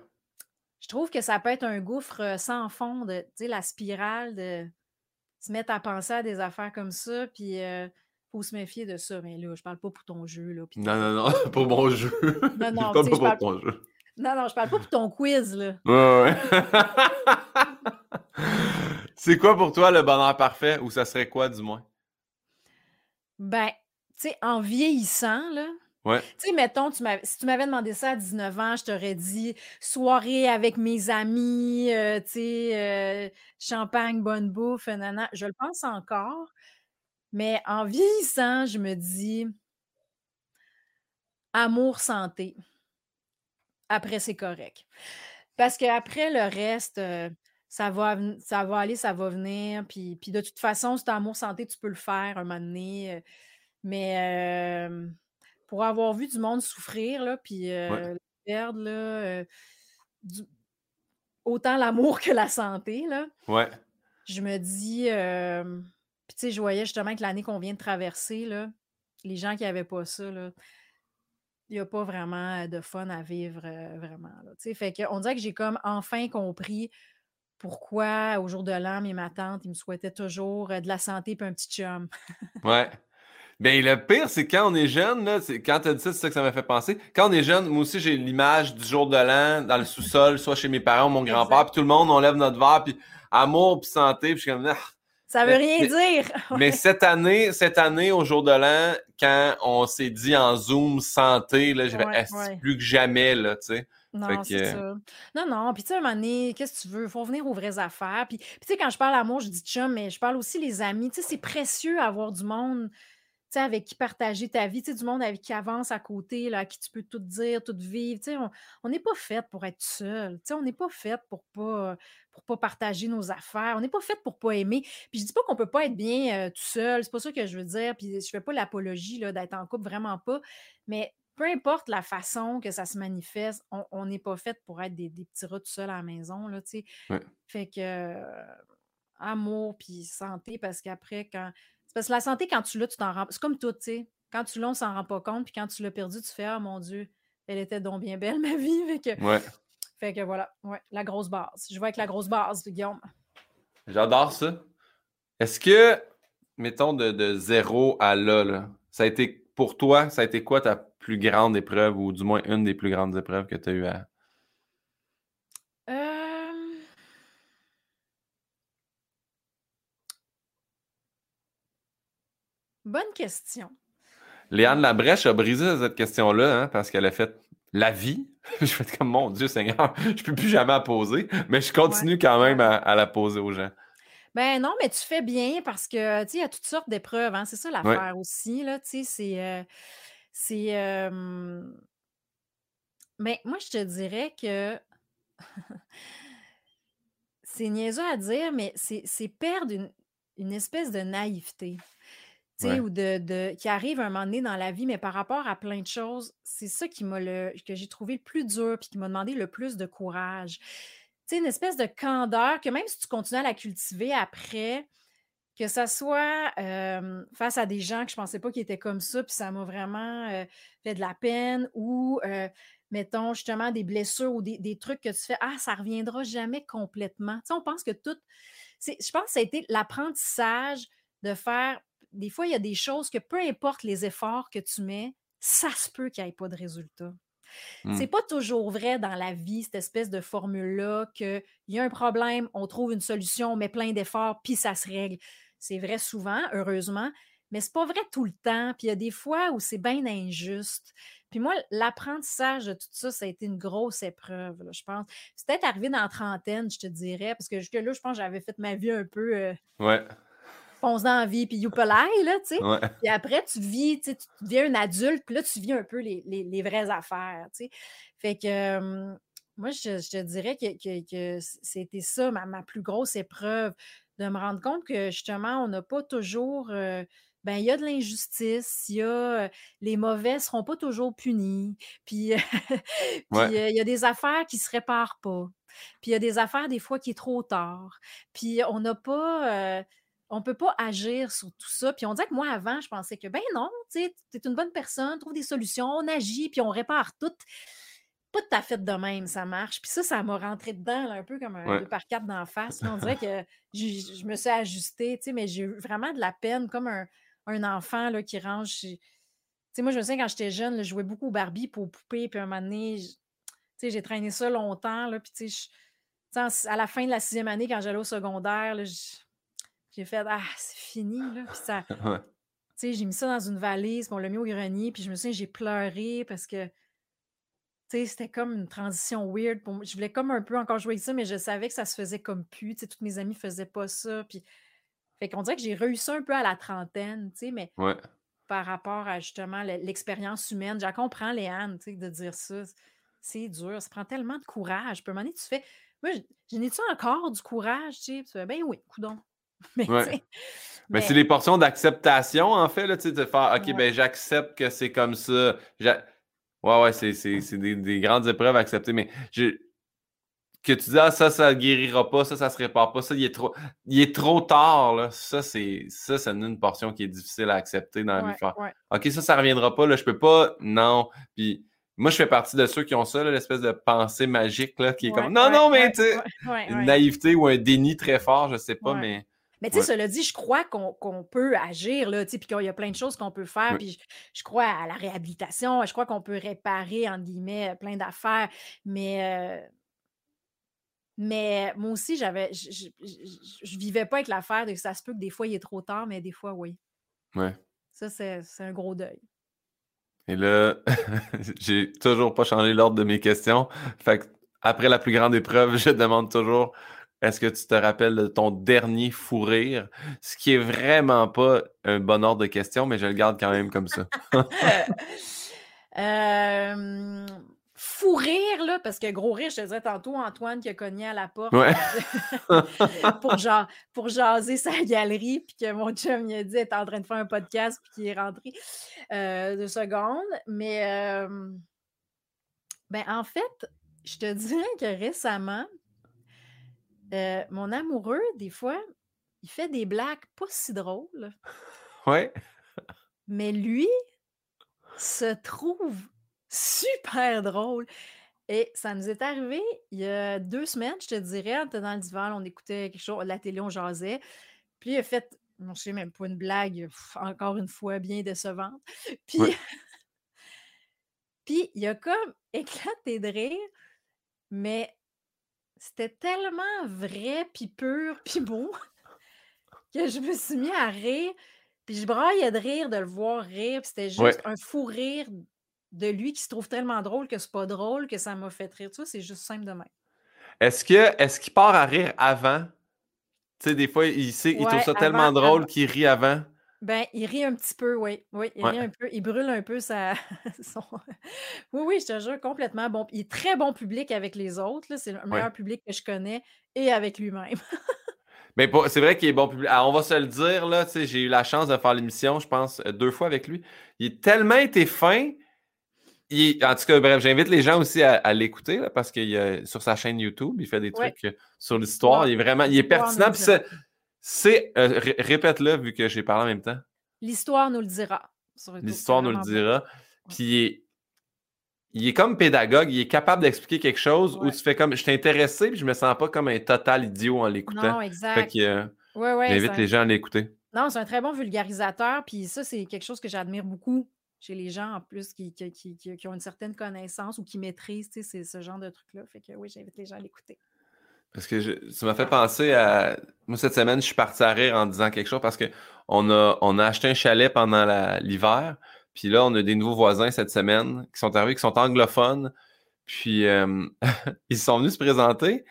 je trouve que ça peut être un gouffre euh, sans fond, de, tu sais, la spirale de se mettre à penser à des affaires comme ça, puis il faut se méfier de ça. Mais là, je parle pas pour ton jeu, là. Non, non, non, pour mon jeu. Non, non, pas tu sais, je pour parle- ton jeu. Non, non, je parle pas pour ton quiz, là. Ouais, ouais. C'est quoi pour toi le bonheur parfait ou ça serait quoi, du moins? Ben, tu sais, en vieillissant, là, Ouais. Tu sais, mettons, tu si tu m'avais demandé ça à 19 ans, je t'aurais dit soirée avec mes amis, euh, tu sais, euh, champagne, bonne bouffe, nanana. Je le pense encore. Mais en vieillissant, je me dis amour, santé. Après, c'est correct. Parce qu'après, le reste, euh, ça va, ça va aller, ça va venir. Puis, puis de toute façon, c'est amour, santé, tu peux le faire un moment donné. euh, Mais euh, pour avoir vu du monde souffrir, là, puis euh, perdre, là, euh, du- autant l'amour que la santé, là, Ouais. je me dis, puis tu sais, je voyais justement que l'année qu'on vient de traverser, là, les gens qui n'avaient pas ça, là, il n'y a pas vraiment de fun à vivre, vraiment. Là, tu fait que, on dirait que j'ai comme enfin compris pourquoi, au jour de l'an, mes ma tante, ils me souhaitaient toujours euh, de la santé et un petit chum. Ouais. Ben, le pire, c'est quand on est jeune, là, c'est, quand tu as dit ça, c'est ça que ça m'a fait penser. Quand on est jeune, moi aussi, j'ai l'image du jour de l'an dans le sous-sol, soit chez mes parents ou mon grand-père, puis tout le monde, on lève notre verre, puis amour, puis santé, puis je suis comme, Ah. Ça veut rien mais- dire! Mais cette année, cette année, au jour de l'an, quand on s'est dit en Zoom santé, là, Ouais, ouais. plus que jamais, là, tu sais? Non, c'est que- ça. Non, non. Puis, tu sais, à un moment donné, qu'est-ce que tu veux? Il faut revenir aux vraies affaires. Puis, tu sais, quand je parle amour, je dis chum, mais je parle aussi les amis. Tu sais, c'est précieux avoir du monde, tu sais, avec qui partager ta vie. Tu sais, du monde avec qui avance à côté, là, à qui tu peux tout dire, tout vivre. Tu sais, on n'est pas fait pour être seul. Tu sais, on n'est pas fait pour pas, pour pas partager nos affaires. On n'est pas fait pour pas aimer. Puis, je dis pas qu'on peut pas être bien euh, tout seul. C'est pas ça que je veux dire. Puis, je fais pas l'apologie, là, d'être en couple, vraiment pas. Mais peu importe la façon que ça se manifeste, on- n'est pas fait pour être des, des petits rats tout seuls à la maison, là, tu sais. Ouais. Fait que euh, amour puis santé, parce qu'après, quand. Parce que la santé, quand tu l'as, tu t'en rends. C'est comme tout, tu sais. Quand tu l'as, on s'en rend pas compte, puis quand tu l'as perdu, tu fais Ah mon Dieu, elle était donc bien belle, ma vie. Fait que, Ouais. fait que voilà, ouais, la grosse base. Je vais avec la grosse base, Guillaume. J'adore ça. Est-ce que, mettons, de, de zéro à là, là, ça a été, pour toi, ça a été quoi ta plus grande épreuve, ou du moins une des plus grandes épreuves que tu as eu à. Euh, Bonne question. Léane Labrèche a brisé cette question-là, hein, parce qu'elle a fait la vie. je fais comme mon Dieu Seigneur, je peux plus jamais la poser, mais je continue quand même à, à la poser aux gens. Ben non, mais tu fais bien parce que, tu il y a toutes sortes d'épreuves, hein, c'est ça l'affaire aussi, là, tu sais, c'est... euh, c'est... euh, Mais moi, je te dirais que... c'est niaiseux à dire, mais c'est perdre une, une espèce de naïveté. Tu sais, Ouais. ou de, de- qui arrive un moment donné dans la vie, mais par rapport à plein de choses, c'est ça qui m'a le, que j'ai trouvé le plus dur, puis qui m'a demandé le plus de courage. Tu sais, une espèce de candeur que même si tu continues à la cultiver après, que ça soit euh, face à des gens que je pensais pas qu'ils étaient comme ça, puis ça m'a vraiment euh, fait de la peine, ou euh, mettons justement des blessures ou des, des trucs que tu fais, ah, ça reviendra jamais complètement. Tu sais, on pense que tout. Je pense que ça a été l'apprentissage de faire. Des fois, il y a des choses que peu importe les efforts que tu mets, ça se peut qu'il n'y ait pas de résultat. Hmm. C'est pas toujours vrai dans la vie, cette espèce de formule-là, qu'il y a un problème, on trouve une solution, on met plein d'efforts, puis ça se règle. C'est vrai souvent, heureusement, mais c'est pas vrai tout le temps. Puis il y a des fois où c'est bien injuste. Puis moi, l'apprentissage de tout ça, ça a été une grosse épreuve, là, je pense. C'est peut-être arrivé dans la trentaine, je te dirais, parce que jusque-là, je pense que j'avais fait ma vie un peu. euh, Ouais. fonce la vie, puis youpelaille, là, tu sais. Ouais. Puis après, tu vis, tu deviens un adulte, puis là, tu vis un peu les, les- les vraies affaires, tu sais. Fait que euh, moi, je, je te dirais que, que- que c'était ça, ma, ma plus grosse épreuve, de me rendre compte que justement, on n'a pas toujours. euh, ben, il y a de l'injustice, il y a euh, les mauvais ne seront pas toujours punis, puis euh, Ouais. euh, il y a des affaires qui ne se réparent pas, puis il y a des affaires des fois qui est trop tard, puis on n'a pas, euh, on peut pas agir sur tout ça. Puis on dirait que moi, avant, je pensais que, ben non, tu sais, tu es une bonne personne, trouve des solutions, on agit, puis on répare tout. Pas de ta fête de même, ça marche. Puis ça, ça m'a rentré dedans, là, un peu comme un Ouais. 2 par 4 d'en face. là. On dirait que j'ai- je me suis ajustée, tu sais, mais j'ai eu vraiment de la peine, comme un, un enfant là, qui range. Tu sais, moi, je me souviens quand j'étais jeune, là, je jouais beaucoup au Barbie pour aux poupées, puis un moment donné, je- tu sais, j'ai traîné ça longtemps, là, puis tu sais, je- à la fin de la sixième année, quand j'allais au secondaire, je- j'ai fait Ah, c'est fini, là. Puis ça, Ouais. tu sais, j'ai mis ça dans une valise, puis on l'a mis au grenier, puis je me souviens, j'ai pleuré parce que, c'était comme une transition weird pour moi. Je voulais comme un peu encore jouer avec ça, mais je savais que ça se faisait comme plus. Tu sais, toutes mes amies faisaient pas ça. Puis, fait qu'on dirait que j'ai réussi un peu à la trentaine, tu sais, mais Ouais. par rapport à justement le- l'expérience humaine. Je la comprends, Léane, tu sais, de dire ça. C'est dur, ça prend tellement de courage. Puis à un moment donné, tu fais, moi, je, je n'ai-tu encore du courage, tu sais? Puis tu fais, ben oui, coudon. Mais, Ouais. tu sais, Mais mais- c'est les portions d'acceptation, en fait, là, de faire OK, Ouais. ben j'accepte que c'est comme ça. Ouais, ouais, c'est, c'est, c'est des, des grandes épreuves à accepter, mais je- que tu dis, ah, ça, ça guérira pas, ça, ça se répare pas, ça, il est trop, il est trop tard, là. Ça, c'est, ça, c'est une portion qui est difficile à accepter dans la vie. ouais, Faire, ouais. OK, ça, ça reviendra pas, là, je peux pas, non. Puis moi, je fais partie de ceux qui ont ça, là, l'espèce de pensée magique, là, qui est Ouais, comme, non, non, mais tu une naïveté ou un déni très fort, je sais pas, mais. Mais tu sais, Ouais. cela dit, je crois qu'on peut agir, là, tu sais, puis qu'il y a plein de choses qu'on peut faire, puis je, je crois à la réhabilitation, je crois qu'on peut réparer, entre guillemets, plein d'affaires, mais, euh, mais moi aussi, j'avais, je, je vivais pas avec l'affaire de que ça se peut que des fois, il est trop tard, mais des fois, oui. Ouais. Ça, c'est c'est un gros deuil. Et là, j'ai toujours pas changé l'ordre de mes questions. Fait que après la plus grande épreuve, je demande toujours est-ce que tu te rappelles de ton dernier fou rire? Ce qui est vraiment pas un bon ordre de questions, mais je le garde quand même comme ça. Euh, fou rire, là, parce que gros rire, je te disais tantôt, Antoine qui a cogné à la porte Ouais. pour, pour jaser sa galerie, puis que mon chum il a dit être en train de faire un podcast, puis qu'il est rentré euh, deux secondes. Mais euh, ben, en fait, je te dirais que récemment, euh, mon amoureux, des fois, il fait des blagues pas si drôles, Ouais. mais lui se trouve super drôle. Et ça nous est arrivé il y a deux semaines, je te dirais, on était dans le divan, on écoutait quelque chose, la télé, on jasait. Puis il a fait, je sais même pas, une blague, pff, encore une fois, bien décevante. Puis, Ouais. puis il a comme éclaté de rire, mais c'était tellement vrai, puis pur, puis beau, que je me suis mis à rire. Puis je braillais de rire de le voir rire. Puis c'était juste Ouais. un fou rire de lui qui se trouve tellement drôle que c'est pas drôle que ça m'a fait rire. Tu vois, c'est juste simple de même. Est-ce que est-ce qu'il part à rire avant? Tu sais, des fois, il, sait, il trouve ça tellement drôle qu'il rit avant. Ben, il rit un petit peu, oui. Oui, il Ouais. rit un peu. Il brûle un peu sa. son- Oui, oui, je te jure, complètement bon. Il est très bon public avec les autres. là. C'est le meilleur public que je connais et avec lui-même. Mais c'est vrai qu'il est bon public. On va se le dire, là, tu sais, j'ai eu la chance de faire l'émission, je pense, euh, deux fois avec lui. Il a tellement été fin. Il- en tout cas, bref, j'invite les gens aussi à, à l'écouter là, parce qu'il a- sur sa chaîne YouTube, il fait des Ouais. trucs euh, sur l'histoire. Il est vraiment, il est pertinent. puis c'est, euh, ré- répète-le vu que j'ai parlé en même temps. L'histoire nous le dira. L'histoire nous le dira. Puis il est, il est comme pédagogue, il est capable d'expliquer quelque chose où tu fais comme, je suis intéressé, puis je me sens pas comme un total idiot en l'écoutant. Non, Fait exact. que euh, Ouais, ouais, j'invite les un- gens à l'écouter. Non, c'est un très bon vulgarisateur, puis ça, c'est quelque chose que j'admire beaucoup chez les gens en plus qui, qui, qui- ont une certaine connaissance ou qui maîtrisent ce genre de truc-là. Fait que oui, j'invite les gens à l'écouter. Parce que je- ça m'a fait penser à. Moi, cette semaine, je suis parti à rire en disant quelque chose parce qu'on a, on a acheté un chalet pendant l'hiver. Puis là, on a des nouveaux voisins cette semaine qui sont arrivés, qui sont anglophones. Puis euh, ils sont venus se présenter.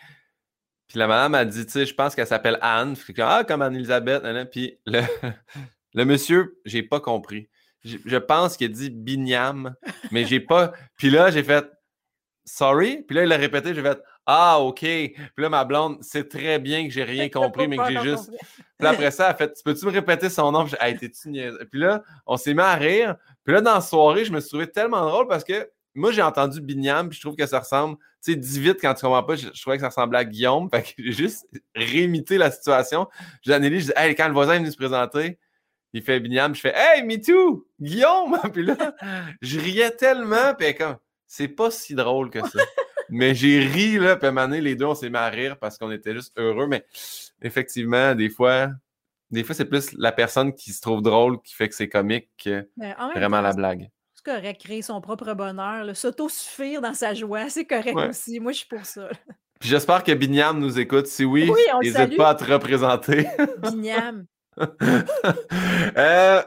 Puis la madame a dit, tu sais, je pense qu'elle s'appelle Anne. Puis, ah, comme Anne-Elisabeth. Puis le, le monsieur, j'ai pas compris. Je, pense qu'il a dit Bignam, mais j'ai pas. Puis là, j'ai fait Sorry. Puis là, il a répété, j'ai fait Ah, OK. Puis là, ma blonde, c'est très bien que j'ai rien compris, mais que j'ai juste. Puis après ça, elle fait Peux-tu me répéter son nom? Puis j'ai tu Puis là, on s'est mis à rire. Puis là, dans la soirée, je me suis trouvé tellement drôle parce que moi, j'ai entendu Bignam, puis je trouve que ça ressemble. Tu sais, dis vite quand tu comprends pas, je, trouvais que ça ressemblait à Guillaume. Fait que j'ai juste réimité la situation. J'ai analysé, je dis Hey, quand le voisin est venu se présenter, il fait Bignam, je fais Hey, me too, Guillaume! puis là, je riais tellement, puis comme, c'est pas si drôle que ça. Mais j'ai ri, là, puis à un moment donné, les deux, on s'est mis à rire parce qu'on était juste heureux. Mais effectivement, des fois, des fois, c'est plus la personne qui se trouve drôle qui fait que c'est comique que vraiment la blague. C'est correct, créer son propre bonheur, s'auto-suffire dans sa joie, c'est correct aussi. Moi, je suis pour ça. Puis j'espère que Bignam nous écoute. Si oui, n'hésite pas à te représenter. Bignam. euh,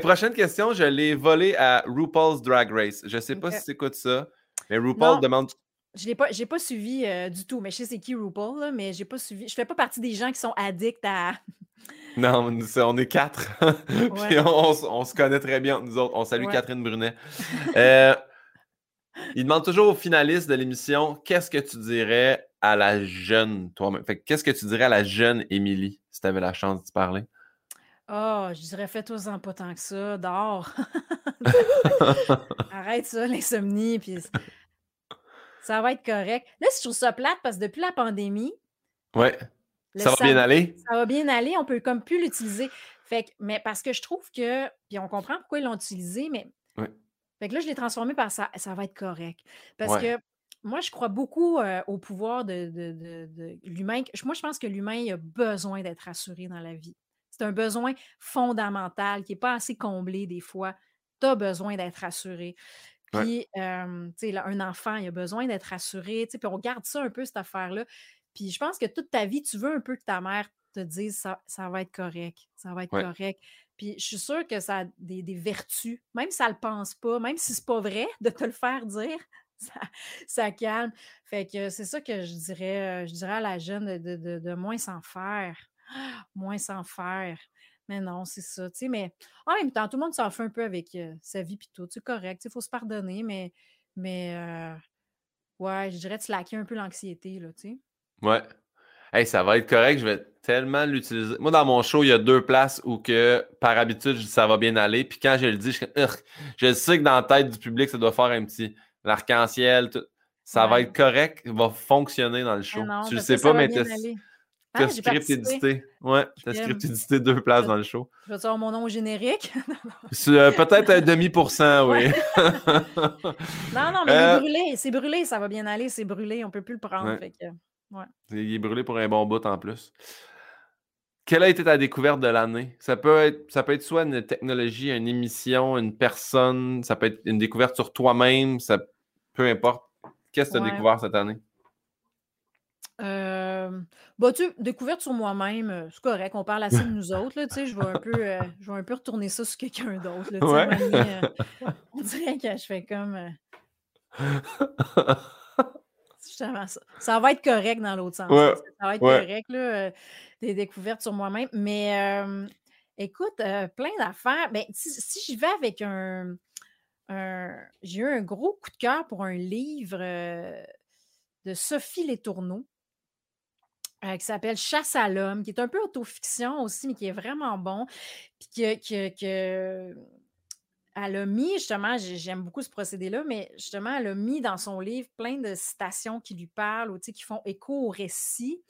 prochaine question, je l'ai volée à RuPaul's Drag Race. Je ne sais pas si tu écoutes ça, mais RuPaul demande. Je n'ai pas, pas suivi euh, du tout, mais je sais c'est qui RuPaul, là, mais j'ai pas suivi. Je fais pas partie des gens qui sont addicts à. Non, on est quatre. Puis on, se connaît très bien, nous autres. On salue Catherine Brunet. Euh, il demande toujours aux finalistes de l'émission qu'est-ce que tu dirais à la jeune toi-même? Qu'est-ce que tu dirais à la jeune Émilie si tu avais la chance d'y parler? oh, je dirais fais-toi-en pas tant que ça, dors. Arrête ça, l'insomnie, puis ça va être correct. Là, je trouve ça plate parce que depuis la pandémie, ouais. ça va bien aller? Ça va bien aller, on peut comme plus l'utiliser. Fait que, mais parce que je trouve que, puis on comprend pourquoi ils l'ont utilisé, mais. Fait que là, je l'ai transformé par ça, ça va être correct. Parce que moi, je crois beaucoup euh, au pouvoir de, de l'humain. Moi, je pense que l'humain a besoin d'être rassuré dans la vie. C'est un besoin fondamental qui n'est pas assez comblé des fois. Tu as besoin d'être rassuré. Puis, tu sais, un enfant, il a besoin d'être rassuré. Puis, on garde ça un peu, cette affaire-là. Puis, je pense que toute ta vie, tu veux un peu que ta mère te dise ça, ça va être correct, ça va être correct. Puis, je suis sûre que ça a des, vertus, même si ça ne le pense pas, même si c'est pas vrai de te le faire dire, ça, calme. Fait que c'est ça que je dirais, je dirais à la jeune de, de moins s'en faire moins s'en faire. Mais non, c'est ça. Tu sais, mais en même temps, tout le monde s'en fait un peu avec sa vie puis tout. C'est correct. Il faut se pardonner, mais, mais ouais, je dirais de slacker un peu l'anxiété, là, tu sais. Ouais. Hey, ça va être correct, je vais tellement l'utiliser. Moi, dans mon show, il y a deux places où que par habitude, ça va bien aller. Puis quand je le dis, je, je sais que dans la tête du public, ça doit faire un petit l'arc-en-ciel. Ça va être correct, va fonctionner dans le show. tu le sais pas, mais tu ah, script édité. Ouais, tu as script édité deux places dans le show. Je vais te mon nom au générique. Euh, peut-être un demi pour cent, oui. non, non, mais il est euh, brûlé. C'est brûlé, ça va bien aller. C'est brûlé, on ne peut plus le prendre. Il est brûlé pour un bon bout en plus. Quelle a été ta découverte de l'année? Ça peut être, ça peut être soit une technologie, une émission, une personne, ça peut être une découverte sur toi-même, ça peu importe. Qu'est-ce que tu as découvert cette année? Euh, bah, tu découverte sur moi-même, euh, c'est correct, on parle assez de nous autres, là, tu sais, je vais un peu, euh, je vais un peu retourner ça sur quelqu'un d'autre, on dirait que je fais comme, ça. Ça va être correct dans l'autre sens, ça va être correct, là, des découvertes sur moi-même, mais écoute, plein d'affaires. Ben, si j'y vais avec un j'ai eu un gros coup de cœur pour un livre, de Sophie Letourneau. Euh, qui s'appelle Chasse à l'homme, qui est un peu autofiction aussi, mais qui est vraiment bon. Puis que, que, elle a mis, justement, j'aime beaucoup ce procédé-là, mais justement, elle a mis dans son livre plein de citations qui lui parlent ou qui font écho au récit.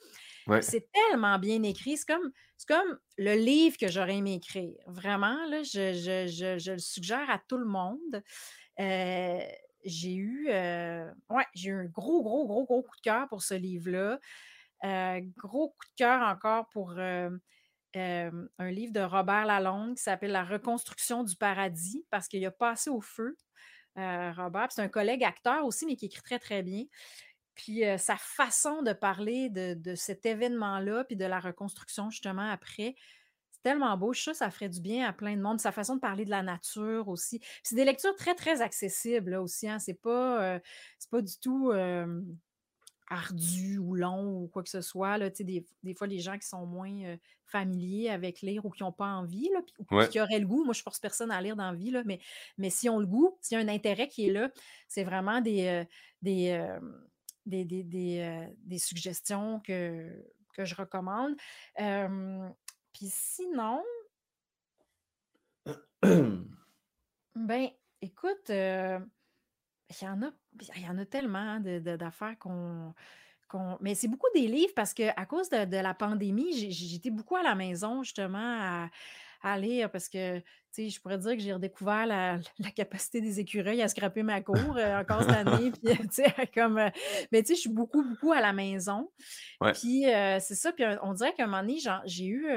C'est tellement bien écrit. C'est comme, comme le livre que j'aurais aimé écrire. Vraiment, là, je, le suggère à tout le monde. Euh, j'ai eu, euh, ouais, j'ai eu un gros, gros, gros, gros coup de cœur pour ce livre-là. Euh, gros coup de cœur encore pour euh, euh, un livre de Robert Lalonde qui s'appelle La reconstruction du paradis parce qu'il a passé au feu. Robert, c'est un collègue acteur aussi, mais qui écrit très, très bien. Puis sa façon de parler de, cet événement-là, puis de la reconstruction justement après, c'est tellement beau. Je ça ferait du bien à plein de monde. Sa façon de parler de la nature aussi. C'est des lectures très, très accessibles là, aussi. Hein. C'est pas, pas du tout ardu ou long ou quoi que ce soit. Là, des, des fois, les gens qui sont moins familiers avec lire ou qui n'ont pas envie, là, ou qui auraient le goût, moi je force personne à lire dans la vie, là, mais, mais si on le goût, s'il y a un intérêt qui est là, c'est vraiment des, des, des, des, suggestions que, que je recommande. Puis sinon, ben, écoute, il y en a, il y en a tellement d'affaires qu'on. Mais c'est beaucoup des livres parce que à cause de, la pandémie, j'étais beaucoup à la maison justement à, lire parce que tu sais, je pourrais dire que j'ai redécouvert la, capacité des écureuils à scraper ma cour euh, encore cette année. Puis, tu sais, comme, euh, mais tu sais, je suis beaucoup, beaucoup à la maison. Puis euh, c'est ça. Puis on dirait qu'à un moment donné, j'ai eu,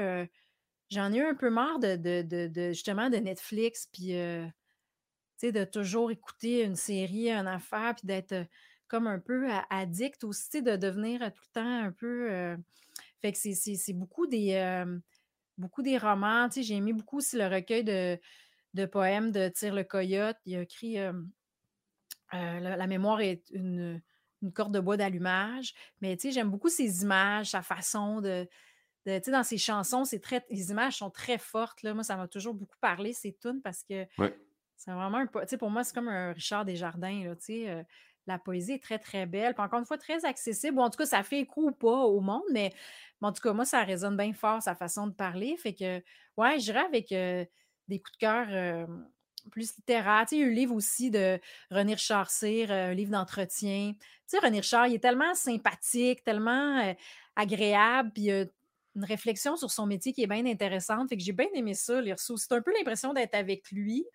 j'en ai eu un peu marre de, de justement de Netflix. Puis de toujours écouter une série, une affaire, puis d'être comme un peu addict aussi, de devenir tout le temps un peu. fait que c'est beaucoup des, beaucoup des romans. J'ai aimé beaucoup aussi le recueil de, de poèmes de Tire le Coyote. Il a écrit la, mémoire est une, corde de bois d'allumage. Mais j'aime beaucoup ses images, sa façon de. de dans ses chansons, très, les images sont très fortes. Là. Moi, ça m'a toujours beaucoup parlé, ces tunes, parce que c'est vraiment un. Tu pour moi, c'est comme un Richard Desjardins, là, la poésie est très, très belle. Puis encore une fois, très accessible. en tout cas, ça fait écho ou pas au monde, mais, en tout cas, moi, ça résonne bien fort, sa façon de parler. Fait que, ouais, je dirais avec des coups de cœur plus littéraires. Tu sais, il y a eu le livre aussi de René Richard Cyr, un livre d'entretien. René Richard, il est tellement sympathique, tellement agréable, puis une réflexion sur son métier qui est bien intéressante. Fait que j'ai bien aimé ça, lire ça. C'est un peu l'impression d'être avec lui.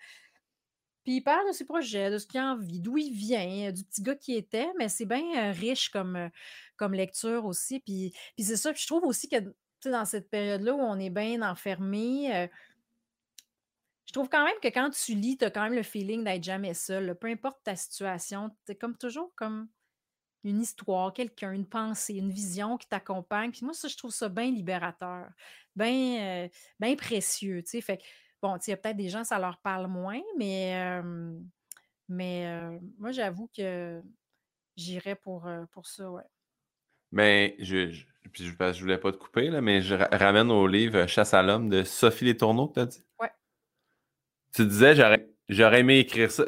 Puis il parle de ses projets, de ce qu'il a envie, d'où il vient, euh, du petit gars qui était, mais c'est bien euh, riche comme, euh, comme lecture aussi. Puis, puis c'est ça, puis je trouve aussi que dans cette période-là où on est bien enfermé, je trouve quand même que quand tu lis, tu as quand même le feeling d'être jamais seul. Peu importe ta situation, c'est comme toujours comme une histoire, quelqu'un, une pensée, une vision qui t'accompagne. Puis moi, ça, je trouve ça bien libérateur, bien, précieux. Bon, il y a peut-être des gens, ça leur parle moins, mais, mais moi, j'avoue que j'irais pour, pour ça, ouais. Mais je, je, puis je, voulais pas te couper, là, mais je ramène au livre Chasse à l'homme de Sophie Les Tourneaux, que tu as dit? Ouais. Tu disais, j'aurais, j'aurais aimé écrire ça.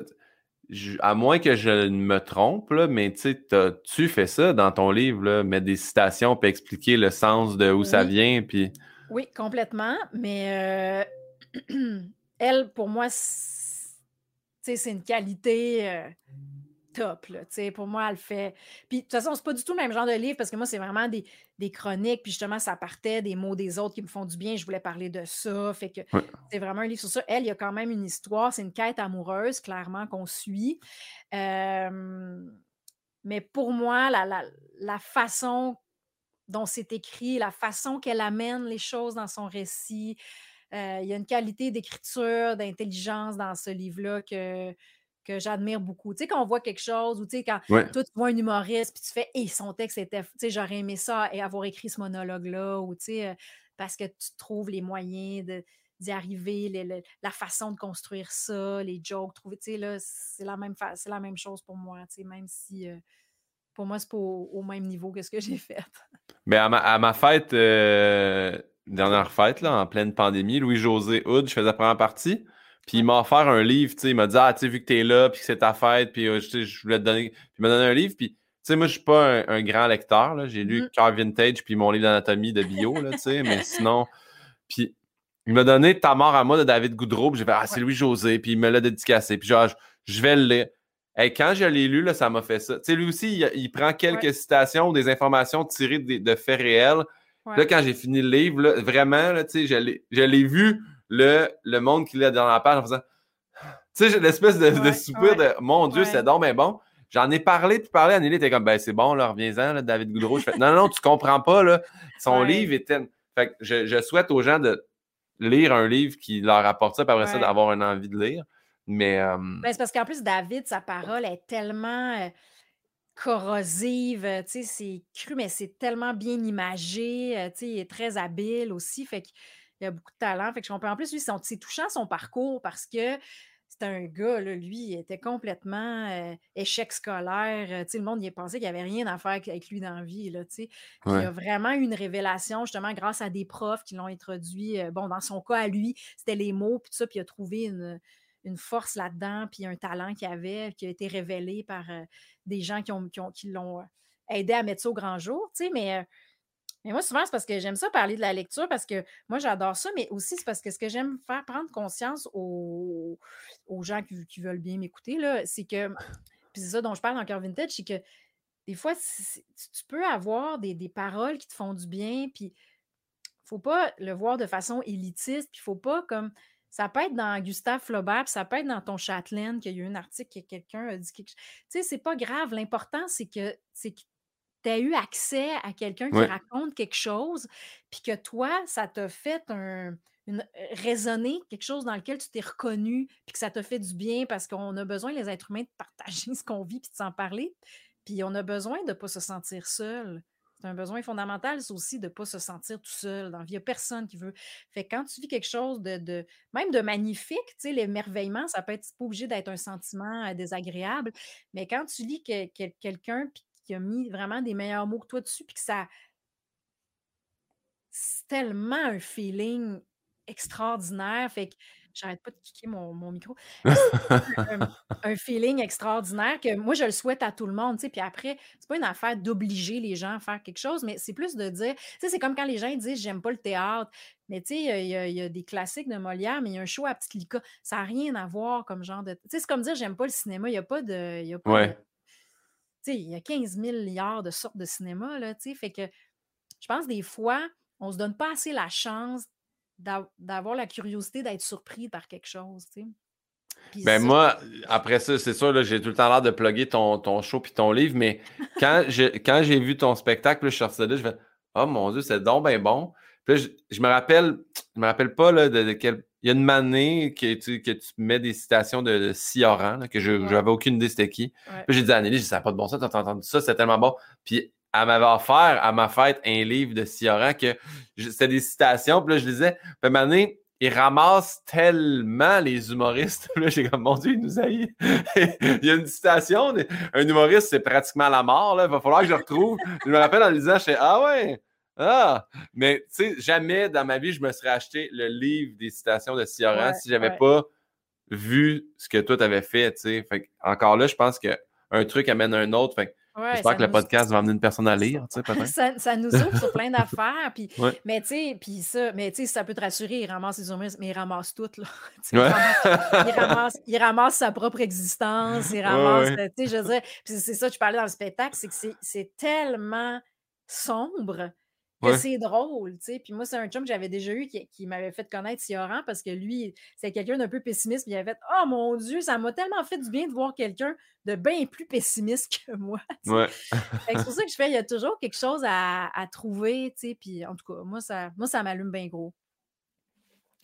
à moins que je ne me trompe, là, mais tu tu fais ça dans ton livre, là, mettre des citations puis expliquer le sens de où ça vient. Puis... Oui, complètement. Mais elle, pour moi, c'est une qualité euh, top. Là, pour moi, elle fait. Puis, de toute façon, c'est pas du tout le même genre de livre parce que moi, c'est vraiment des, chroniques. Puis, justement, ça partait des mots des autres qui me font du bien. Je voulais parler de ça. Fait que c'est vraiment un livre sur ça. Elle, il y a quand même une histoire. C'est une quête amoureuse, clairement, qu'on suit. mais pour moi, la, la façon dont c'est écrit, la façon qu'elle amène les choses dans son récit, euh, il y a une qualité d'écriture, d'intelligence dans ce livre-là que, que j'admire beaucoup. Tu sais, quand on voit quelque chose, ou tu sais, quand toi, tu vois un humoriste, puis tu fais, et son texte était, tu sais, j'aurais aimé ça et avoir écrit ce monologue-là, ou tu sais, euh, parce que tu trouves les moyens d'y arriver, la façon de construire ça, les jokes, trouver, tu sais, là, c'est la même, c'est la même chose pour moi, tu sais, même si. Euh, pour moi, c'est pas au, même niveau que ce que j'ai fait. Mais à ma, fête, dernière fête, là, en pleine pandémie, Louis-José Hood, je faisais la première partie. Puis il m'a offert un livre, tu sais, il m'a dit Ah, tu sais, vu que t'es là, puis que c'est ta fête, puis euh, je voulais te donner. Puis il m'a donné un livre, puis tu sais, moi, je suis pas un, grand lecteur, là. J'ai lu mm-hmm. Car Vintage, puis mon livre d'anatomie de bio, là, tu sais, mais sinon. Puis il m'a donné Ta mort à moi de David Goudreau, puis j'ai fait Ah, c'est Louis-José, puis il me l'a dédicacé, puis genre, je, vais le lire. Et quand je l'ai lu, là, ça m'a fait ça. Tu sais, lui aussi, il, prend quelques citations ou des informations tirées de faits réels Là, quand j'ai fini le livre, vraiment, là, je l'ai vu, le, le monde qu'il a dans la page en faisant. Tu sais, l'espèce de, de, soupir de Mon Dieu, c'est donc mais bon. J'en ai parlé, puis parlé, Anneli était comme, ben c'est bon, là, reviens-en, David Goudreau. Je fais, non, non, tu comprends pas, là. Son livre était. Fait que je, je, souhaite aux gens de lire un livre qui leur apporte ça, puis après ça, d'avoir une envie de lire. Mais. Euh, ben, c'est parce qu'en plus, David, sa parole est tellement. Euh, corrosive, tu sais, c'est cru, mais c'est tellement bien imagé, tu sais, il est très habile aussi, fait qu'il a beaucoup de talent, fait que je comprends. En plus, lui, c'est touchant son parcours parce que c'était un gars, là, lui, il était complètement euh, échec scolaire. euh, tu sais, le monde, il pensait qu'il n'y avait rien à faire avec lui dans la vie. Là, tu sais. Puis il Ouais. a vraiment eu une révélation, justement, grâce à des profs qui l'ont introduit. euh, bon, dans son cas, à lui, c'était les mots, puis tout ça, puis il a trouvé une, une force là-dedans, puis un talent qu'il avait, qui a été révélé par euh, des gens qui, ont, qui, ont- qui l'ont euh, aidé à mettre ça au grand jour. Mais. euh, mais moi, souvent, c'est parce que j'aime ça parler de la lecture, parce que moi, j'adore ça, mais aussi, c'est parce que ce que j'aime faire prendre conscience aux, aux gens qui, qui veulent bien m'écouter, là, c'est que, puis c'est ça dont je parle dans Cœur Vintage, c'est que des fois, tu peux avoir des, des paroles qui te font du bien, puis faut pas le voir de façon élitiste, puis faut pas comme. Ça peut être dans Gustave Flaubert, puis ça peut être dans ton Châtelaine, qu'il y a eu un article que quelqu'un a dit quelque chose. Tu sais, c'est pas grave. L'important, c'est que c'est que tu as eu accès à quelqu'un qui Ouais. raconte quelque chose, puis que toi, ça t'a fait un, une, euh, résonner, quelque chose dans lequel tu t'es reconnu, puis que ça t'a fait du bien parce qu'on a besoin, les êtres humains, de partager ce qu'on vit puis de s'en parler. Puis on a besoin de ne pas se sentir seul. C'est un besoin fondamental, c'est aussi de ne pas se sentir tout seul. Il n'y a personne qui veut. Fait que quand tu vis quelque chose de, de- même de magnifique, tu sais, l'émerveillement, ça peut être pas obligé d'être un sentiment euh, désagréable, mais quand tu lis que, que- quelqu'un qui a mis vraiment des meilleurs mots que toi dessus, puis que ça, c'est tellement un feeling extraordinaire. Fait que j'arrête pas de kicker mon, mon micro. Un, un feeling extraordinaire que moi, je le souhaite à tout le monde. Puis après, c'est pas une affaire d'obliger les gens à faire quelque chose, mais c'est plus de dire, c'est comme quand les gens disent j'aime pas le théâtre. Mais tu sais, il y a- y, y des classiques de Molière, mais il y a un show à Petite Lica. Ça n'a rien à voir comme genre de. Tu sais, c'est comme dire j'aime pas le cinéma. Il n'y a pas de. Il y a pas Ouais. il y a 15 milliards de sortes de cinéma, là, fait que je pense des fois, on se donne pas assez la chance d'avoir la curiosité d'être surpris par quelque chose, tu sais. Puis Ben ça, moi, après ça, c'est sûr, j'ai tout le temps l'air de plugger ton, ton show puis ton livre, mais quand j'ai vu ton spectacle, là, je suis sorti de là, je fais Oh mon Dieu, c'est donc ben bon. Puis là, je, je me rappelle, je me rappelle pas là, de, de quel. Il y a une année que tu, que tu mets des citations de, de Sioran, là, que je Ouais. j'avais aucune idée c'était qui. Ouais. Puis j'ai dit à Anneli, je dis, ça n'a pas de bon sens, t'as entendu ça, c'est tellement bon. Puis elle m'avait offert à ma fête un livre de Sioran que c'était des citations. Puis là, je lisais. Puis un donné, il ramasse tellement les humoristes. Puis là, j'ai comme, mon Dieu, il nous haït. il y a une citation, de- un humoriste, c'est pratiquement la mort. Là. Il va falloir que je le retrouve. je me rappelle en lisant, je fais, ah ouais. Ah! Mais tu sais, jamais dans ma vie, je me serais acheté le livre des citations de Sioran Ouais, si j'avais ouais. pas vu ce que toi t'avais fait, tu sais. Fait que, encore là, je pense qu'un truc amène un autre. Fait que ouais, j'espère que le nous- podcast va amener une personne à lire, tu sais, peut-être. ça, ça nous ouvre sur plein d'affaires. Puis, Ouais. Mais tu sais, puis ça, mais tu sais, ça peut te rassurer, il ramasse les humoristes, mais il ramasse tout. Là. Tu Ouais. il, ramasse, il ramasse- il ramasse sa propre existence, il ramasse, tu sais, je veux dire, puis c'est ça que je parlais dans le spectacle, c'est que c'est- tellement sombre Ouais. c'est drôle, tu sais. Puis moi, c'est un chum que j'avais déjà eu qui, qui m'avait fait connaître Sioran parce que lui, c'est quelqu'un d'un peu pessimiste. Puis il avait fait Oh mon Dieu, ça m'a tellement fait du bien de voir quelqu'un de bien plus pessimiste que moi. Ouais. C'est pour ça que je fais, il y a toujours quelque chose à, à trouver, tu sais. Puis en tout cas, moi, ça, moi, ça m'allume bien gros.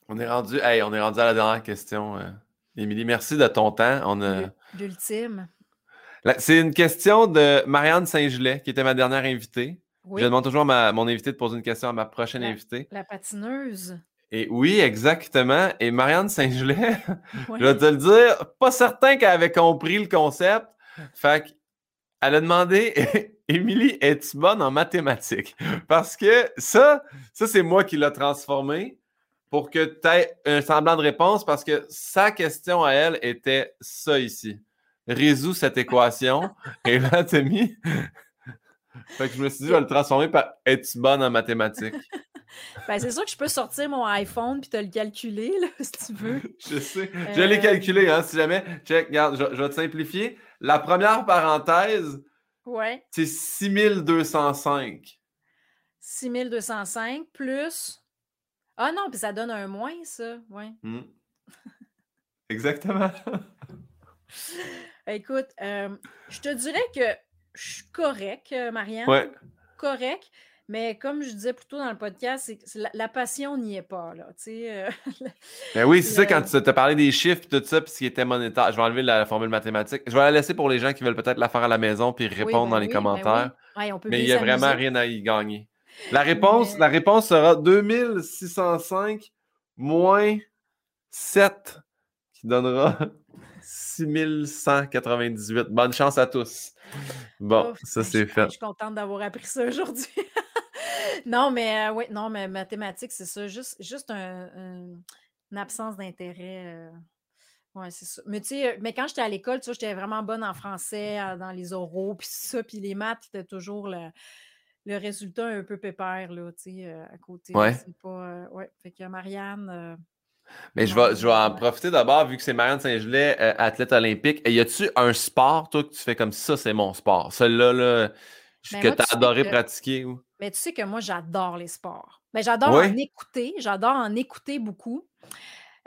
On est rendu, hey, on est rendu à la dernière question. euh, Émilie, merci de ton temps. On a... L'ul- L'ultime. C'est une question de Marianne Saint-Gelais, qui était ma dernière invitée. Oui, Je demande toujours à ma- mon invité de poser une question à ma prochaine La- invitée. la patineuse. Et oui, exactement. Et Marianne Saint-Gelais, Ouais. je vais te le dire, pas certain qu'elle avait compris le concept. Fait qu'elle a demandé Émilie, es-tu bonne en mathématiques? Parce que ça, ça c'est moi qui l'ai transformé pour que tu aies un semblant de réponse parce que sa question à elle était ça ici. Résous cette équation. Et là, t'as mis. Fait que je me suis dit, je vais le transformer par Es-tu bonne en mathématiques? Ben, c'est sûr que je peux sortir mon iPhone puis te le calculer, là, si tu veux. Je sais. Je l'ai Euh, calculé, hein, si jamais. Check, regarde, je, je vais te simplifier. La première parenthèse, Ouais. c'est 6205. 6205 plus. Ah non, puis ça donne un moins, ça. Ouais. Hmm. Exactement. Écoute, euh, je te dirais que je suis correct, euh, Marianne. Ouais. Correct. Mais comme je disais plus tôt dans le podcast, la, la passion n'y est pas, là. Euh, Ben oui, c'est ça, quand tu as parlé des chiffres et tout ça, puis ce qui était monétaire. Je vais enlever la, formule mathématique. Je vais la laisser pour les gens qui veulent peut-être la faire à la maison puis oui, répondre ben dans les oui, ben commentaires. oui. Ouais, on peut Mais il n'y a vraiment rien à y gagner. La réponse, Mais- la réponse sera 2605 moins 7 qui donnera 6198. Bonne chance à tous. Bon, ça c'est fait. Je suis contente d'avoir appris ça aujourd'hui. non, mais euh, oui, non, mais mathématiques, c'est ça. Juste, juste une absence d'intérêt. Euh, oui, c'est ça. Mais tu sais, mais quand j'étais à l'école, tu vois, j'étais vraiment bonne en français, dans les oraux, puis ça, puis les maths, c'était toujours le, le, résultat un peu pépère, là, tu sais, à côté. Ouais. Pas... ouais, fait que Marianne... Mais je vais, je vais en profiter d'abord, vu que c'est Marianne Saint-Gelais, euh, athlète olympique. Et y a-tu un sport, toi, que tu fais comme ça, c'est mon sport? Celui-là, là, ben, que tu as adoré pratiquer? Ou... Mais tu sais que moi, j'adore les sports. Mais j'adore en écouter. J'adore en écouter beaucoup.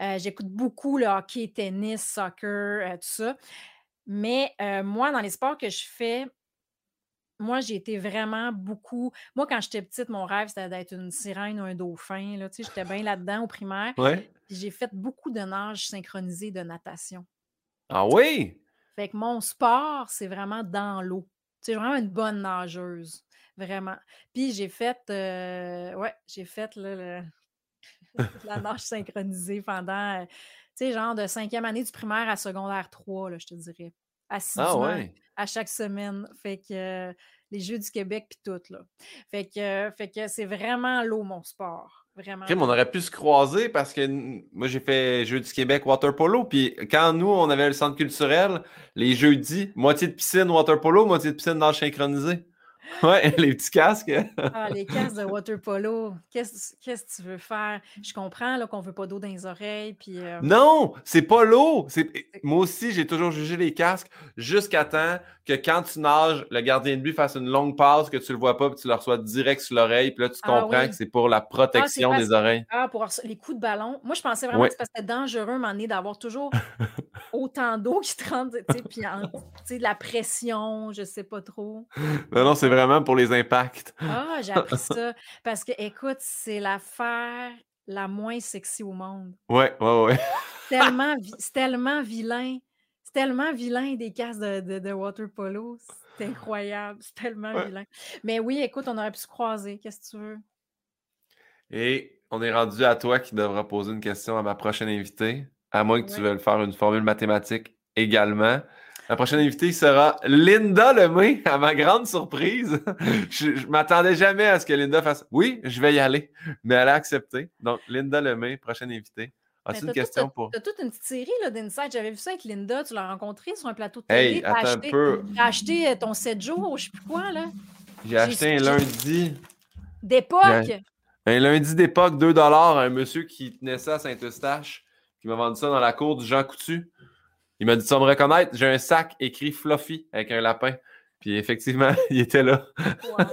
Euh, j'écoute beaucoup le hockey, tennis, soccer, euh, tout ça. Mais moi, dans les sports que je fais, moi, j'ai été vraiment beaucoup. Moi, quand j'étais petite, mon rêve, c'était d'être une sirène ou un dauphin. Là. Tu sais, j'étais bien là-dedans au primaire. Ouais. J'ai fait beaucoup de nage synchronisé de natation. Ah oui? Fait que mon sport, c'est vraiment dans l'eau. Tu sais, vraiment une bonne nageuse. Vraiment. Puis j'ai fait, euh, ouais, j'ai fait la nage synchronisée pendant, euh, tu sais, genre de cinquième année du primaire à secondaire 3, là, je te dirais. Ah ouais à chaque semaine. Fait que euh, les Jeux du Québec puis tout, là. Fait que, fait que c'est vraiment l'eau, mon sport. Vraiment. on aurait pu se croiser parce que moi, j'ai fait Jeux du Québec water polo. Puis quand nous, on avait le centre culturel, les jeudis, moitié de piscine water polo, moitié de piscine dans le synchronisé. Ouais, les petits casques. ah, les casques de water polo. Qu'est-ce que tu veux faire? Je comprends qu'on ne veut pas d'eau dans les oreilles. Puis, euh, Non, c'est pas l'eau. Moi aussi, j'ai toujours jugé les casques jusqu'à temps que quand tu nages, le gardien de but fasse une longue passe, que tu le vois pas, puis tu le reçois direct sur l'oreille. Puis là, tu ah comprends que c'est pour la ah, protection des oreilles. Ah, pour les coups de ballon. Moi, je pensais vraiment que c'était dangereux, un d'avoir toujours autant d'eau qui te rentre, puis de la pression, je sais pas trop. Non, non, c'est vraiment pour les impacts. Ah, j'ai appris ça. Parce que, écoute, c'est l'affaire la moins sexy au monde. Ouais, ouais, ouais. tellement, c'est tellement vilain. C'est tellement vilain des cases de, de, water polo. C'est incroyable. C'est tellement vilain. Mais oui, écoute, on aurait pu se croiser. Qu'est-ce que tu veux? Et on est rendu à toi qui devra poser une question à ma prochaine invitée. À moins que tu veuilles faire une formule mathématique également. La prochaine invitée sera Linda Lemay, à ma grande surprise. je, ne m'attendais jamais à ce que Linda fasse Oui, je vais y aller. Mais elle a accepté. Donc, Linda Lemay, prochaine invitée. As-tu une question pour. Tu as toute une petite série d'Insight. J'avais vu ça avec Linda. Tu l'as rencontrée sur un plateau de télé. Hey, attends acheté, un peu. as acheté euh, ton 7 jours, je sais plus quoi, là. J'ai acheté un lundi. D'époque. Un lundi d'époque, 2 à un monsieur qui tenait ça à Saint-Eustache qui m'a vendu ça dans la cour du Jean Coutu. Il m'a dit ça me reconnaître. J'ai un sac écrit Fluffy avec un lapin. Puis effectivement, il était là. wow.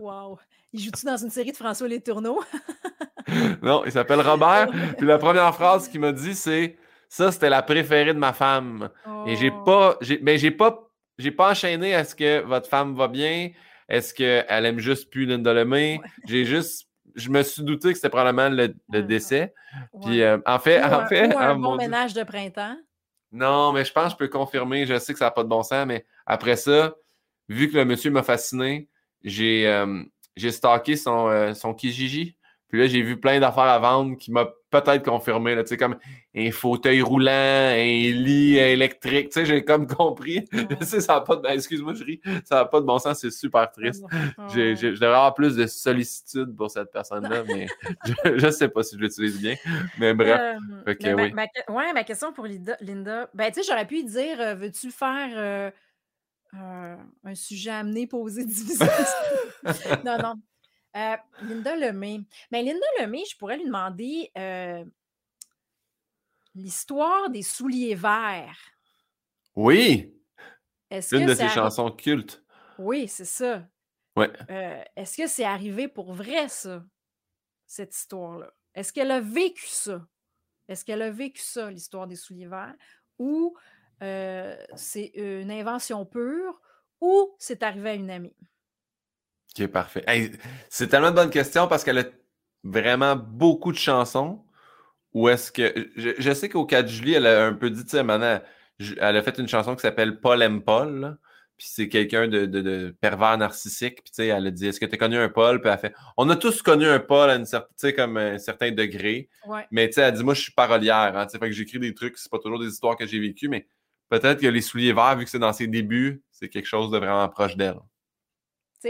wow. Il joue-tu dans une série de François Les Tourneaux? non, il s'appelle Robert. Puis la première phrase qu'il m'a dit, c'est Ça, c'était la préférée de ma femme. Et j'ai oh. pas. Mais j'ai pas. J'ai pas enchaîné à ce que votre femme va bien. Est-ce qu'elle aime juste plus Linda Lemay? J'ai juste je me suis douté que c'était probablement le, ah. décès. Puis euh, en fait, en fait. un bon ménage de printemps. Non, mais je pense que je peux confirmer. Je sais que ça n'a pas de bon sens, mais après ça, vu que le monsieur m'a fasciné, j'ai euh, stocké son, euh, son Kijiji. Puis là, j'ai vu plein d'affaires à vendre qui m'a peut-être confirmé. Là, comme un fauteuil roulant, un lit électrique. Tu sais, j'ai comme compris. ça n'a pas de. Excuse-moi, je ris. Ça n'a pas de bon sens, c'est super triste. J'ai, je devrais avoir plus de sollicitude pour cette personne-là, mais je ne sais pas si je l'utilise bien. Mais bref. Euh, oui. ma, ouais, ma question pour Linda, ben, tu sais, j'aurais pu lui dire euh, veux-tu faire. Euh, un sujet amené, posé, divisé. non, non. Euh, Linda Lemay. Mais ben, Linda Lemay, je pourrais lui demander euh, l'histoire des souliers verts. Oui. Une de ses chansons cultes. Oui, c'est ça. Ouais. Euh, est-ce que c'est arrivé pour vrai, ça, cette histoire-là? Est-ce qu'elle a vécu ça? Est-ce qu'elle a vécu ça, l'histoire des souliers verts? Ou c'est une invention pure? Ou c'est arrivé à une amie? Ok, parfait. c'est tellement de bonnes questions parce qu'elle a vraiment beaucoup de chansons. Ou est-ce que. Je, sais qu'au 4 juillet, elle a un peu dit, tu sais, maintenant, elle a fait une chanson qui s'appelle Paul aime Paul. puis c'est quelqu'un de, de, de pervers narcissique. Puis, tu sais, elle a dit Est-ce que tu as connu un Paul? Puis elle a fait On a tous connu un Paul à une certaine, comme un certain degré. Ouais. Mais, tu sais, elle dit Moi, je suis parolière. Hein, tu sais, fait que j'écris des trucs, c'est pas toujours des histoires que j'ai vécues, mais peut-être que les souliers verts, vu que c'est dans ses débuts, c'est quelque chose de vraiment proche d'elle.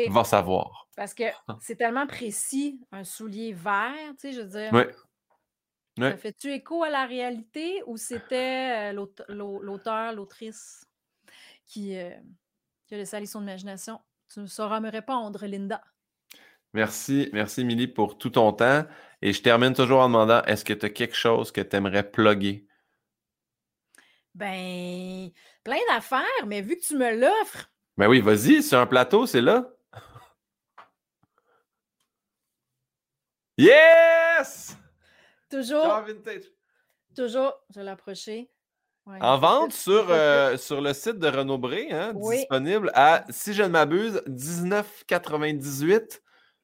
Va savoir. Parce que c'est tellement précis, un soulier vert, tu sais, je veux dire. Ouais. Ouais. Ça fait-tu écho à la réalité ou c'était euh, l'aute- l'au- l'auteur, l'autrice qui, euh, qui a laissé aller son imagination? Tu sauras me répondre, Linda. Merci, merci, Émilie, pour tout ton temps. Et je termine toujours en demandant Est-ce que tu as quelque chose que tu aimerais plugger? Ben, plein d'affaires, mais vu que tu me l'offres, Ben oui, vas-y, sur un plateau, c'est là. Yes! toujours, Car vintage. toujours, je vais l'approcher. Ouais, En vente sur, euh, sur le site de Renaud Bré, hein, Oui. disponible à, si je ne m'abuse, 19,98. Coup de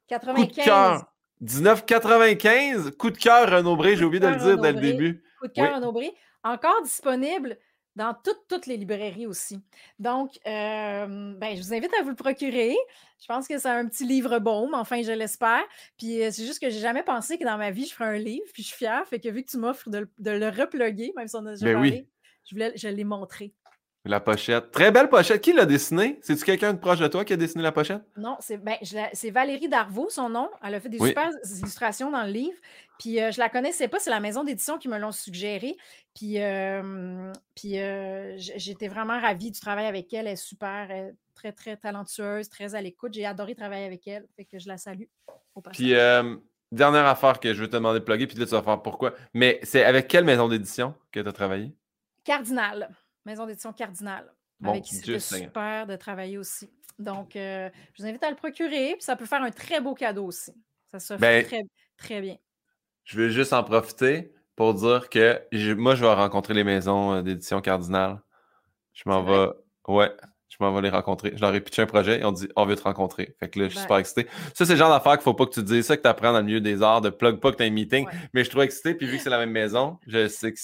95. cœur. 19,95. Coup de cœur Renaud Bré, j'ai oublié de le dire dès le Renaud Bré. début. Coup de cœur Oui. en Aubry. Encore disponible dans toutes, toutes les librairies aussi. Donc, euh, ben, je vous invite à vous le procurer. Je pense que c'est un petit livre baume, enfin, je l'espère. Puis euh, c'est juste que j'ai jamais pensé que dans ma vie, je ferais un livre, puis je suis fière. Fait que vu que tu m'offres de, le- de le repluguer, même si on a déjà Ben oui. je voulais je l'ai montré. La pochette. Très belle pochette. Qui l'a dessinée? C'est-tu quelqu'un de proche de toi qui a dessiné la pochette? Non, c'est ben, Valérie Darvaux, son nom. Elle a fait des Oui. super illustrations dans le livre. Puis euh, je la connaissais pas, c'est la maison d'édition qui me l'ont suggéré. Puis, euh, puis euh, j'étais vraiment ravie du travail avec elle. Elle est super, elle est très, très talentueuse, très à l'écoute. J'ai adoré travailler avec elle. Fait que je la salue au passage. Puis, euh, dernière affaire que je veux te demander de plugger, puis là, tu vas faire pourquoi. Mais c'est avec quelle maison d'édition que tu as travaillé? Cardinal, maison d'édition Cardinal. Avec qui c'était super de travailler aussi. Donc, euh, je vous invite à le procurer. Puis ça peut faire un très beau cadeau aussi. Ça se fait Ben, très, très bien. Je veux juste en profiter pour dire que je- moi, je vais rencontrer les maisons euh, d'édition Cardinal. Je m'en vrai? vais. Ouais, je m'en vais les rencontrer. Je leur ai pitché un projet et on dit on veut te rencontrer. Fait que là, je suis super excité. Ça, c'est le genre d'affaire qu'il faut pas que tu dises ça, que tu apprends dans le milieu des arts, de plug pas que tu as un meeting. Ouais. Mais je suis trop excité, puis vu que c'est la même maison, je sais que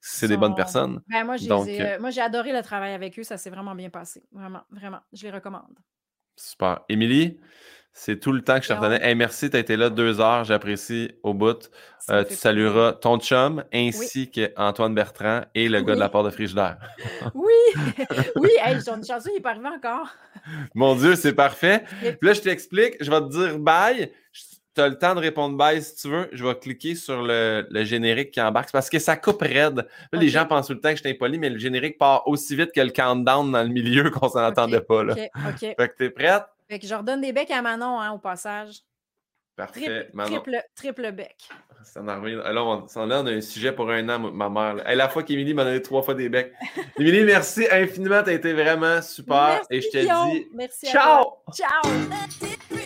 c'est des bonnes personnes. Ben, moi, j'ai Donc, euh, moi, j'ai adoré le travail avec eux. Ça s'est vraiment bien passé. Vraiment, vraiment. Je les recommande. Super. Émilie, c'est tout le temps que je te retenais. Hey, merci, tu as été là deux heures. J'apprécie au bout. Euh, tu plaisir. salueras ton chum ainsi qu'Antoine Bertrand et le gars de la part de Frigidaire. Oui, oui, hey, j'en ai chanceux, il n'est pas arrivé encore. Mon Dieu, c'est parfait. Puis là, je t'explique, je vais te dire bye. Tu as le temps de répondre bye si tu veux. Je vais cliquer sur le, le générique qui embarque parce que ça coupe raide. Là, les gens pensent tout le temps que je suis impoli, mais le générique part aussi vite que le countdown dans le milieu qu'on s'en entendait Ok, pas. Là. OK, OK. Fait que t'es prête? Fait que je redonne des becs à Manon, hein, au passage. Parfait. Triple, Manon. triple, triple bec. Ça en revient. Là, on, ça, là, on a un sujet pour un an, ma mère. Hey, la fois qu'Émilie m'a donné trois fois des becs. Émilie, merci infiniment. Tu as été vraiment super. Merci, et je te dis Merci à ciao! toi. Ciao!